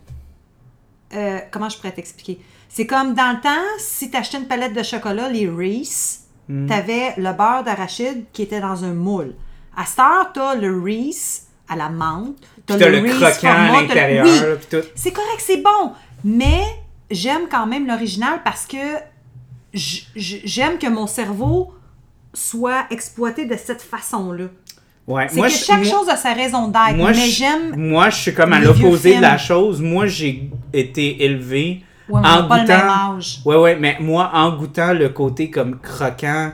Euh, comment je pourrais t'expliquer? C'est comme dans le temps, si tu achetais une palette de chocolat, les Reese, Hmm. tu avais le beurre d'arachide qui était dans un moule. À cette heure, tu as le Reese à la menthe. Puis t'as le Reese croquant format, à le- l'intérieur, Oui, c'est correct, c'est bon. Mais j'aime quand même l'original parce que j'aime que mon cerveau soit exploité de cette façon-là. Ouais, C'est que je- chaque moi- chose a sa raison d'être. moi, Mais je- j'aime. Moi, je suis comme à l'opposé de la chose. Moi, j'ai été élevé Ouais, en n'a pas le goûtant. même âge. Ouais, ouais, mais moi, en goûtant le côté comme croquant,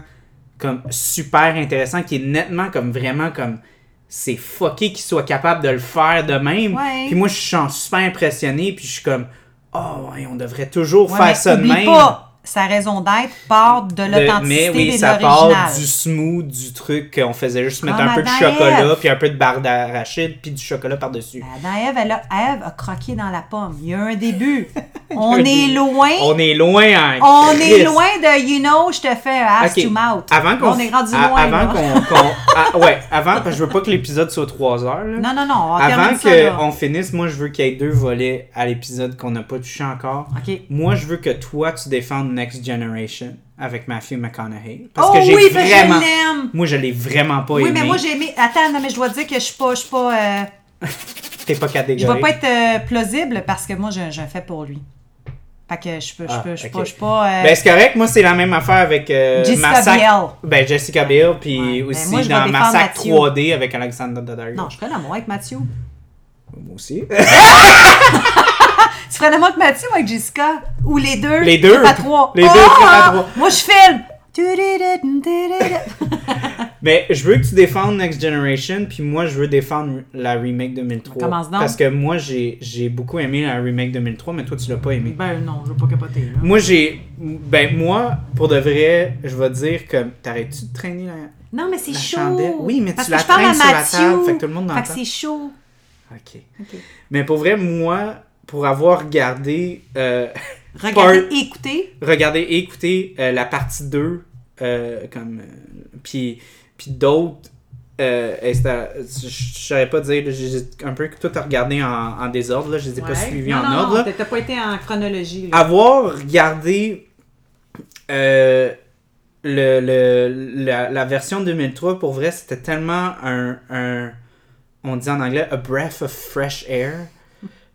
comme super intéressant, qui est nettement comme vraiment comme. C'est fucké qu'il soit capable de le faire de même. Ouais. Puis moi, je suis super impressionné, puis je suis comme. Oh, ouais, on devrait toujours Ouais, faire ça de même. pas, sa raison d'être part de De- l'authenticité mais oui, et ça part du smooth, du truc qu'on faisait juste mettre Comme un peu de chocolat, puis un peu de barre d'arachide, puis du chocolat par-dessus. Dans Ève, elle a, Ève a croqué dans la pomme. Il y a un début. On est loin. On est loin en On est loin de You know, je te fais ass Ok. to mouth. Avant qu'on On est rendu loin. avant qu'on ah, ouais avant parce que je veux pas que l'épisode soit 3 heures là. Non, non, non. On avant qu'on finisse moi je veux qu'il y ait deux volets à l'épisode qu'on n'a pas touché encore OK. moi je veux que toi tu défendes Next Generation avec Matthew McConaughey parce oh que j'ai oui, parce que vraiment je l'aime. moi je l'ai vraiment pas Oui, aimé mais moi j'ai aimé. Attends, non, mais je dois dire que je suis pas. Je suis pas. euh, t'es pas Je catégorique vais pas être euh, plausible parce que moi j'ai un fait pour lui. Fait que je peux. Je Ah, peux. Je pas. Je pas. euh, ben c'est correct moi c'est la même affaire avec euh, Jessica Massacre Biel. ben Jessica Biel puis Ouais. Ben, aussi moi, je vais dans Massacre Matthew. 3D avec Alexander Daddario Non, je ferais l'amour avec Mathieu. moi aussi Tu ferais l'amour avec Mathieu ou avec Jessica? Ou les deux? Les deux. Pas trois. Les deux, Oh, à ah, trois. Moi je filme. Mais je veux que tu défendes Next Generation, puis moi je veux défendre la remake 2003. Commence donc. Parce que moi j'ai j'ai beaucoup aimé la remake 2003, mais toi tu l'as pas aimé. Ben non, je veux pas capoter. Là. Moi j'ai. Ben moi, pour de vrai, je vais dire que. T'arrêtes-tu de traîner la. Non, mais c'est chaud. chandelle? Oui, mais Parce tu la traînes sur la table, fait que tout le monde Fait que l'entend. c'est chaud. Ok. Ok. Mais pour vrai, moi, pour avoir regardé. euh, Regardez, Part- écoutez. regardez et euh, la partie 2, euh, comme. puis puis d'autres. Euh, je saurais pas dire, j'ai un peu tout regardé en, en désordre, là, je les ai pas suivis non, en non, ordre. Non, t'as pas été en chronologie. Là. avoir regardé euh, le, le- la, la version 2003, pour vrai, c'était tellement un, un- On dit en anglais, a breath of fresh air.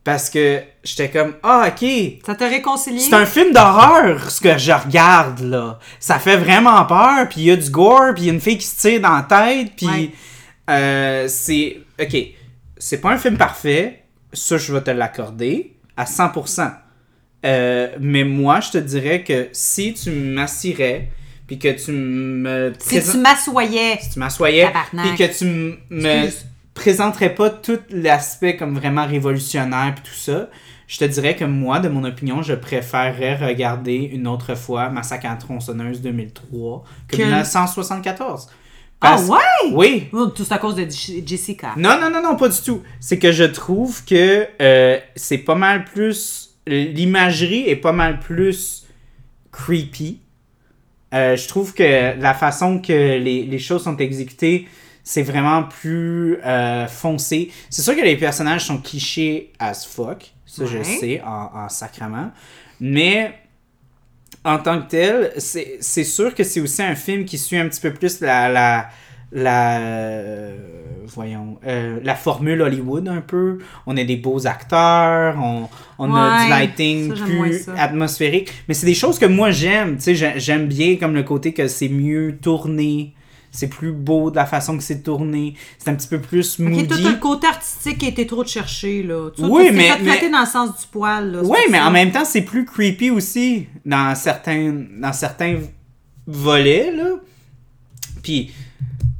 Parce que j'étais comme, ah, ok, Ça t'a réconcilié? c'est un film d'horreur, ce que je regarde, là. Ça fait vraiment peur, puis il y a du gore, puis il y a une fille qui se tire dans la tête, puis Ouais. euh, c'est... Ok, c'est pas un film parfait, ça, je vais te l'accorder, à 100%. Euh, mais moi, je te dirais que si tu m'assirais, puis que tu me... Si tu m'assoyais. si tu m'assoyais, puis que tu me Excuse. Présenterait pas tout l'aspect comme vraiment révolutionnaire puis tout ça, je te dirais que moi, de mon opinion, je préférerais regarder une autre fois Massacre à tronçonneuse 2003 que Que- 1974. Ah ouais? Oui. Oh, Tout à cause de Jessica. Non, non, non, non, pas du tout. C'est que je trouve que euh, c'est pas mal plus. L'imagerie est pas mal plus creepy. Euh, je trouve que la façon que les, les choses sont exécutées, c'est vraiment plus euh, foncé. C'est sûr que les personnages sont clichés as fuck. Ça, je Ouais. sais, en, en sacrament. Mais en tant que tel, c'est sûr que c'est aussi un film qui suit un petit peu plus la. la la euh, voyons euh, la formule Hollywood un peu on a des beaux acteurs on, on a du lighting ça, plus atmosphérique mais c'est des choses que moi j'aime tu sais j'ai- j'aime bien comme le côté que c'est mieux tourné c'est plus beau de la façon que c'est tourné c'est un petit peu plus moody tout le côté artistique qui a été trop de chercher, là. Tu Oui, mais- fait mais- dans le sens du poil, là. Oui, mais ça. en même temps, c'est plus creepy aussi dans certains, dans certains volets, là. Puis,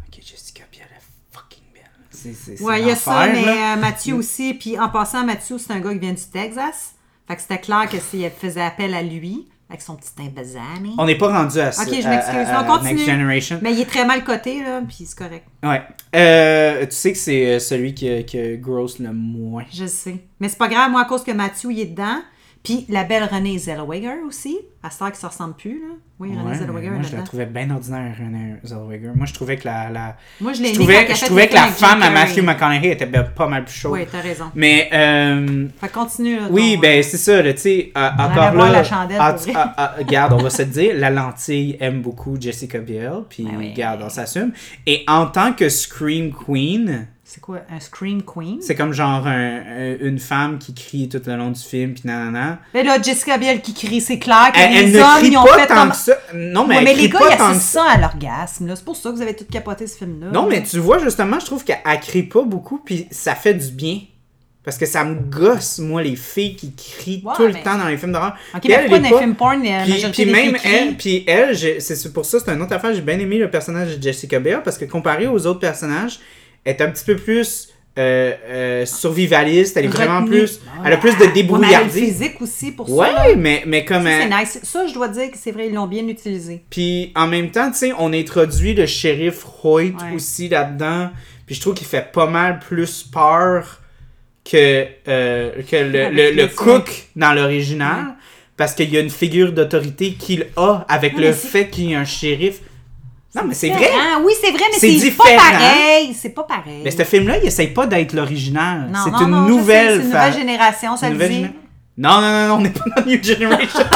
ok, Jessica Biel est fucking belle. C'est, c'est, c'est Ouais, il y a ça, mais euh, Mathieu aussi. Puis en passant, Mathieu, c'est un gars qui vient du Texas. Fait que c'était clair que s'il faisait appel à lui, avec son petit imbazani. On n'est pas rendu à ça. Ok, je m'excuse. Non, continue. Next Generation. Mais il est très mal coté, là, puis c'est correct. Ouais. Euh, tu sais que c'est euh, celui qui, qui grosse le moins. Je sais. Mais c'est pas grave, moi, à cause que Mathieu, il est dedans. Puis la belle Renée Zellweger aussi. À ce qui se ressemble plus, là. Oui, Renée Ouais, Zellweger moi, je la trouvais bien ordinaire, Renée Zellweger. Moi, je trouvais que la. la... Moi, je l'ai Je trouvais, je trouvais que la femme à Matthew. McConaughey était pas mal plus chaude. Oui, t'as raison. Mais. Euh, Fait continue, là. Oui, ton, ben euh, c'est ça, tu sais, encore là, la chandelle, regarde, on va se dire, la lentille aime beaucoup Jessica Biel, puis Ben oui. regarde, on s'assume. Et en tant que Scream Queen, C'est quoi, un Scream Queen? c'est comme genre un- un- une femme qui crie tout le long du film, puis nanana. Et là, Jessica Biel qui crie, c'est clair que Elle, elle les ne hommes, crie ils ont pas fait tant que ça. Non, mais Ouais, elle mais crie les gars, pas ils tant que ça à l'orgasme. là. C'est pour ça que vous avez tout capoté ce film-là. Non, mais tu vois, justement, je trouve qu'elle elle crie pas beaucoup, puis ça fait du bien. Parce que ça me gosse, moi, les filles qui crient tout le mais- temps dans les films d'horreur. Ok, Puis mais elle, pourquoi elle dans les films porn, la Puis, majorité puis des même filles elle, puis elle, c'est pour ça, c'est une autre affaire, j'ai bien aimé le personnage de Jessica Biel parce que comparé aux autres personnages, elle est un petit peu plus euh, euh, survivaliste, elle est vraiment plus, elle a plus de Ouais, débrouillardise. physique aussi pour ça. Ouais, mais, mais comme Ça, c'est nice. Ça, je dois dire que c'est vrai, ils l'ont bien utilisé. Puis en même temps, tu sais, on introduit le shérif Hoyt Ouais. aussi là-dedans. Puis je trouve qu'il fait pas mal plus peur que, euh, que le, cook dans l'original. Parce qu'il y a une figure d'autorité qu'il a avec Non, le fait qu'il y a un shérif. Non, mais c'est vrai. Oui, c'est vrai, mais C'est pas pareil. C'est pas pareil. Mais ce film-là, il essaye pas d'être l'original. Non, C'est non, une non, nouvelle C'est une nouvelle génération, ça une le nouvelle dit. Non, non, non, non, on n'est pas dans New Generation.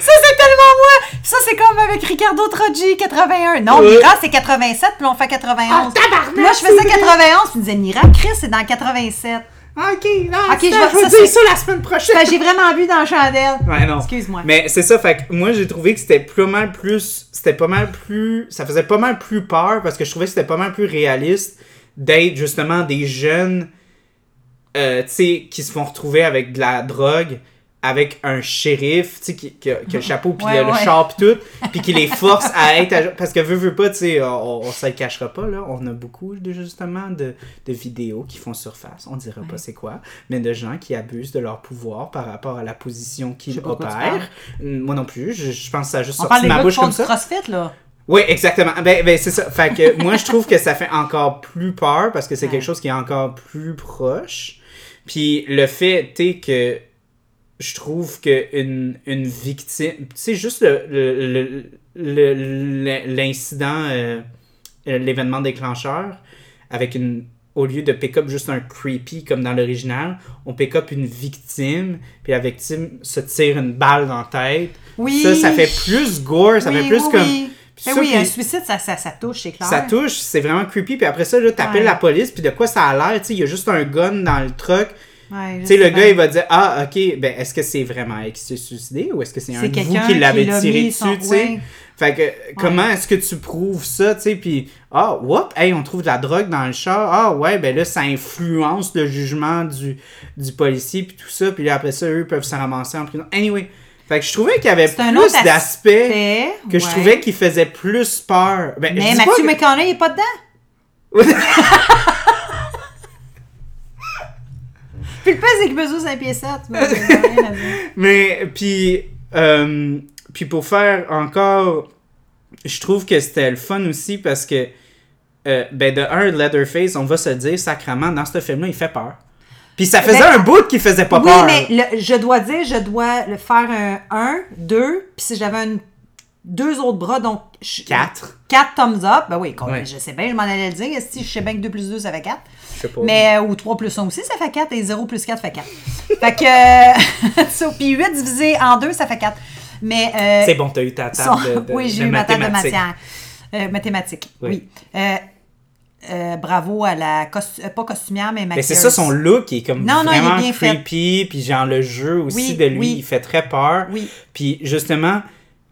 Ça, c'est tellement moi! Ça, c'est comme avec Ricardo Troggi, 81. Non, Ouais. Mira, c'est 87, puis on fait 91. Ah, tabarnak, là, je faisais vrai. 91, puis je disais, Mira, Chris, c'est dans 87. Ok, non, Ok, je vais dire ça la semaine prochaine. J'ai vraiment vu dans Chandelle. Ouais, non. Excuse-moi. Mais c'est ça, fait que moi j'ai trouvé que c'était pas mal plus. C'était pas mal plus. Ça faisait pas mal plus peur parce que je trouvais que c'était pas mal plus réaliste d'être justement des jeunes, euh, tu sais, qui se font retrouver avec de la drogue, avec un shérif, tu sais, qui, qui a, qui a le chapeau, puis Ouais, le, le ouais. char, pis tout, puis qui les force à être. à- parce que veut, veut pas, tu sais, on, on se le cachera pas, là. On a beaucoup, de, justement, de, de vidéos qui font surface, on dira pas c'est quoi, mais de gens qui abusent de leur pouvoir par rapport à la position qu'ils opèrent. Moi non plus, je, je pense que ça a juste On sorti parle ma bouche comme ça. crossfit, là. Oui, exactement. Ben, ben c'est ça. Fait que moi, je trouve que ça fait encore plus peur parce que c'est Ouais. quelque chose qui est encore plus proche. Puis le fait, tu sais, que je trouve que une, une victime. Tu sais, juste le- l'incident, euh, euh, l'événement déclencheur, avec une. Au lieu de pick up juste un creepy comme dans l'original, on pick up une victime, puis la victime se tire une balle dans la tête. Oui. Ça, ça fait plus gore, ça Oui, fait plus oui, comme. oui. Puis Ben ça, oui, puis- un suicide, ça, ça, ça touche, c'est clair. ça touche, c'est vraiment creepy. Puis après ça, là, t'appelles Ouais. la police, puis de quoi ça a l'air, tu sais, il y a juste un gun dans le truck. Ouais, Tu sais, le gars, il va dire, ah, ok, ben, est-ce que c'est vraiment elle qui s'est suicidé ou est-ce que c'est un de vous qui l'avait tiré dessus, son- tu sais? ouais. Fait que, comment est-ce que tu prouves ça, tu sais? Puis, ah, what? Hey, on trouve de la drogue dans le char. Ah, ouais, ben là, ça influence le jugement du, du policier, puis tout ça. Puis là, après ça, eux peuvent se ramasser en prison. Anyway. Fait que je trouvais qu'il y avait plus d'aspects aspect, que je trouvais qui faisait plus peur. Ben, Mais Mathieu que- McConaughey, il est pas dedans? Puis le pire, c'est qu'il mesure 5 pieds 7. mais. Mais puis euh, puis pour faire encore je trouve que c'était le fun aussi parce que euh, ben de un Leatherface, on va se dire sacrement dans ce film là, il fait peur. Puis ça faisait Ben, un bout qui faisait pas oui, peur. mais le- je dois dire, je dois le faire un 1, 2, puis si j'avais un, deux autres bras, donc... je- Quatre. Quatre thumbs up. Ben oui, je sais bien, je m'en allais le dire. Si je sais bien que 2 plus 2, ça fait 4. Mais, euh, ou 3 plus 1 aussi, ça fait 4. Et 0 plus 4 fait 4. fait que... euh, puis 8 divisé en 2, ça fait 4. Mais... euh, C'est bon, t'as eu ta table de, de- oui, j'ai eu ma table de mathématiques. matière. Euh, mathématiques, Oui. oui. Euh, bravo à la... costu- pas costumière, mais Mais maquilleuse. c'est ça, son look il est comme Non, non, il est vraiment bien fait. creepy, puis genre le jeu aussi Oui, de lui, oui. il fait très peur. Oui. Puis justement,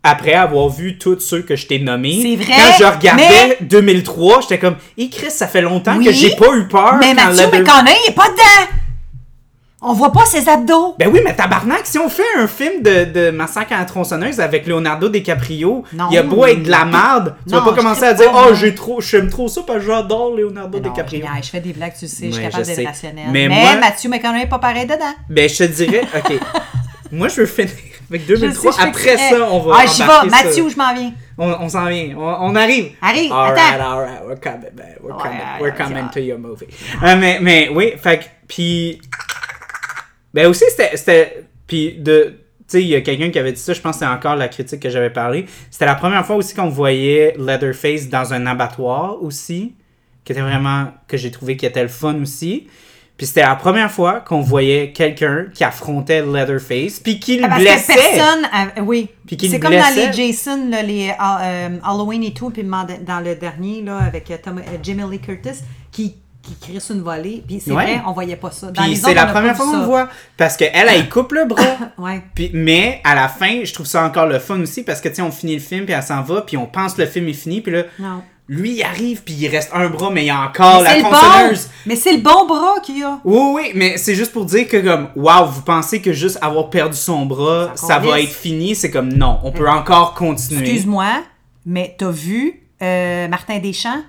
après avoir vu tous ceux que je t'ai nommés, vrai, quand je regardais mais- 2003, j'étais comme, hé Chris, ça fait longtemps Oui, que j'ai pas eu peur. Mais quand Mathieu McConaughey, il est pas dedans! On voit pas ses abdos! Ben oui, mais tabarnak, si on fait un film de, de Massacre à la tronçonneuse avec Leonardo DiCaprio, Non. il a beau être de la merde, tu Non, vas pas commencer à dire pas, « Oh, j'ai trop, j'aime trop ça parce que j'adore Leonardo Non, DiCaprio. je, fais des blagues, tu sais, je suis capable d'être rationnelle. Mais Mais, moi- Mathieu McConaughey est pas pareil dedans. » Ben, je te dirais, OK, moi je veux finir avec 2003, Je sais, après ça, on va Ah, j'y vais. Mathieu, je m'en viens? On, on s'en vient, on, on arrive. Arrive, Alright, attends. alright, we're coming, man. We're coming, ouais, we're coming to your movie. Euh, mais, mais oui, fait que, puis, ben aussi, c'était, puis de, tu sais, il y a quelqu'un qui avait dit ça, je pense que c'est encore la critique que j'avais parlé. C'était la première fois aussi qu'on voyait Leatherface dans un abattoir aussi, qui était vraiment, que j'ai trouvé qui était le fun aussi. Puis c'était la première fois qu'on voyait quelqu'un qui affrontait Leatherface, puis qui le Ah, Parce blessait. que personne. a- oui. Puis qu'il C'est comme dans les Jason, là, les euh, euh, Halloween et tout, puis dans le dernier, là, avec euh, Tom- euh, Jimmy Lee Curtis, qui, qui crisse une volée. Puis c'est Ouais. vrai, on voyait pas ça. Dans Puis c'est la première fois qu'on le voit. Parce qu'elle, elle, elle coupe le bras. Ouais. Puis, mais à la fin, je trouve ça encore le fun aussi parce que, tu sais, on finit le film, puis elle s'en va, puis on pense que le film est fini, puis là, Non. Lui, il arrive, puis il reste un bras, mais il y a encore Mais la bon! tronçonneuse. Mais c'est le bon bras qu'il y a. Oui, oui, mais c'est juste pour dire que, comme, waouh, vous pensez que juste avoir perdu son bras, Ça ça va être fini? C'est comme, non, on peut encore continuer. Excuse-moi, mais t'as vu euh, Martin Deschamps?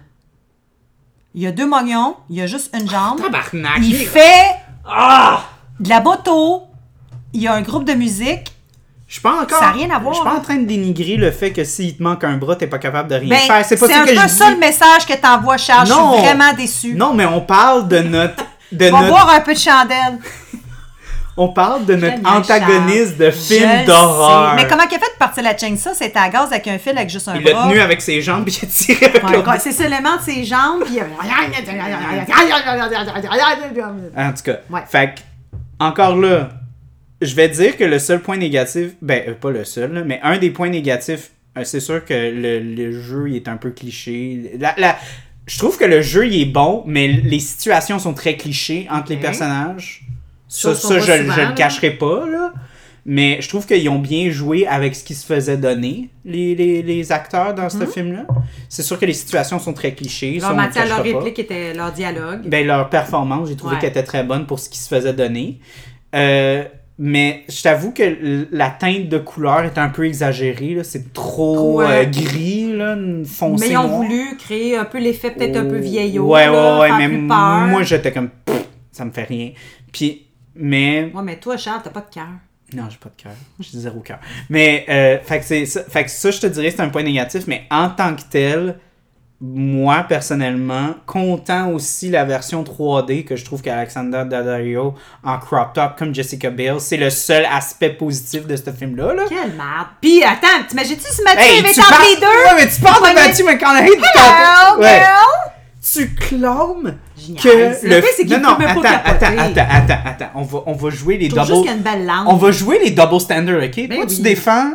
Il y a deux mognons, il y a juste une jambe. Tabarnak! Il fait de la moto. Il y a un groupe de musique. Je suis pas encore. Ça a rien à voir, Je suis pas hein. en train de dénigrer le fait que s'il te manque un bras, t'es pas capable de rien Ben, faire. C'est pas ça un que peu je ça le message que t'envoies, Charles. Je Non. suis vraiment déçue. Non, mais on parle de notre. De On va notre boire un peu de chandelle. On parle de notre antagoniste de Charles. Je film d'horreur. Mais comment il a fait de partir la chaîne? Ça? C'était à gaz avec un fil avec juste un Il l'a bras. tenu avec ses jambes puis il a tiré avec Ouais, c'est seulement de ses jambes. Puis... En tout cas, Ouais. fait que, encore là, je vais dire que le seul point négatif, ben euh, pas le seul, là, mais un des points négatifs, euh, c'est sûr que le, le jeu il est un peu cliché. La, la- je trouve que le jeu il est bon, mais les situations sont très clichés entre les Ok. personnages. Ça, ça je, souvent, je le là. cacherai pas, là. Mais je trouve qu'ils ont bien joué avec ce qui se faisait donner, les, les, les acteurs dans Mhm. ce film-là. C'est sûr que les situations sont très clichés. Leur matière, leur pas. réplique était leur dialogue. Ben, leur performance, j'ai trouvé Ouais. qu'elle était très bonne pour ce qui se faisait donner. Euh, mais je t'avoue que la teinte de couleur est un peu exagérée. C'est trop, Trop, euh, gris, là, foncé. Mais ils ont noir. voulu créer un peu l'effet peut-être un peu vieillot. Ouais, là, ouais, ouais, mais peur. moi j'étais comme, pff, ça me fait rien. Puis, mais. Ouais, mais toi, Charles, t'as pas de cœur. Non, j'ai pas de cœur. J'ai zéro cœur. Mais, euh, fait, que ça, fait que ça, je te dirais, c'est un point négatif. Mais en tant que tel, moi, personnellement, content aussi la version 3D que je trouve qu'Alexander Daddario en crop top comme Jessica Biel, c'est le seul aspect positif de ce film-là. Là. Quelle merde. Puis, attends, t'imagines-tu si Mathieu Hey, avait parles, les deux? ouais, mais tu parles de Matthew McConaughey Hello. Ouais. Tu clames Génial. que Le pire, c'est qu'il non, non, attends, attends, attends, attends, attends, on va, on va jouer les double... On va jouer les double standards, ok? Ben Toi, tu défends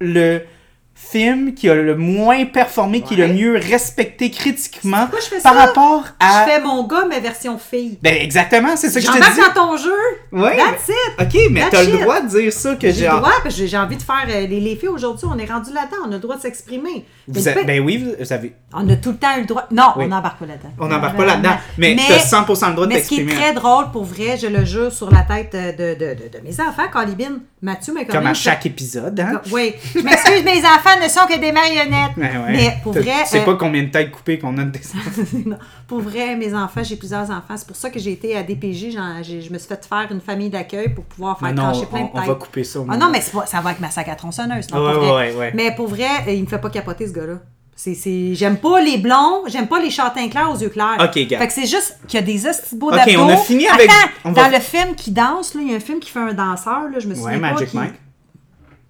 le film qui a le moins performé, qui est le mieux respecté critiquement Pourquoi je fais par ça? rapport à... Je fais mon gars, mais version fille. Ben exactement, c'est ça que je te dis. dans ton jeu. Ouais. That's it. Ok, mais t'as le it. droit de dire ça que J'ai j'ai... le droit, parce que j'ai envie de faire. euh, les, les filles aujourd'hui, on est rendu là-dedans, on a le droit de s'exprimer. Avez- Ben oui, vous vous avez... On a tout le temps eu le droit. Non, Oui. on n'embarque pas là-dedans. On n'embarque pas là-dedans, mais, Mais- t'as 100% le droit de Mais ce qui est très drôle, pour vrai, je le jure sur la tête euh, de, de, de, de mes enfants, Calibine, Mathieu, mais Comme à chaque épisode, hein? Oui, je m'excuse mes enfants, enfants ne sont que des marionnettes. Ouais. Mais pour vrai. Tu sais euh, pas combien de têtes coupées qu'on a de. Non. Pour vrai, mes enfants, j'ai plusieurs enfants. C'est pour ça que j'ai été à DPJ. je me suis fait faire une famille d'accueil pour pouvoir faire Non, non, trancher plein de on, on têtes. va couper ça. Ah non, mais c'est pas- ça va avec ma sac à tronçonneuse. non, Ouais, pour ouais, vrai. ouais, ouais. Mais pour vrai, euh, il me fait pas capoter ce gars-là. C'est, c'est... J'aime pas les blonds, j'aime pas les châtains clairs aux yeux clairs. Ok, gars. Fait que c'est juste qu'il y a des hosties beaux Ok, on a fini avec- Attends, on dans le film qui danse, là, il y a un film qui fait un danseur, là, je me souviens Ouais, pas Magic qui- Mike.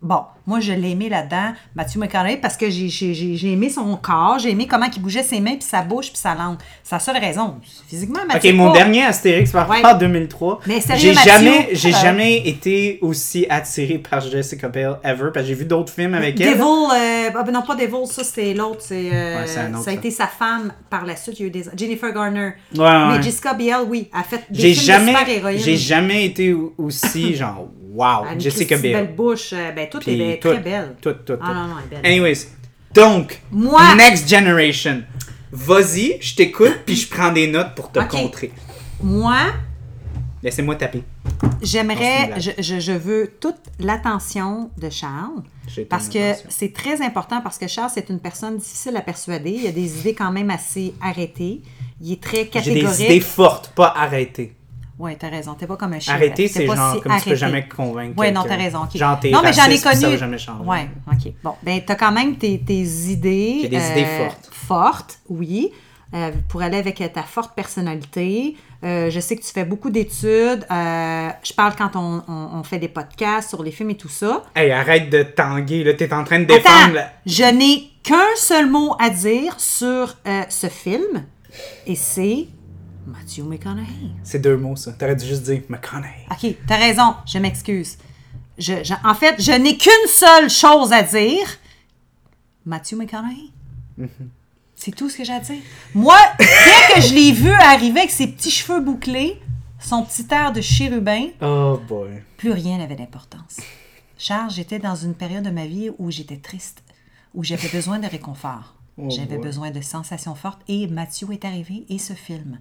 Bon, moi, je l'ai aimé là-dedans, Mathieu McConaughey, parce que j'ai, j'ai, j'ai, j'ai aimé son corps, j'ai aimé comment il bougeait ses mains, puis sa bouche, puis sa langue. C'est la seule raison. Physiquement, Ok, Mathieu, mon pas- dernier Astérix par Ouais. rapport à 2003. Mais j'ai jamais, j'ai euh, jamais été aussi attiré par Jessica Biel ever parce que j'ai vu d'autres films avec elle. Devil, euh, ah ben non, pas Devil, ça c'était l'autre. C'est, euh, Ouais, c'est ça a ça. été sa femme par la suite. Il y a eu des... Jennifer Garner. Ouais, ouais. Mais Jessica Biel, oui, a fait des J'ai films jamais, de super-héroïnes. j'ai jamais été aussi genre wow, Elle a une Jessica Biel. belle bouche. euh, ben, tout Puis est tout, très belle. Tout, tout, tout. Ah non, non, elle est belle. Anyways, donc, Moi- Next Generation. Vas-y, je t'écoute puis je prends des notes pour te contrer. Moi, Laissez-moi taper. j'aimerais, je, je, je veux toute l'attention de Charles. J'ai Parce que c'est très important parce que Charles, c'est une personne difficile à persuader. Il a des idées quand même assez arrêtées. Il est très J'ai catégorique. des idées fortes, pas arrêtées. Ouais, t'as raison. T'es pas comme un chien. Arrêter, c'est genre si comme tu peux arrêté. jamais convaincre. Ouais, non, t'as raison. ok. Genre, non, mais j'en ai connu. Ça va jamais changer. Ouais, ok. Bon, ben, t'as quand même tes, tes idées. J'ai des idées fortes. Fortes, oui. euh, pour aller avec ta forte personnalité. Euh, je sais que tu fais beaucoup d'études. Euh, je parle quand on, on- on fait des podcasts sur les films et tout ça. Hey, arrête de tanguer, là. T'es en train de Attends, défendre. la- je n'ai qu'un seul mot à dire sur euh, ce film, et c'est Matthew McConaughey. C'est deux mots, ça. T'aurais dû juste dire McConaughey. OK, t'as raison, je m'excuse. Je, je- en fait, je n'ai qu'une seule chose à dire. Matthew McConaughey. C'est tout ce que j'ai à dire. Moi, dès que je l'ai vu arriver avec ses petits cheveux bouclés, son petit air de chérubin, Oh boy. plus rien n'avait d'importance. Charles, j'étais dans une période de ma vie où j'étais triste, où j'avais besoin de réconfort. Oh j'avais besoin de sensations fortes et Mathieu est arrivé et ce film,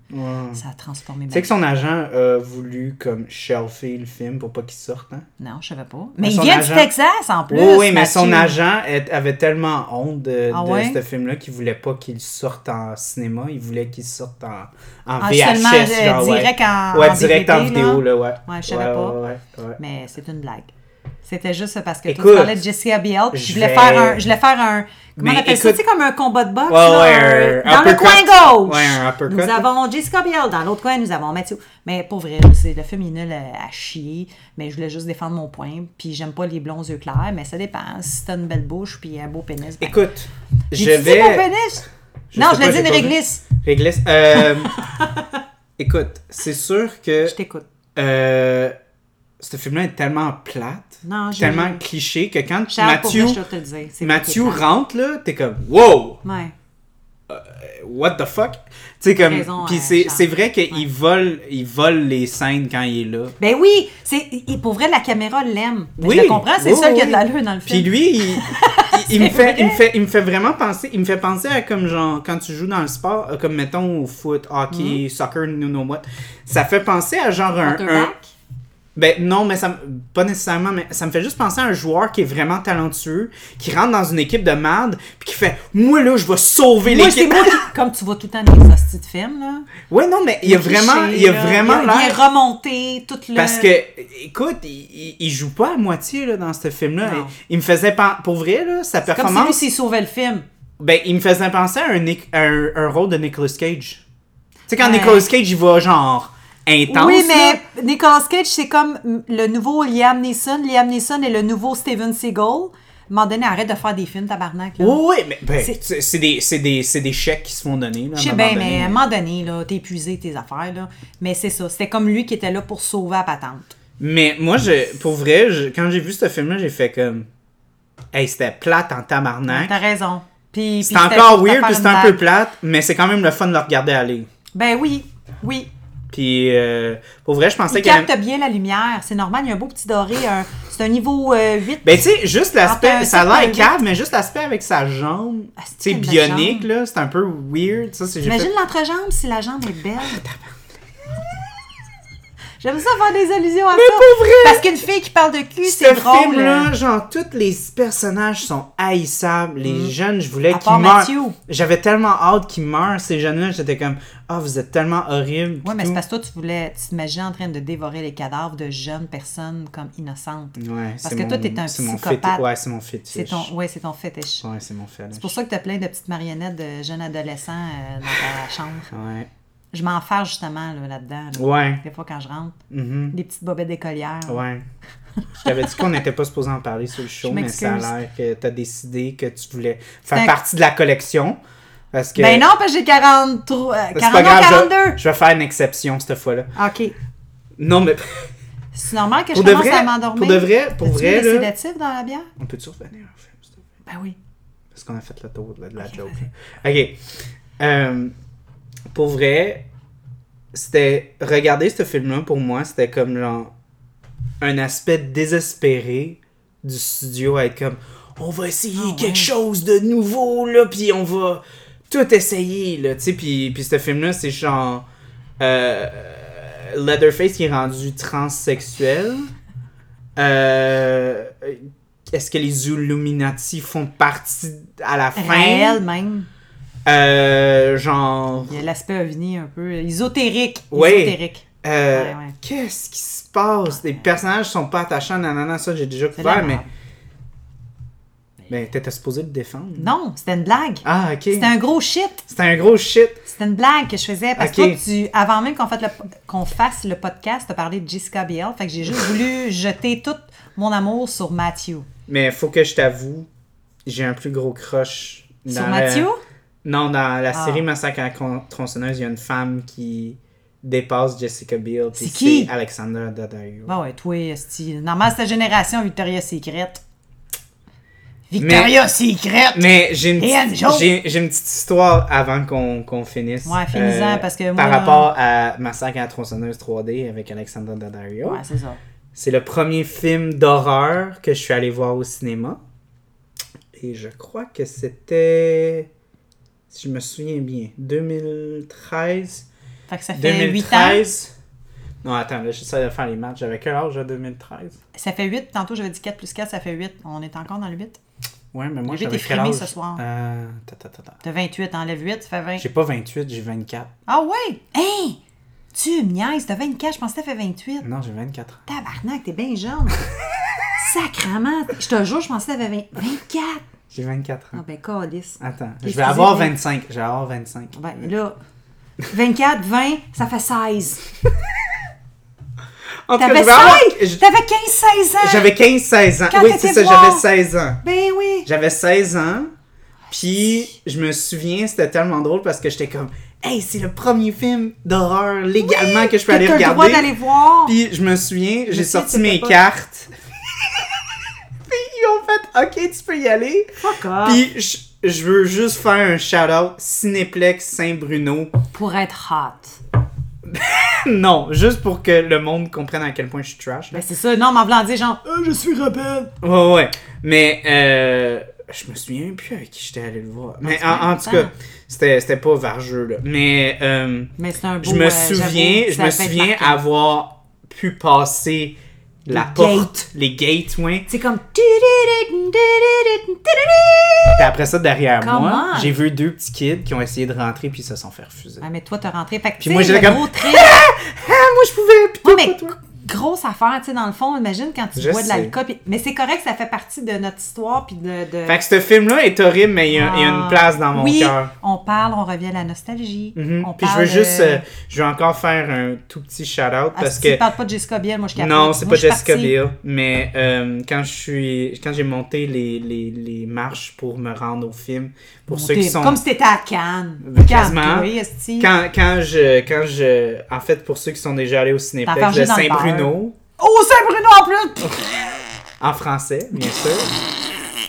ça a transformé Tu ma sais vie. que son agent a voulu comme shelfer le film pour pas qu'il sorte, hein? Non, je savais pas. Mais, il vient agent- du Texas en plus. oui, oui, mais Mathieu. son agent avait tellement honte de, Ah de ouais? ce film-là qu'il voulait pas qu'il sorte en cinéma, il voulait qu'il sorte en, en Ah, VHS. seulement, euh, genre, ouais. direct en- Ouais, en direct en vidéo, là? là, ouais. Ouais, je savais pas. Mais c'est une blague. C'était juste parce que toi, Écoute, tu parlais de Jessica Biel, puis je je voulais vais- faire un, je voulais faire un, comment Mais on appelle ça, écoute- tu sais, comme un combat de boxe, Ouais, là, ouais, un- un dans le coin gauche. Ouais, un uppercut, Nous avons Jessica Biel, dans l'autre coin, nous avons Mathieu. Mais pour vrai, c'est le nul à, chier, mais je voulais juste défendre mon point, puis j'aime pas les blonds yeux clairs, mais ça dépend. Si t'as une belle bouche puis un beau pénis, ben... Écoute, je vais... mon pénis? Je non, je l'ai dit une réglisse. Réglisse. Euh, écoute, c'est sûr que Je t'écoute. euh, ce film-là est tellement plate, Non, tellement cliché que quand Charles, Mathieu, vrai, te dire. rentre, là, t'es comme « Wow! Ouais. What the fuck? » Tu sais, comme... Puis euh, c'est c'est vrai qu'il Ouais. vole, il vole les scènes quand il est là. Ben oui, c'est pour vrai la caméra l'aime. Ben, Oui, je le comprends, c'est oui, ça qui a de oui. l'allure dans le Puis film. lui, il, me fait, il me fait, il me fait vraiment penser, il me fait penser à comme genre quand tu joues dans le sport, euh, comme mettons au foot, hockey, soccer, no know what. Ça fait penser à genre un. Ben non, mais ça, pas nécessairement, mais ça me fait juste penser à un joueur qui est vraiment talentueux, qui rentre dans une équipe de merde, puis qui fait, moi là, je vais sauver c'est l'équipe. moi qui, comme tu vois tout le temps dans hosties de films, là. Ouais, non, mais il y a vraiment, il y a vraiment Il l'air. remonter tout le... Parce que, écoute, il, joue pas à moitié là, dans ce film-là. Il, me faisait pen- pour vrai là, sa Comme si lui performance. s'il sauvait le film. Ben, il me faisait penser à un, à un, un rôle de Nicolas Cage. Tu sais, quand Ouais. Nicolas Cage, il va genre intense. oui, là. mais Nicolas Cage, c'est comme le nouveau Liam Neeson. Liam Neeson est le nouveau Steven Seagal. À un moment donné, arrête de faire des films, tabarnak. Là. Oui, oui, mais ben, C'est- c'est c'est des, c'est des, c'est des chèques qui se font donner. Je sais bien, mais à un moment donné, t'es épuisé tes affaires, là. Mais c'est ça. C'était comme lui qui était là pour sauver la patente. Mais moi, je, pour vrai, je- quand j'ai vu ce film-là, j'ai fait comme. Hey, c'était plate en tabarnak. T'as raison. Puis, C'était puis encore weird, puis c'était un peu plate, mais c'est quand même le fun de le regarder aller. Ben oui, oui. Puis, euh, pour vrai, je pensais Il capte bien la lumière. C'est normal, il y a un beau petit doré. un- C'est un niveau euh, 8. Ben, tu sais, juste l'aspect, ça a l'air cave, mais juste l'aspect avec sa jambe, Ah, tu c'est sais, bionique, jambe. là, c'est un peu weird. Ça, c'est, Imagine l'entrejambe si la jambe est belle. J'aime ça faire des allusions à Mais ça. pour vrai! Parce qu'une fille qui parle de cul, Ce c'est drôle. film-là, genre, tous les personnages sont haïssables. Les jeunes, je voulais Mm. Qu'ils meurent. J'avais tellement hâte qu'ils meurent, ces jeunes-là. J'étais comme, ah, vous êtes tellement horribles. Ouais, pis mais c'est parce que toi, tu voulais, tu t'imaginais en train de dévorer les cadavres de jeunes personnes comme innocentes. Ouais, Parce que toi, t'es un mon psychopathe. Ouais, c'est mon fétiche. C'est ton, ouais, c'est ton fétiche. Ouais, c'est mon fétiche. C'est pour ça que tu as plein de petites marionnettes de jeunes adolescents euh, dans ta chambre. Ouais. Je m'en justement là, là-dedans. là. Ouais. Des fois quand je rentre. mhm, Des petites bobettes d'écolière. Ouais. Je t'avais dit qu'on n'était pas supposé en parler sur le show, Je mais ça a l'air que t'as décidé que tu voulais faire partie de la collection. Parce que. Ben non, parce que j'ai 43, euh, c'est 40 pas grave, je- 42. Je, vais faire une exception cette fois-là. OK. Non, mais. C'est normal que je Pour de commence vrai, à m'endormir. pour de vrai, pour vrai, là- dans la bière? On peut-tu revenir au film, s'il te plaît? Ben oui. Parce qu'on a fait le tour de la joke. Ok. Euh, pour vrai, c'était. Regarder ce film-là, pour moi, c'était comme genre. Un aspect désespéré du studio à être comme. On va essayer Ah, ouais. quelque chose de nouveau, là, puis on va tout essayer, là, tu sais. Puis, puis ce film-là, c'est genre. Euh, Leatherface qui est rendu transsexuel. Euh, Est-ce que les Illuminati font partie à la fin? Réel même. Euh, genre. Il y a l'aspect ovni un peu ésotérique. Oui. Ésotérique. euh, Ouais, ouais. Qu'est-ce qui se passe? Les personnages sont pas attachants, nanana, ça j'ai déjà couvert, mais. Mais t'étais supposé le défendre. Non, c'était une blague. Ah, ok. C'était un gros shit. C'était un gros shit. C'était une blague que je faisais parce que toi, tu, avant même qu'on fasse, le, qu'on fasse le podcast, tu as parlé de Jessica Biel. Fait que j'ai juste voulu jeter tout mon amour sur Matthew. Mais faut que je t'avoue, j'ai un plus gros crush. Sur Matthew? Non, dans la Ah. série Massacre à la tronçonneuse, il y a une femme qui dépasse Jessica Biel. C'est qui? Alexandra Daddario. Bah ouais, toi, esti. Normal, cette génération, Victoria's Secret. Victoria's Secret! Mais j'ai une, Et petite- Anjo. j'ai, j'ai une petite histoire avant qu'on, qu'on finisse. Ouais, finis-en, parce que moi, Par rapport à Massacre à la tronçonneuse 3D avec Alexandra Daddario. Ouais, c'est ça. C'est le premier film d'horreur que je suis allé voir au cinéma. Et je crois que c'était. Si je me souviens bien, 2013. Fait que ça fait 8 ans? 2013. Non, attends, là, j'essaie de faire les matchs. J'avais quel âge en 2013 Ça fait 8. Tantôt, j'avais dit 4 plus 4, ça fait 8. On est encore dans le 8. Ouais, mais moi j'avais est quel âge? ce soir. Euh, ta, ta, ta, ta. T'as 28, enlève 8, ça fait 20. J'ai pas 28, j'ai 24. Ah ouais? Hein? Tu me niaises, t'as 24, je pensais que t'avais 28. Non, j'ai 24 ans. Tabarnak, t'es bien jeune. Sacrement. Je te jure, je pensais que t'avais 20 24. J'ai 24 ans. Ah ben, calice. Attends, je vais avoir mais- 25. Je vais avoir 25. Ben là, 24, 20, ça fait 16. En T'avais je vais avoir- 16! je- T'avais 15, 16 ans! J'avais 15-16 ans. Quand oui, c'est ça, j'avais 16 ans. Ben oui! J'avais 16 ans. Puis, je me souviens, c'était tellement drôle parce que j'étais comme, hey, c'est le premier film d'horreur légalement que je peux aller t'as le regarder. droit d'aller voir. Puis, je me souviens, j'ai sorti mes pas. cartes. Ont fait, ok, tu peux y aller. Fuck off. Puis, je, veux juste faire un shout-out Cinéplex Saint-Bruno. Pour être hot. non, juste pour que le monde comprenne à quel point je suis trash. Ben c'est ça, non, m'en voulant dire genre, Euh, je suis rebelle. Ouais, ouais. Mais euh, je me souviens plus avec qui j'étais allé le voir. Mais en, en tout cas, c'était c'était pas vargeux, là. Mais euh, mais c'est un beau je me souviens, je me souviens avoir pu passer la Les porte, les gates, ouais. C'est comme. Puis après ça, derrière moi, j'ai vu deux petits kids qui ont essayé de rentrer puis ils se sont fait refuser. Ah, mais toi, t'as rentré. Fait que, Puis moi, j'étais comme-. Ah, moi je pouvais, puis Ouais, mais toi. Grosse affaire, tu sais, dans le fond, imagine quand tu Je bois de sais. l'alcool. puis- Mais c'est correct, ça fait partie de notre histoire. Puis de, de... Fait que ce film-là est horrible, mais il y a, il y a une Ah. place dans mon oui, cœur. on parle, on revient à la nostalgie. Mhm. Puis je veux juste, euh, je veux encore faire un tout petit shout-out ah, parce si que tu parles pas de Jessica Biel, moi je capote. Non, c'est pas Jessica. Biel, mais euh, quand je suis quand j'ai monté les, les, les marches pour me rendre au film, pour ceux qui sont Comme si t'étais à Cannes. Ben, quasiment. Quand, quand je quand je en fait pour ceux qui sont déjà allés au fargé de dans le Saint-Bruno Oh, Saint-Bruno en plus! en français, bien sûr.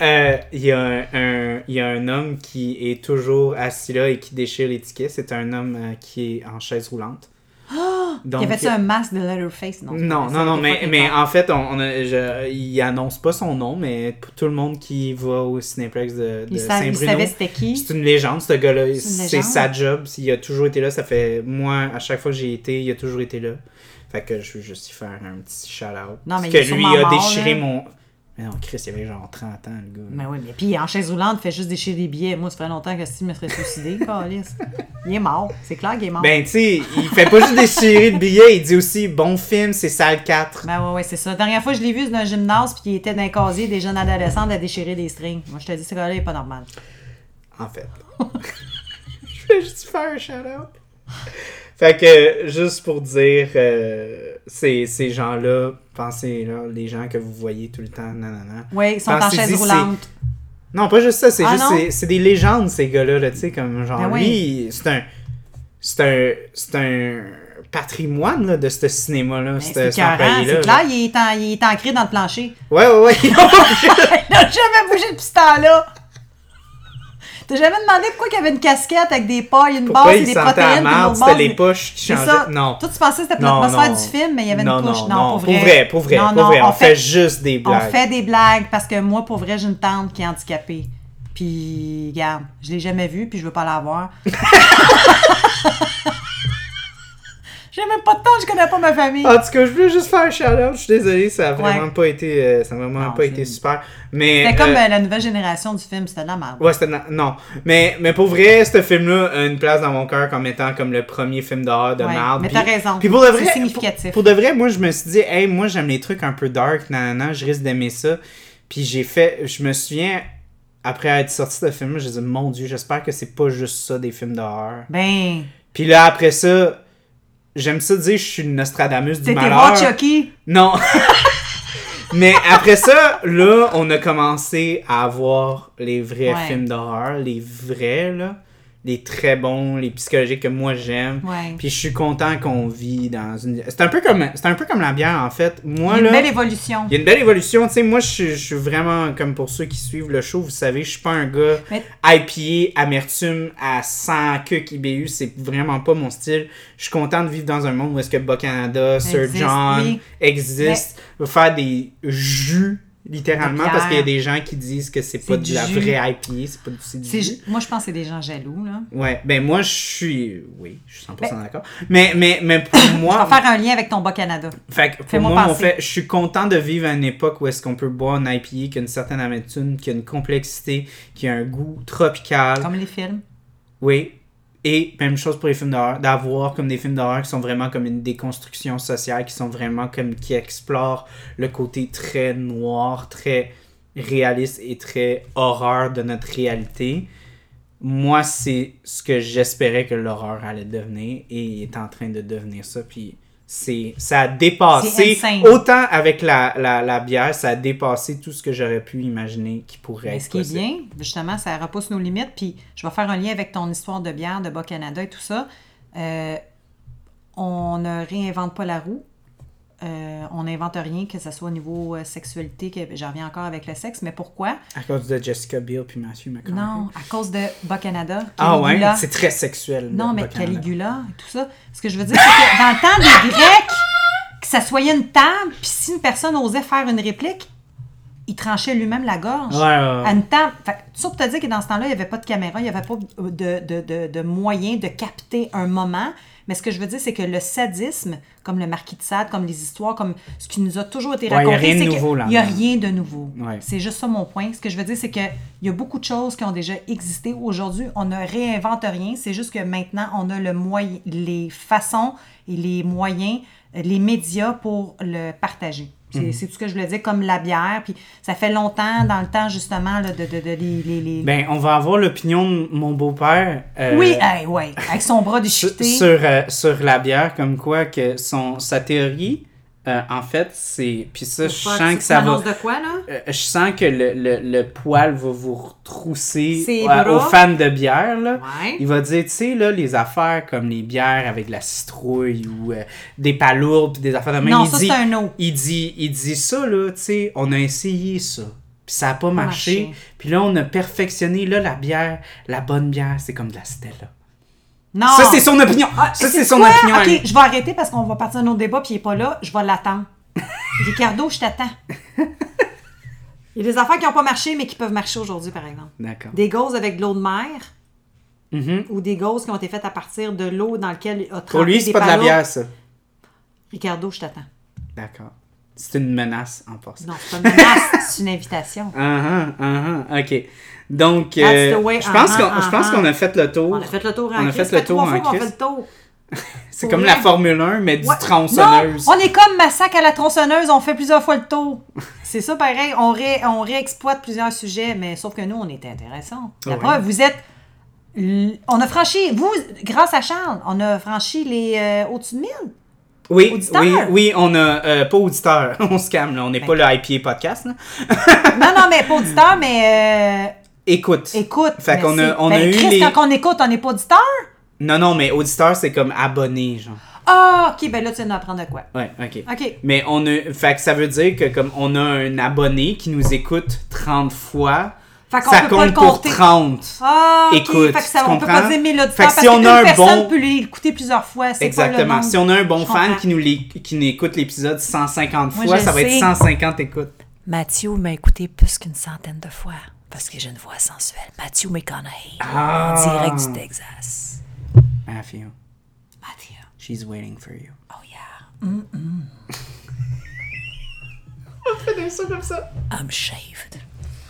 euh, Il y, a un- un- il y a un homme qui est toujours assis là et qui déchire les tickets. C'est un homme euh, qui est en chaise roulante. Donc, Il avait fait un masque de Letterface, non? Non, non, non, mais, mais en fait, on, on a, je- il annonce pas son nom, mais pour tout le monde qui va au Cinéplex de, de Il, sa- il Saint-Bruno, savait c'était qui. c'est une légende, ce gars-là. C'est sa job. Il a toujours été là. Ça fait, moi, à chaque fois que j'ai été, il a toujours été là. Fait que je veux juste y faire un petit shout-out. Non, mais Parce il que lui a déchiré mon. Mais non, Chris, il avait genre 30 ans, le gars. Mais oui, mais puis en chaise roulante, fait juste déchirer des billets. Moi, ça fait longtemps que Steve me serait suicidé, câlisse. Il est mort. C'est clair qu'il est mort. Ben, tu sais, il fait pas juste déchirer de billets, il dit aussi bon film, c'est salle 4. Ben ouais, ouais, c'est ça. La dernière fois, je l'ai vu dans un gymnase, puis il était dans un casier des jeunes adolescents à déchirer des strings. Moi, je te dis, ce gars-là, il est pas normal. En fait. je vais juste faire un shout-out. Fait que, juste pour dire, euh, ces, ces gens-là, pensez, là, les gens que vous voyez tout le temps, nanana. Oui, ils sont en chaise roulante. Non, pas juste ça, c'est Ah, juste, c'est- des légendes, ces gars-là, là, tu sais, comme genre, Ben oui. lui, c'est un, c'est un, c'est un patrimoine, là, de ce cinéma-là, Ben, C'est clair, il est, en- il est ancré dans le plancher. Ouais, ouais, ouais. Il n'a jamais bougé depuis ce temps-là. T'as jamais demandé pourquoi il y avait une casquette avec des pailles, une Pourquoi base et des protéines. c'était les poches qui changeaient. ça. Non. Toi, tu pensais que c'était pour l'atmosphère du film, mais il y avait une non, couche. Non, Non, pour vrai. pour vrai, pour vrai, Non, pour non, vrai. On, on fait, fait- juste des On blagues. fait des blagues parce que moi, pour vrai, j'ai une tante qui est handicapée. Puis, regarde, je l'ai jamais vue, puis je veux pas la voir. j'ai même pas de temps, je connais pas ma famille. En tout cas, je voulais juste faire un shout-out. Je suis désolé, ça a vraiment Ouais. pas été, euh, ça a vraiment Non, pas été super. Mais C'était comme euh, euh, la nouvelle génération du film, c'était de la merde. Ouais, c'était na- non. Mais, mais pour vrai, ce film-là a une place dans mon cœur comme étant comme le premier film d'horreur de Ouais, merde. mais t'as raison. Puis pour de vrai, C'est significatif. Pour, pour de vrai, moi je me suis dit, hey, moi j'aime les trucs un peu dark, nanana, je risque d'aimer ça. Puis j'ai fait, je me souviens, après être sorti de ce film, j'ai dit, mon dieu, j'espère que c'est pas juste ça des films d'horreur. Ben, Puis là après ça, j'aime ça dire, je suis une Nostradamus du t'étais malheur. voir Chucky? Non. Mais après ça, là, on a commencé à avoir les vrais Ouais. films d'horreur, les vrais, là. Les très bons, les psychologiques que moi j'aime. Ouais. Puis je suis content qu'on vit dans une. C'est un peu comme, c'est un peu comme la bière en fait. Moi Une là, belle évolution. il y a une belle évolution. Tu sais, moi je suis- je suis vraiment comme pour ceux qui suivent le show, vous savez, je suis pas un gars Mais- IPA, amertume à 100 queues IBU, c'est vraiment pas mon style. Je suis content de vivre dans un monde où est-ce que Bas Canada, Sir John oui. existe, va faire des jus littéralement parce qu'il y a des gens qui disent que c'est pas de du la jus. vraie IPA, c'est pas du jus. Moi, je pense que c'est des gens jaloux, là. Ouais, ben moi je suis oui, je suis 100% d'accord. Mais mais mais pour moi va faire un lien avec ton bas Canada. fait que pour moi, mon fait, je suis content de vivre à une époque où est-ce qu'on peut boire un IPA qui a une certaine amertume, qui a une complexité, qui a un goût tropical. Comme les films. Oui. Et même chose pour les films d'horreur, d'avoir comme des films d'horreur qui sont vraiment comme une déconstruction sociale, qui sont vraiment comme qui explorent le côté très noir, très réaliste et très horreur de notre réalité. Moi, c'est ce que j'espérais que l'horreur allait devenir et est en train de devenir ça. Puis c'est ça a dépassé autant avec la, la, la bière, ça a dépassé tout ce que j'aurais pu imaginer qui pourrait Mais être ce qui est bien, justement, ça repousse nos limites. Puis je vais faire un lien avec ton histoire de bière de Bas-Canada et tout ça. Euh, on ne réinvente pas la roue. Euh, on n'invente rien, que ce soit au niveau euh, sexualité, que j'en reviens encore avec le sexe. Mais pourquoi? À cause de Jessica Biel puis Matthew McConaughey. Non, à cause de Bas-Canada. Ah ouais, c'est très sexuel. Non, mais. Caligula et tout ça. Ce que je veux dire, c'est que dans le temps des Grecs, que ça soyait une table, puis si une personne osait faire une réplique, il tranchait lui-même la gorge. Ouais, ouais, ouais. À une table. Fait, que, ça pour te dire que dans ce temps-là, il n'y avait pas de caméra, il n'y avait pas de, de, de, de moyen de capter un moment. Mais ce que je veux dire, c'est que le sadisme, comme le Marquis de Sade, comme les histoires, comme ce qui nous a toujours été Ouais, il y a raconté, rien de c'est qu'il n'y a rien de nouveau. Ouais. C'est juste ça mon point. Ce que je veux dire, c'est qu'il y a beaucoup de choses qui ont déjà existé. Aujourd'hui, on ne réinvente rien. C'est juste que maintenant, on a le moyen, les façons et les moyens, les médias pour le partager. C'est Mhm. c'est tout ce que je voulais dire, comme la bière. Puis ça fait longtemps, dans le temps, justement, là, de, de, de les... les- les- Ben, on va avoir l'opinion de mon beau-père. euh, oui, hey, ouais, avec son bras déchiqueté. sur, euh, sur la bière, comme quoi que son, sa théorie, euh, en fait, c'est. Puis ça, je sens que ça va. de quoi, là? euh, je sens que le, le, le poil va vous retrousser euh, aux fans de bière. Là. Ouais. Il va dire, tu sais, là, les affaires comme les bières avec de la citrouille ou euh, des palourdes puis des affaires de même. Non, il ça, dit, un il dit, il dit ça, là, tu sais, on a essayé ça. Puis ça a pas marché. marché. Puis là, on a perfectionné, là, la bière, la bonne bière, c'est comme de la Stella. Non! Ça, c'est son opinion. Ah, ça, c'est son quoi? opinion. Ok, je vais arrêter parce qu'on va partir d'un autre débat puis il est pas là. Je vais l'attendre. Ricardo, je t'attends. Il y a des affaires qui n'ont pas marché, mais qui peuvent marcher aujourd'hui, par exemple. D'accord. Des gauzes avec de l'eau de mer Mhm. ou des gauzes qui ont été faites à partir de l'eau dans laquelle a trempé Pour lui, c'est pas de la bière, ça. Ricardo, je t'attends. D'accord. C'est une menace en passant. Non, c'est pas une menace, c'est une invitation. Ah ah, ah ah, ok. Donc, euh, je pense ah, qu'on ah, pense ah. qu'on a fait le tour. On a fait le tour On en a Christ. fait le fait tour en Christ. C'est comme la Formule 1, mais du Ouais. tronçonneuse. Non, on est comme Massacre à la tronçonneuse, on fait plusieurs fois le tour. C'est ça pareil, on, ré- on réexploite plusieurs sujets, mais sauf que nous, on est intéressants. La Ouais. preuve, vous êtes... On a franchi, vous, grâce à Charles, on a franchi les euh, au-dessus de 1000. Oui, Auditeur. oui, oui, on a euh, pas auditeur, on se calme là, on n'est Ben. pas le IPA podcast là. Non, non, mais pas auditeur, mais euh, Écoute. écoute. Fait qu'on a- on a Ben, eu Chris, les- quand on écoute, on n'est pas auditeur? Non non, mais auditeur c'est comme abonné genre. Ah, ok, ben là, tu viens d'apprendre de quoi. Ouais, OK. Ok. Mais on a fait que ça veut dire que comme on a un abonné qui nous écoute 30 fois, Fait qu'on ça peut pas le compte pour compter. 30. Ah. Écoute, fait que ça, tu on peut comprends? pas dire 1000 auditeurs Fait que parce si on a un personne bon- peut l'écouter plusieurs fois. c'est pas le Exactement. nombre. Si on a un bon fan qui nous, qui nous écoute l'épisode 150 Moi, fois, ça va sais. être 150 écoutes. Matthew m'a écouté plus qu'une centaine de fois parce que j'ai une voix sensuelle. Matthew McConaughey, Ah. en direct du Texas. Matthew, Matthew, she's waiting for you. oh yeah, On fait ça comme ça. I'm shaved.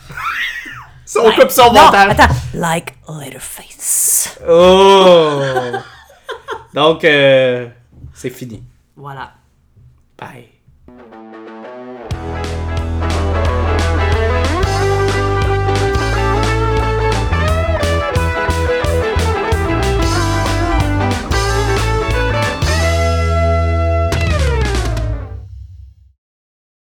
on coupe ça au Non, montage. attends, like Leatherface. Oh! Donc, euh, c'est fini. Voilà. Bye.